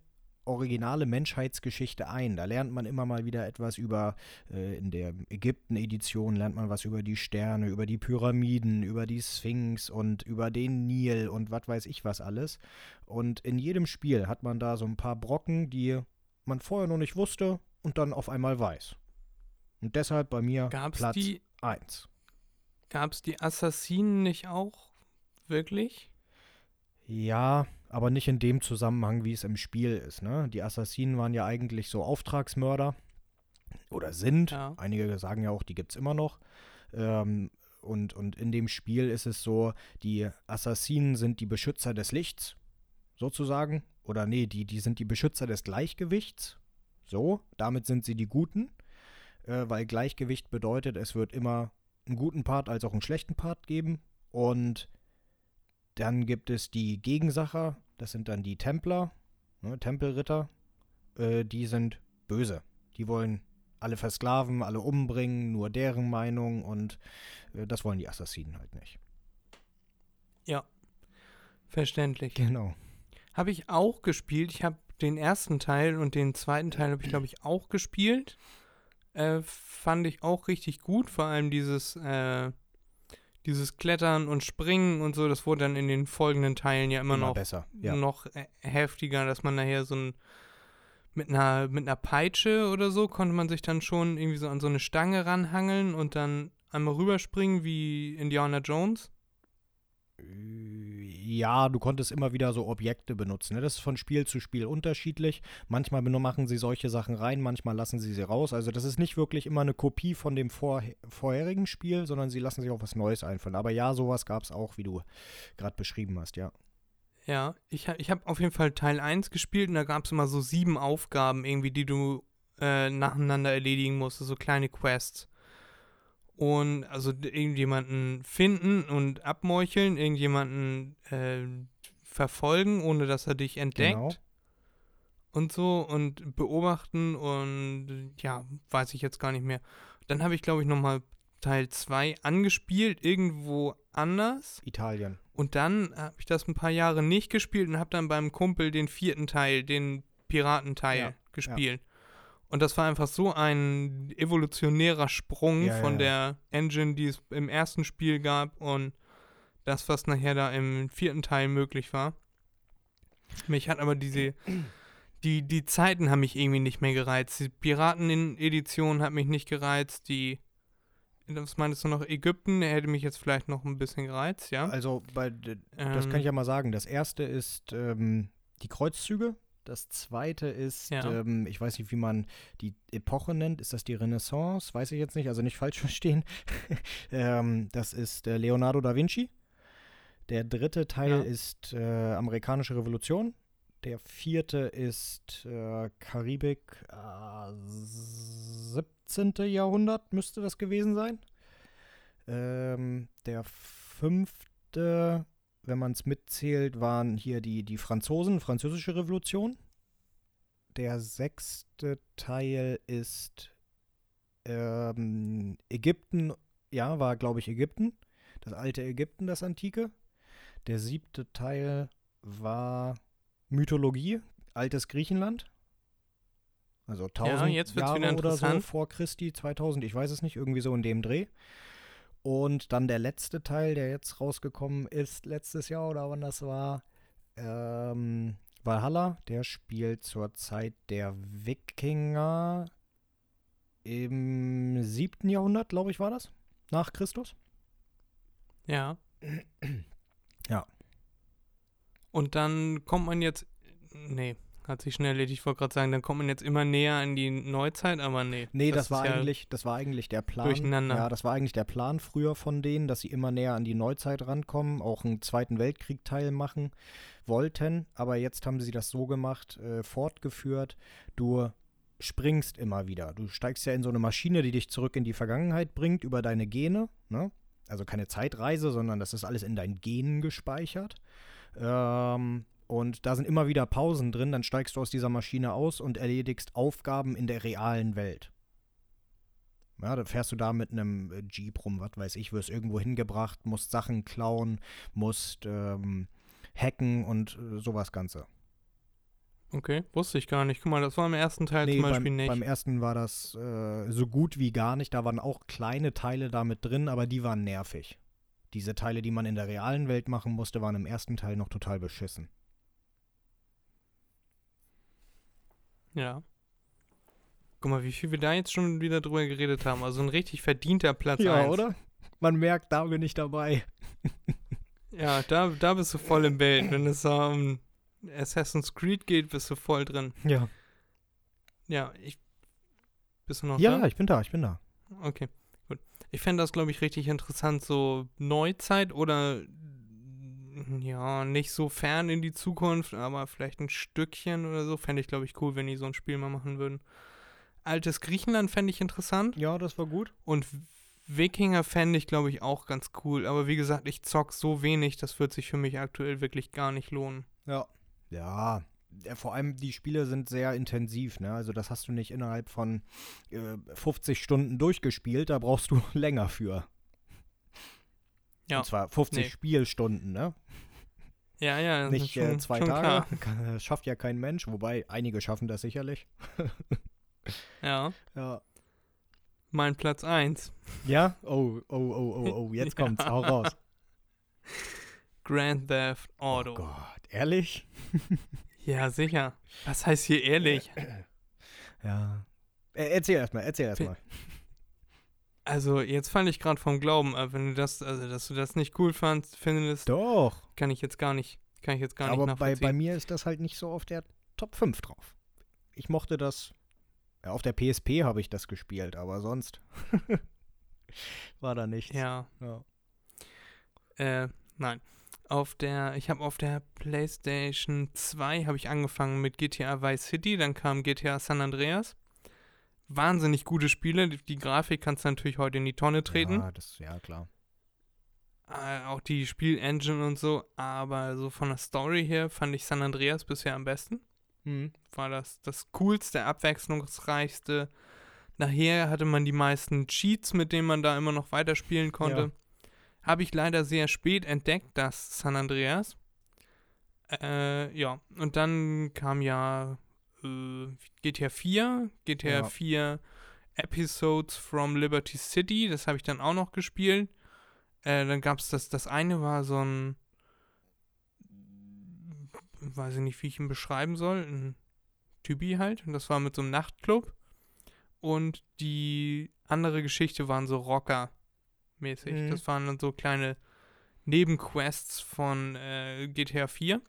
originale Menschheitsgeschichte ein. Da lernt man immer mal wieder etwas über, äh, in der Ägypten-Edition lernt man was über die Sterne, über die Pyramiden, über die Sphinx und über den Nil und was weiß ich was alles. Und in jedem Spiel hat man da so ein paar Brocken, die man vorher noch nicht wusste und dann auf einmal weiß. Und deshalb bei mir Gab's Platz die, 1. gab's die Assassinen nicht auch? Wirklich? Ja, aber nicht in dem Zusammenhang, wie es im Spiel ist. Ne? Die Assassinen waren ja eigentlich so Auftragsmörder oder sind. Ja. Einige sagen ja auch, die gibt es immer noch. Ähm, und, und in dem Spiel ist es so, die Assassinen sind die Beschützer des Lichts, sozusagen. Oder nee, die, die sind die Beschützer des Gleichgewichts. So, damit sind sie die Guten. Äh, weil Gleichgewicht bedeutet, es wird immer einen guten Part als auch einen schlechten Part geben. Und dann gibt es die Gegensacher, das sind dann die Templer, ne, Tempelritter. Äh, die sind böse. Die wollen alle versklaven, alle umbringen, nur deren Meinung und äh, das wollen die Assassinen halt nicht. Verständlich. Genau. Habe ich auch gespielt. Ich habe den ersten Teil und den zweiten Teil habe ich, glaube ich, auch gespielt. Äh, fand ich auch richtig gut. Vor allem dieses, äh, dieses Klettern und Springen und so, das wurde dann in den folgenden Teilen ja immer, Immer noch, besser. Ja. noch äh, heftiger, dass man nachher so ein mit einer, mit einer Peitsche oder so konnte man sich dann schon irgendwie so an so eine Stange ranhangeln und dann einmal rüberspringen wie Indiana Jones. Ja, du konntest immer wieder so Objekte benutzen. Ne? Das ist von Spiel zu Spiel unterschiedlich. Manchmal machen sie solche Sachen rein, manchmal lassen sie sie raus. Also das ist nicht wirklich immer eine Kopie von dem vor vorherigen Spiel, sondern sie lassen sich auch was Neues einfallen. Aber ja, sowas gab es auch, wie du gerade beschrieben hast, ja. Ja, ich, ich habe auf jeden Fall Teil 1 gespielt und da gab es immer so sieben Aufgaben irgendwie, die du äh, nacheinander erledigen musstest, so kleine Quests. Und also irgendjemanden finden und abmeucheln, irgendjemanden äh, verfolgen, ohne dass er dich entdeckt. Genau. Und so und beobachten und ja, weiß ich jetzt gar nicht mehr. Dann habe ich, glaube ich, nochmal Teil 2 angespielt, irgendwo anders. Italien. Und dann habe ich das ein paar Jahre nicht gespielt und habe dann beim Kumpel den vierten Teil, den Piratenteil, Ja, gespielt. Und das war einfach so ein evolutionärer Sprung Ja, von ja, der Engine, die es im ersten Spiel gab und das, was nachher da im vierten Teil möglich war. Mich hat aber diese, die, die Zeiten haben mich irgendwie nicht mehr gereizt. Die Piraten-Edition hat mich nicht gereizt. Die, was meinst du noch, Ägypten, der hätte mich jetzt vielleicht noch ein bisschen gereizt, ja? Also, bei, das Ähm, kann ich ja mal sagen. Das erste ist ähm, die Kreuzzüge. Das zweite ist, Ja. ähm, ich weiß nicht, wie man die Epoche nennt. Ist das die Renaissance? Weiß ich jetzt nicht, also nicht falsch verstehen. ähm, das ist äh, Leonardo da Vinci. Der dritte Teil Ja. ist äh, amerikanische Revolution. Der vierte ist äh, Karibik, äh, 17. Jahrhundert müsste das gewesen sein. Ähm, der fünfte, wenn man es mitzählt, waren hier die, die Franzosen, französische Revolution. Der sechste Teil ist ähm, Ägypten, ja, war glaube ich Ägypten. Das alte Ägypten, das antike. Der siebte Teil war Mythologie, altes Griechenland. Also 1000 jetzt wird's Jahre oder so vor Christi, 2000, ich weiß es nicht, irgendwie so in dem Dreh. Und dann der letzte Teil, der jetzt rausgekommen ist, letztes Jahr oder wann das war, ähm, Valhalla, der spielt zur Zeit der Wikinger im 7. Jahrhundert, glaube ich, war das, nach Christus. Ja. Ja. Und dann kommt man jetzt. Nee, hat sich schnell erledigt. Ich wollte gerade sagen, dann kommt man jetzt immer näher an die Neuzeit, aber nee. Nee, das, ist war ja eigentlich, das war eigentlich der Plan. durcheinander. Ja, das war eigentlich der Plan früher von denen, dass sie immer näher an die Neuzeit rankommen, auch einen Zweiten Weltkrieg teilmachen wollten. Aber jetzt haben sie das so gemacht, äh, fortgeführt. Du springst immer wieder. Du steigst ja in so eine Maschine, die dich zurück in die Vergangenheit bringt über deine Gene. Ne? Also keine Zeitreise, sondern das ist alles in deinen Genen gespeichert. Ähm, und da sind immer wieder Pausen drin. Dann steigst du aus dieser Maschine aus und erledigst Aufgaben in der realen Welt. Ja, dann fährst du da mit einem äh, Jeep rum, was weiß ich, wirst irgendwo hingebracht, musst Sachen klauen, musst ähm, hacken und äh, sowas Ganze. Okay, wusste ich gar nicht. Guck mal, das war im ersten Teil Nee, zum Beispiel beim, nicht. beim ersten war das äh, so gut wie gar nicht. Da waren auch kleine Teile damit drin, aber die waren nervig. Diese Teile, die man in der realen Welt machen musste, waren im ersten Teil noch total beschissen. Ja. Guck mal, wie viel wir da jetzt schon wieder drüber geredet haben. Also ein richtig verdienter Platz 1. Man merkt, da bin ich dabei. Ja, da, da bist du voll im Bild. Wenn es um Assassin's Creed geht, bist du voll drin. Ja. Ja, ich. Bist du noch Ja, da? ich bin da, ich bin da. Okay, gut. Ich fände das, glaube ich, richtig interessant, so Neuzeit oder ja, nicht so fern in die Zukunft, aber vielleicht ein Stückchen oder so. Fände ich, glaube ich, cool, wenn die so ein Spiel mal machen würden. Altes Griechenland fände ich interessant Ja, das war gut. und Wikinger fände ich, glaube ich, auch ganz cool. Aber wie gesagt, ich zock so wenig, das wird sich für mich aktuell wirklich gar nicht lohnen. Ja. Ja. Ja, vor allem die Spiele sind sehr intensiv, ne? Also das hast du nicht innerhalb von äh, 50 Stunden durchgespielt, da brauchst du länger für. Ja. Und zwar 50 Nee. Spielstunden, ne? Ja, ja, nicht schon, äh, zwei Tage. Klar. Das schafft ja kein Mensch, wobei einige schaffen das sicherlich. Ja, Ja. mein Platz 1. Ja? Oh, oh, oh, oh, oh, jetzt kommt's, hau raus. Grand Theft Auto. Oh Gott, ehrlich? Ja, sicher. Was heißt hier ehrlich? Ja. Äh, erzähl erstmal, erzähl erstmal. Also, jetzt fand ich gerade vom Glauben ab, wenn du das, also dass du das nicht cool fandst, findest, Doch. kann ich jetzt gar nicht, kann ich jetzt gar nicht Aber bei, bei mir ist das halt nicht so auf der Top 5 drauf. Ich mochte das. Ja, auf der PSP habe ich das gespielt, aber sonst war da nichts. ja, Ja. äh, nein. Auf der, ich habe auf der PlayStation 2 habe ich angefangen mit GTA Vice City, dann kam GTA San Andreas. Wahnsinnig gute Spiele, die, Grafik kannst du natürlich heute in die Tonne treten. Ja, das, ja, klar. Äh, auch die Spielengine und so, aber so von der Story her fand ich San Andreas bisher am besten. Mhm. war das das coolste, abwechslungsreichste. Nachher hatte man die meisten Cheats, mit denen man da immer noch weiterspielen konnte. Habe ich leider sehr spät entdeckt, das San Andreas. Äh, ja, und dann kam ja äh, GTA 4, GTA Ja. 4 Episodes from Liberty City, das habe ich dann auch noch gespielt. Äh, dann gab es das, das eine war so ein, weiß ich nicht, wie ich ihn beschreiben soll, ein Typi halt, und das war mit so einem Nachtclub. Und die andere Geschichte waren so Rocker-mäßig. Mhm. Das waren dann so kleine Nebenquests von äh, GTA 4.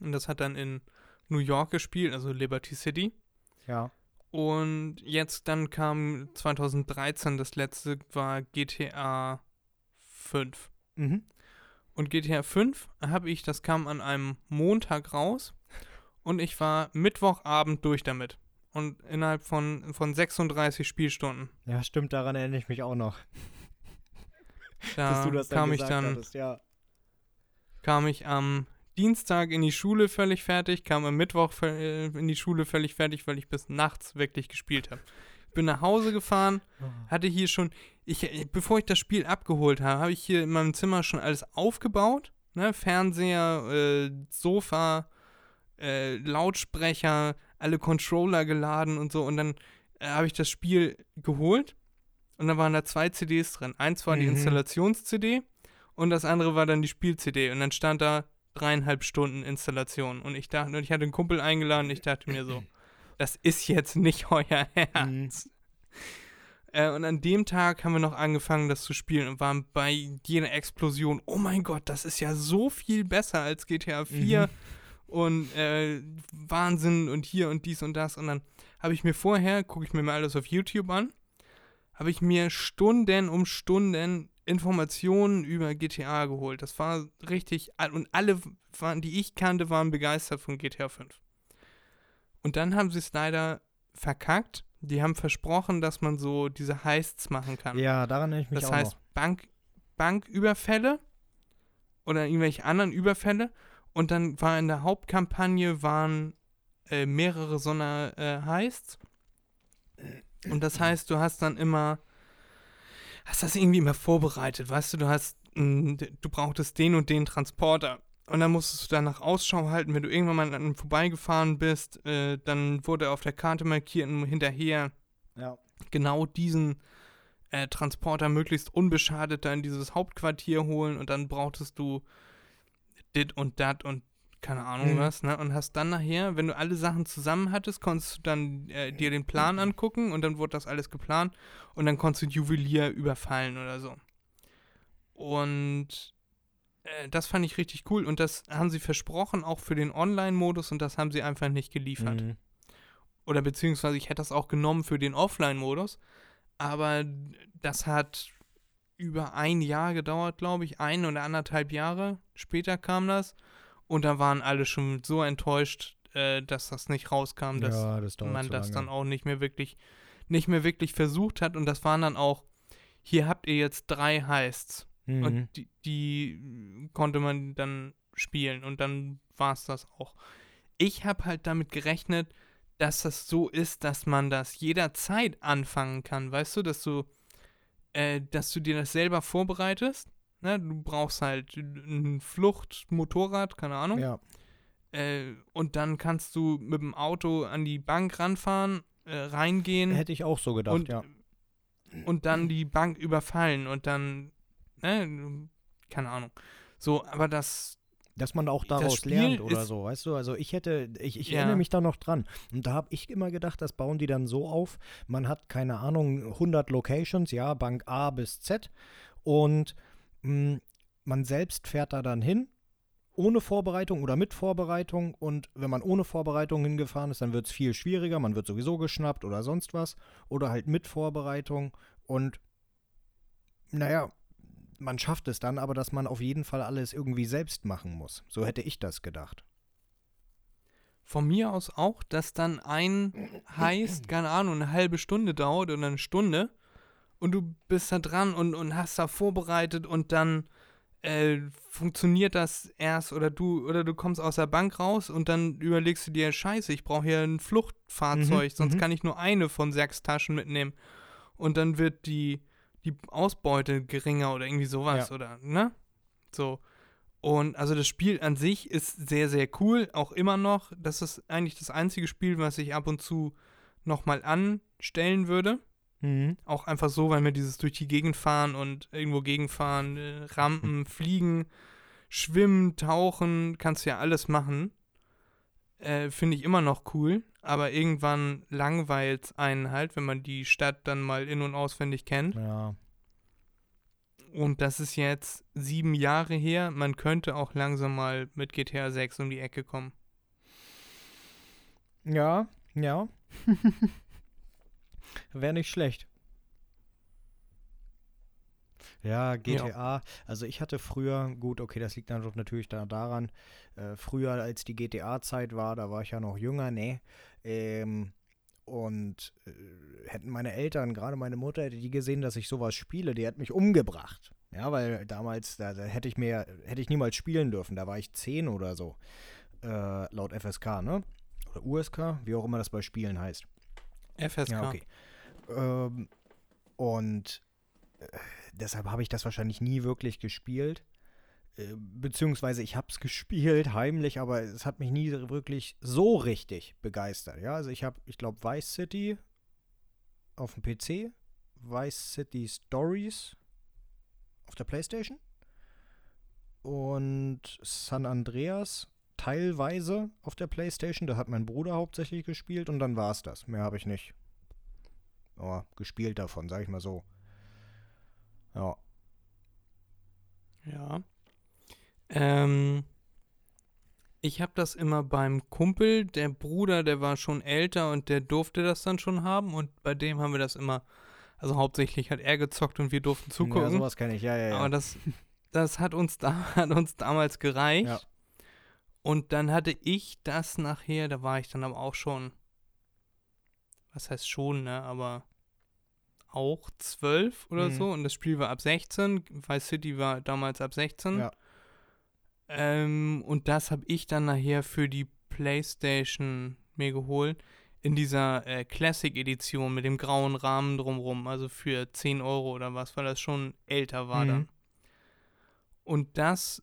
Und das hat dann in New York gespielt, also Liberty City. Ja. Und jetzt dann kam 2013, das letzte war GTA 5. Mhm. Und GTA 5 habe ich, das kam an einem Montag raus und ich war Mittwochabend durch damit. Und innerhalb von, von 36 Spielstunden. Ja, stimmt, daran erinnere ich mich auch noch. Da dass du das dann kam ich dann, hattest, ja. kam ich am Dienstag in die Schule völlig fertig, kam am Mittwoch äh, in die Schule völlig fertig, weil ich bis nachts wirklich gespielt habe. Bin nach Hause gefahren, hatte hier schon, ich, äh, bevor ich das Spiel abgeholt habe, habe ich hier in meinem Zimmer schon alles aufgebaut, Ne? Fernseher, äh, Sofa, äh, Lautsprecher, alle Controller geladen und so. Und dann äh, habe ich das Spiel geholt und dann waren da zwei CDs drin. Eins war die Mhm. Installations-CD und das andere war dann die Spiel-CD. Und dann stand da dreieinhalb Stunden Installation. Und ich dachte, und ich hatte einen Kumpel eingeladen, ich dachte mir so, das ist jetzt nicht euer Ernst. Äh, und an dem Tag haben wir noch angefangen, das zu spielen und waren bei jeder Explosion, oh mein Gott, das ist ja so viel besser als GTA 4 und äh, Wahnsinn und hier und dies und das. Und dann habe ich mir vorher, gucke ich mir mal alles auf YouTube an, habe ich mir Stunden um Stunden Informationen über GTA geholt. Das war richtig, und alle, waren, die ich kannte, waren begeistert von GTA 5. Und dann haben sie es leider verkackt. Die haben versprochen, dass man so diese Heists machen kann. Ja, daran erinnere ich mich das auch heißt noch. Bank, Banküberfälle oder irgendwelche anderen Überfälle. Und dann war in der Hauptkampagne waren äh, mehrere so einer äh, Heists. Und das heißt, du hast dann immer, hast das irgendwie immer vorbereitet, weißt du, du hast, mh, d- du brauchtest den und den Transporter. Und dann musstest du danach Ausschau halten, wenn du irgendwann mal an einem vorbeigefahren bist, äh, dann wurde auf der Karte markiert und hinterher Ja. genau diesen äh, Transporter möglichst unbeschadet da in dieses Hauptquartier holen und dann brauchtest du dit und dat und keine Ahnung Mhm. was, ne? Und hast dann nachher, wenn du alle Sachen zusammen hattest, konntest du dann äh, dir den Plan angucken und dann wurde das alles geplant und dann konntest du den Juwelier überfallen oder so. Und äh, das fand ich richtig cool und das haben sie versprochen, auch für den Online-Modus und das haben sie einfach nicht geliefert Mhm. oder beziehungsweise ich hätte das auch genommen für den Offline-Modus, aber das hat über ein Jahr gedauert, glaube ich, ein oder anderthalb Jahre später kam das und da waren alle schon so enttäuscht, äh, dass das nicht rauskam, dass ja, das man das dann auch nicht mehr wirklich, nicht mehr wirklich versucht hat und das waren dann auch, hier habt ihr jetzt drei Heists Mhm. und die, die konnte man dann spielen und dann war es das auch. Ich habe halt damit gerechnet, dass das so ist, dass man das jederzeit anfangen kann, weißt du, dass du, äh, dass du dir das selber vorbereitest. Ne? Du brauchst halt ein Fluchtmotorrad, keine Ahnung. ja. Äh, und dann kannst du mit dem Auto an die Bank ranfahren, äh, reingehen Hätte ich auch so gedacht, und, ja. und dann die Bank überfallen und dann, ne, keine Ahnung. So, aber das, Dass man auch daraus lernt oder so, weißt du? Also ich hätte, ich, ich Ja. erinnere mich da noch dran. Und da habe ich immer gedacht, das bauen die dann so auf. Man hat, keine Ahnung, 100 Locations, ja, Bank A bis Z. Und man selbst fährt da dann hin, ohne Vorbereitung oder mit Vorbereitung. Und wenn man ohne Vorbereitung hingefahren ist, dann wird es viel schwieriger. Man wird sowieso geschnappt oder sonst was. Oder halt mit Vorbereitung. Und naja, man schafft es dann, aber dass man auf jeden Fall alles irgendwie selbst machen muss. So hätte ich das gedacht. von mir aus auch, dass dann ein heißt, keine Ahnung, eine halbe Stunde dauert oder eine Stunde und du bist da dran und, und hast da vorbereitet und dann äh, funktioniert das erst oder du oder du kommst aus der Bank raus und dann überlegst du dir, scheiße, ich brauche hier ein Fluchtfahrzeug, Mhm, sonst mhm. kann ich nur eine von sechs Taschen mitnehmen. Und dann wird die, die Ausbeute geringer oder irgendwie sowas Ja. oder, ne? So. Und also das Spiel an sich ist sehr, sehr cool, auch immer noch. Das ist eigentlich das einzige Spiel, was ich ab und zu nochmal anstellen würde. Mhm. Auch einfach so, weil mir dieses durch die Gegend fahren und irgendwo gegenfahren, äh, Rampen, Fliegen, Schwimmen, Tauchen, kannst du ja alles machen. Äh, Finde ich immer noch cool. Aber irgendwann langweilt es einen halt, wenn man die Stadt dann mal in- und auswendig kennt. Ja. Und das ist jetzt sieben Jahre her. Man könnte auch langsam mal mit GTA 6 um die Ecke kommen. Ja, ja. Wäre nicht schlecht. Ja, GTA. Also ich hatte früher, gut, okay, das liegt dann doch natürlich da daran, äh, früher als die GTA-Zeit war, da war ich ja noch jünger, ne? Ähm, und äh, hätten meine Eltern, gerade meine Mutter, hätte die gesehen, dass ich sowas spiele, die hätte mich umgebracht. Ja, weil damals, da, da hätte ich mir, hätte ich niemals spielen dürfen, da war ich zehn oder so, äh, laut FSK, ne? Oder USK, wie auch immer das bei Spielen heißt. FSK. Ja, okay. Ähm, und äh, deshalb habe ich das wahrscheinlich nie wirklich gespielt. Äh, beziehungsweise ich habe es gespielt, heimlich, aber es hat mich nie wirklich so richtig begeistert. Ja, also ich habe, ich glaube, Vice City auf dem PC, Vice City Stories auf der Playstation und San Andreas teilweise auf der Playstation. Da hat mein Bruder hauptsächlich gespielt und dann war es das. Mehr habe ich nicht oh, gespielt davon, sag ich mal so. Ja. Ja. Ähm, ich habe das immer beim Kumpel, der Bruder, der war schon älter und der durfte das dann schon haben und bei dem haben wir das immer, also hauptsächlich hat er gezockt und wir durften zugucken. Ja, sowas kenne ich, ja, ja, ja. Aber das, das hat uns, da, hat uns damals gereicht. Ja. Und dann hatte ich das nachher, da war ich dann aber auch schon, was heißt schon, ne, aber auch zwölf oder Mhm. so. Und das Spiel war ab 16. Vice City war damals ab 16. Ja. Ähm, und das habe ich dann nachher für die PlayStation mir geholt. In dieser äh, Classic-Edition mit dem grauen Rahmen drumrum. Also für 10 Euro oder was, weil das schon älter war Mhm. dann. Und das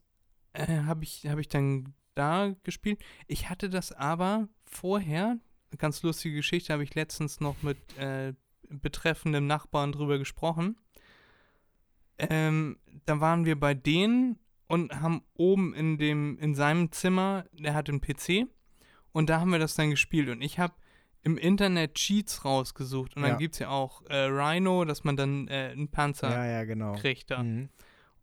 äh, habe ich, hab ich dann da gespielt. Ich hatte das aber vorher, eine ganz lustige Geschichte, habe ich letztens noch mit äh, betreffendem Nachbarn drüber gesprochen. Ähm, da waren wir bei denen und haben oben in dem, in seinem Zimmer, der hat einen PC und da haben wir das dann gespielt und ich habe im Internet Cheats rausgesucht und dann Ja. gibt es ja auch äh, Rhino, dass man dann äh, einen Panzer Ja, ja, genau. kriegt da. Mhm.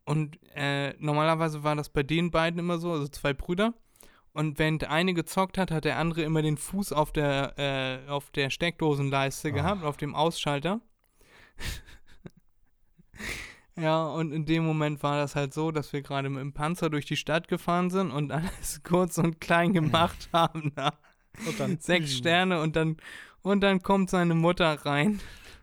Und äh, normalerweise war das bei den beiden immer so, also zwei Brüder. Und während der eine gezockt hat, hat der andere immer den Fuß auf der, äh, auf der Steckdosenleiste Ah. gehabt, auf dem Ausschalter. ja, und in dem Moment war das halt so, dass wir gerade mit dem Panzer durch die Stadt gefahren sind und alles kurz und klein gemacht haben. Da. Und dann Sechs Sterne und dann, und dann kommt seine Mutter rein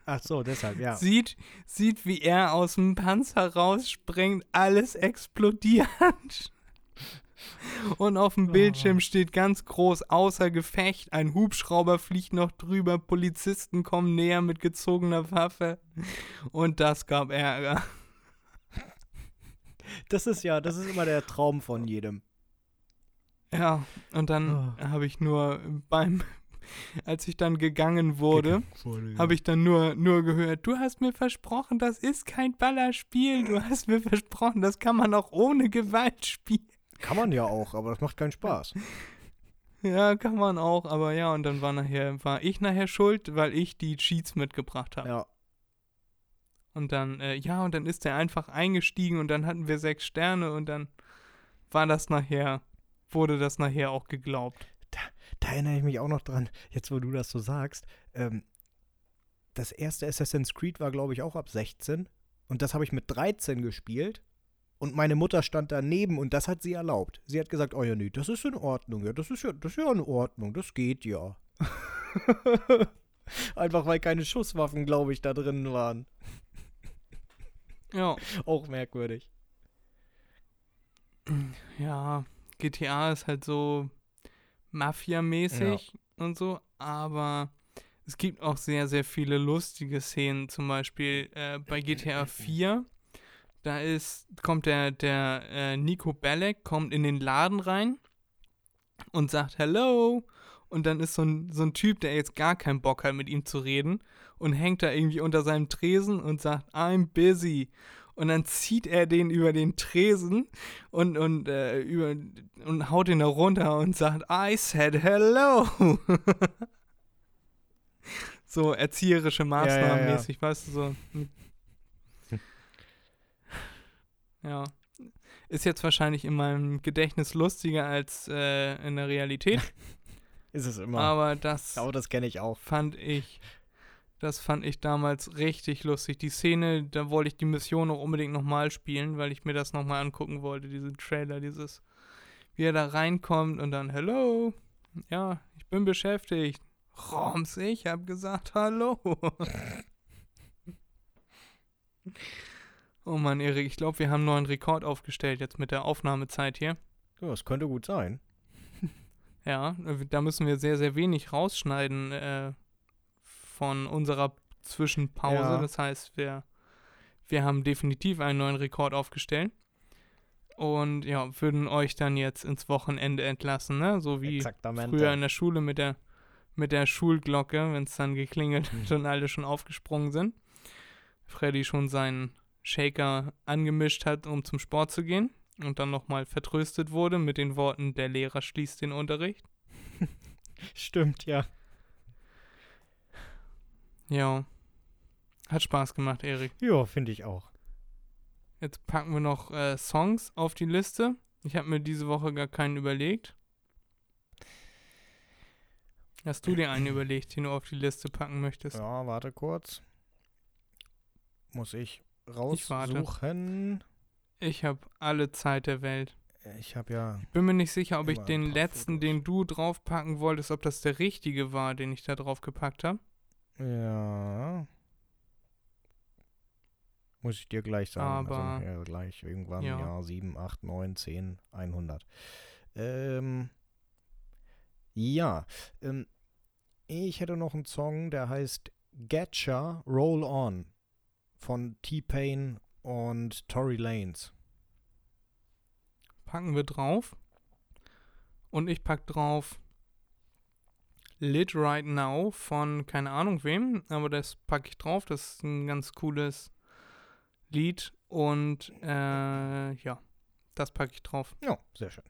Ach so, deshalb, ja. sieht, sieht, wie er aus dem Panzer rausspringt, alles explodiert. Und auf dem Bildschirm steht ganz groß außer Gefecht, ein Hubschrauber fliegt noch drüber, Polizisten kommen näher mit gezogener Waffe. Und das gab Ärger. Das ist ja, das ist immer der Traum von jedem. Ja, und dann Oh. habe ich nur beim, als ich dann gegangen wurde, habe ich dann nur, nur gehört, du hast mir versprochen, das ist kein Ballerspiel. Du hast mir versprochen, das kann man auch ohne Gewalt spielen. Kann man ja auch, aber das macht keinen Spaß. Ja, kann man auch, aber ja, und dann war nachher, war ich nachher schuld, weil ich die Cheats mitgebracht habe. Ja. Und dann, äh, ja, und dann ist er einfach eingestiegen und dann hatten wir sechs Sterne und dann war das nachher, wurde das nachher auch geglaubt. Da erinnere ich mich auch noch dran, jetzt wo du das so sagst. Ähm, das erste Assassin's Creed war, glaube ich, auch ab 16. Und das habe ich mit 13 gespielt. Und meine Mutter stand daneben und das hat sie erlaubt. Sie hat gesagt, oh ja, nee, das ist in Ordnung. Ja, das ist ja, das ist ja in Ordnung. Das geht ja. Einfach weil keine Schusswaffen, glaube ich, da drin waren. Ja, Auch merkwürdig. ja, GTA ist halt so Mafia-mäßig und so, aber es gibt auch sehr, sehr viele lustige Szenen. Zum Beispiel äh, bei GTA 4, da ist, kommt der, der äh, Nico Bellic, kommt in den Laden rein und sagt Hello. Und dann ist so ein, so ein Typ, der jetzt gar keinen Bock hat, mit ihm zu reden und hängt da irgendwie unter seinem Tresen und sagt, I'm busy. Und dann zieht er den über den Tresen und, und, äh, über, und haut ihn da runter und sagt, I said hello. so erzieherische Maßnahmen ja. mäßig, weißt du, so. Ja. Ist jetzt wahrscheinlich in meinem Gedächtnis lustiger als äh, in der Realität, Ist es immer. aber das Aber das kenne ich auch. fand ich, das fand ich damals richtig lustig. Die Szene, da wollte ich die Mission auch unbedingt nochmal spielen, weil ich mir das nochmal angucken wollte, diesen Trailer, dieses, wie er da reinkommt und dann, hello, ja, ich bin beschäftigt. Roms, ich hab gesagt, hallo. oh Mann, Erik, ich glaube, wir haben einen neuen Rekord aufgestellt jetzt mit der Aufnahmezeit hier. Ja, das könnte gut sein. Ja, da müssen wir sehr, sehr wenig rausschneiden äh, von unserer Zwischenpause. Ja. Das heißt, wir, wir haben definitiv einen neuen Rekord aufgestellt. Und ja, würden euch dann jetzt ins Wochenende entlassen, ne? So wie früher in der Schule mit der, mit der Schulglocke, wenn es dann geklingelt Mhm. hat und alle schon aufgesprungen sind. Freddy schon seinen Shaker angemischt hat, um zum Sport zu gehen und dann nochmal vertröstet wurde mit den Worten, der Lehrer schließt den Unterricht. Stimmt, ja. Ja. Hat Spaß gemacht, Erik. Ja, finde ich auch. Jetzt packen wir noch äh, Songs auf die Liste. Ich habe mir diese Woche gar keinen überlegt. Hast du dir einen überlegt, den du auf die Liste packen möchtest? Ja, warte kurz. Muss ich Ich raussuchen. Ich habe alle Zeit der Welt. Ich habe ja. Bin mir nicht sicher, ob ich den letzten, Fotos. den du draufpacken wolltest, ob das der richtige war, den ich da drauf gepackt habe. Ja. Muss ich dir gleich sagen. Aber- also, ja, gleich irgendwann, Ja. ja, 7, 8, 9, 10, 100. Ähm, ja. Ähm, ich hätte noch einen Song, der heißt Getcha Roll On von T-Pain und Tory Lanez. Packen wir drauf. Und ich pack drauf Lit Right Now von keine Ahnung wem, aber das packe ich drauf. Das ist ein ganz cooles Lied. Und äh, ja, das packe ich drauf. Ja, sehr schön.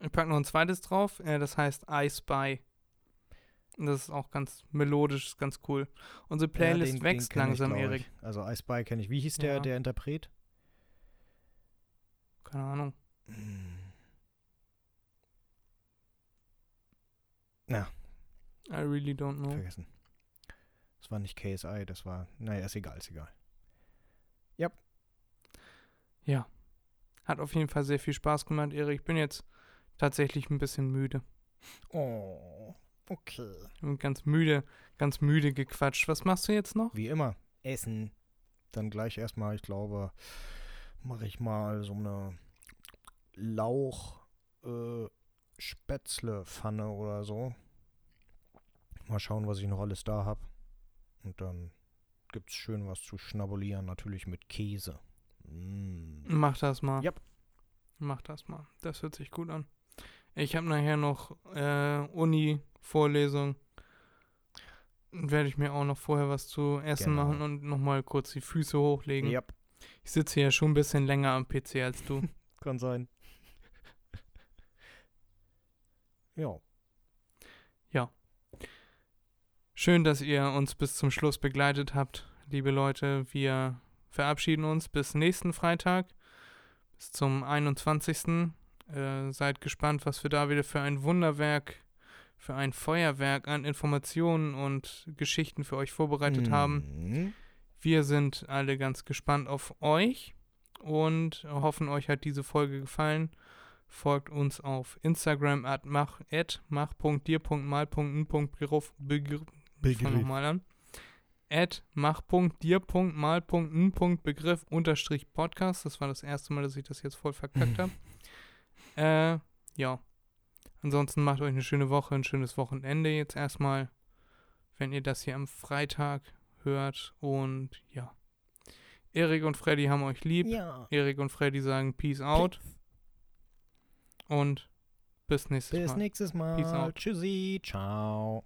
Ich packe noch ein zweites drauf, äh, das heißt I Spy. Das ist auch ganz melodisch, ist ganz cool. Unsere Playlist Ja, den- den wächst ich, langsam, glaub Erik. ich. Also I Spy kenne ich. Wie hieß der, Ja. der Interpret? Keine Ahnung. Na, I really don't know. vergessen. Das war nicht KSI, das war. Naja, ist egal, ist egal. Ja. Hat auf jeden Fall sehr viel Spaß gemacht, Erik. Ich bin jetzt tatsächlich ein bisschen müde. Oh, okay. Bin ganz müde, ganz müde gequatscht. Was machst du jetzt noch? Wie immer. Essen. Dann gleich erstmal, ich glaube, mache ich mal so eine Lauch äh, oder so. Mal schauen, was ich noch alles da habe. Und dann gibt's schön was zu schnabulieren, natürlich mit Käse. Mm. Mach das mal. Yep. Mach das mal. Das hört sich gut an. Ich habe nachher noch äh, Uni-Vorlesung. Werde ich mir auch noch vorher was zu essen Genau. machen und nochmal kurz die Füße hochlegen. Yep, Ich sitze ja schon ein bisschen länger am PC als du. kann sein. ja. Schön, dass ihr uns bis zum Schluss begleitet habt, liebe Leute. Wir verabschieden uns bis nächsten Freitag, bis zum 21. Äh, seid gespannt, was wir da wieder für ein Wunderwerk, für ein Feuerwerk an Informationen und Geschichten für euch vorbereitet haben. Mhm. Wir sind alle ganz gespannt auf euch und hoffen, euch hat diese Folge gefallen. Folgt uns auf Instagram at mach, mach.dir.mal.n.begriff. Ich fang nochmal an. At mach.dir.mal.n.begriff unterstrich Podcast. Das war das erste Mal, dass ich das jetzt voll verkackt habe. äh, ja. Ansonsten macht euch eine schöne Woche, ein schönes Wochenende jetzt erstmal, wenn ihr das hier am Freitag hört. Und ja. Erik und Freddy haben euch lieb. Ja. Erik und Freddy sagen Peace out. Und bis nächstes Bis Mal. nächstes Mal. Peace out. Tschüssi. Ciao.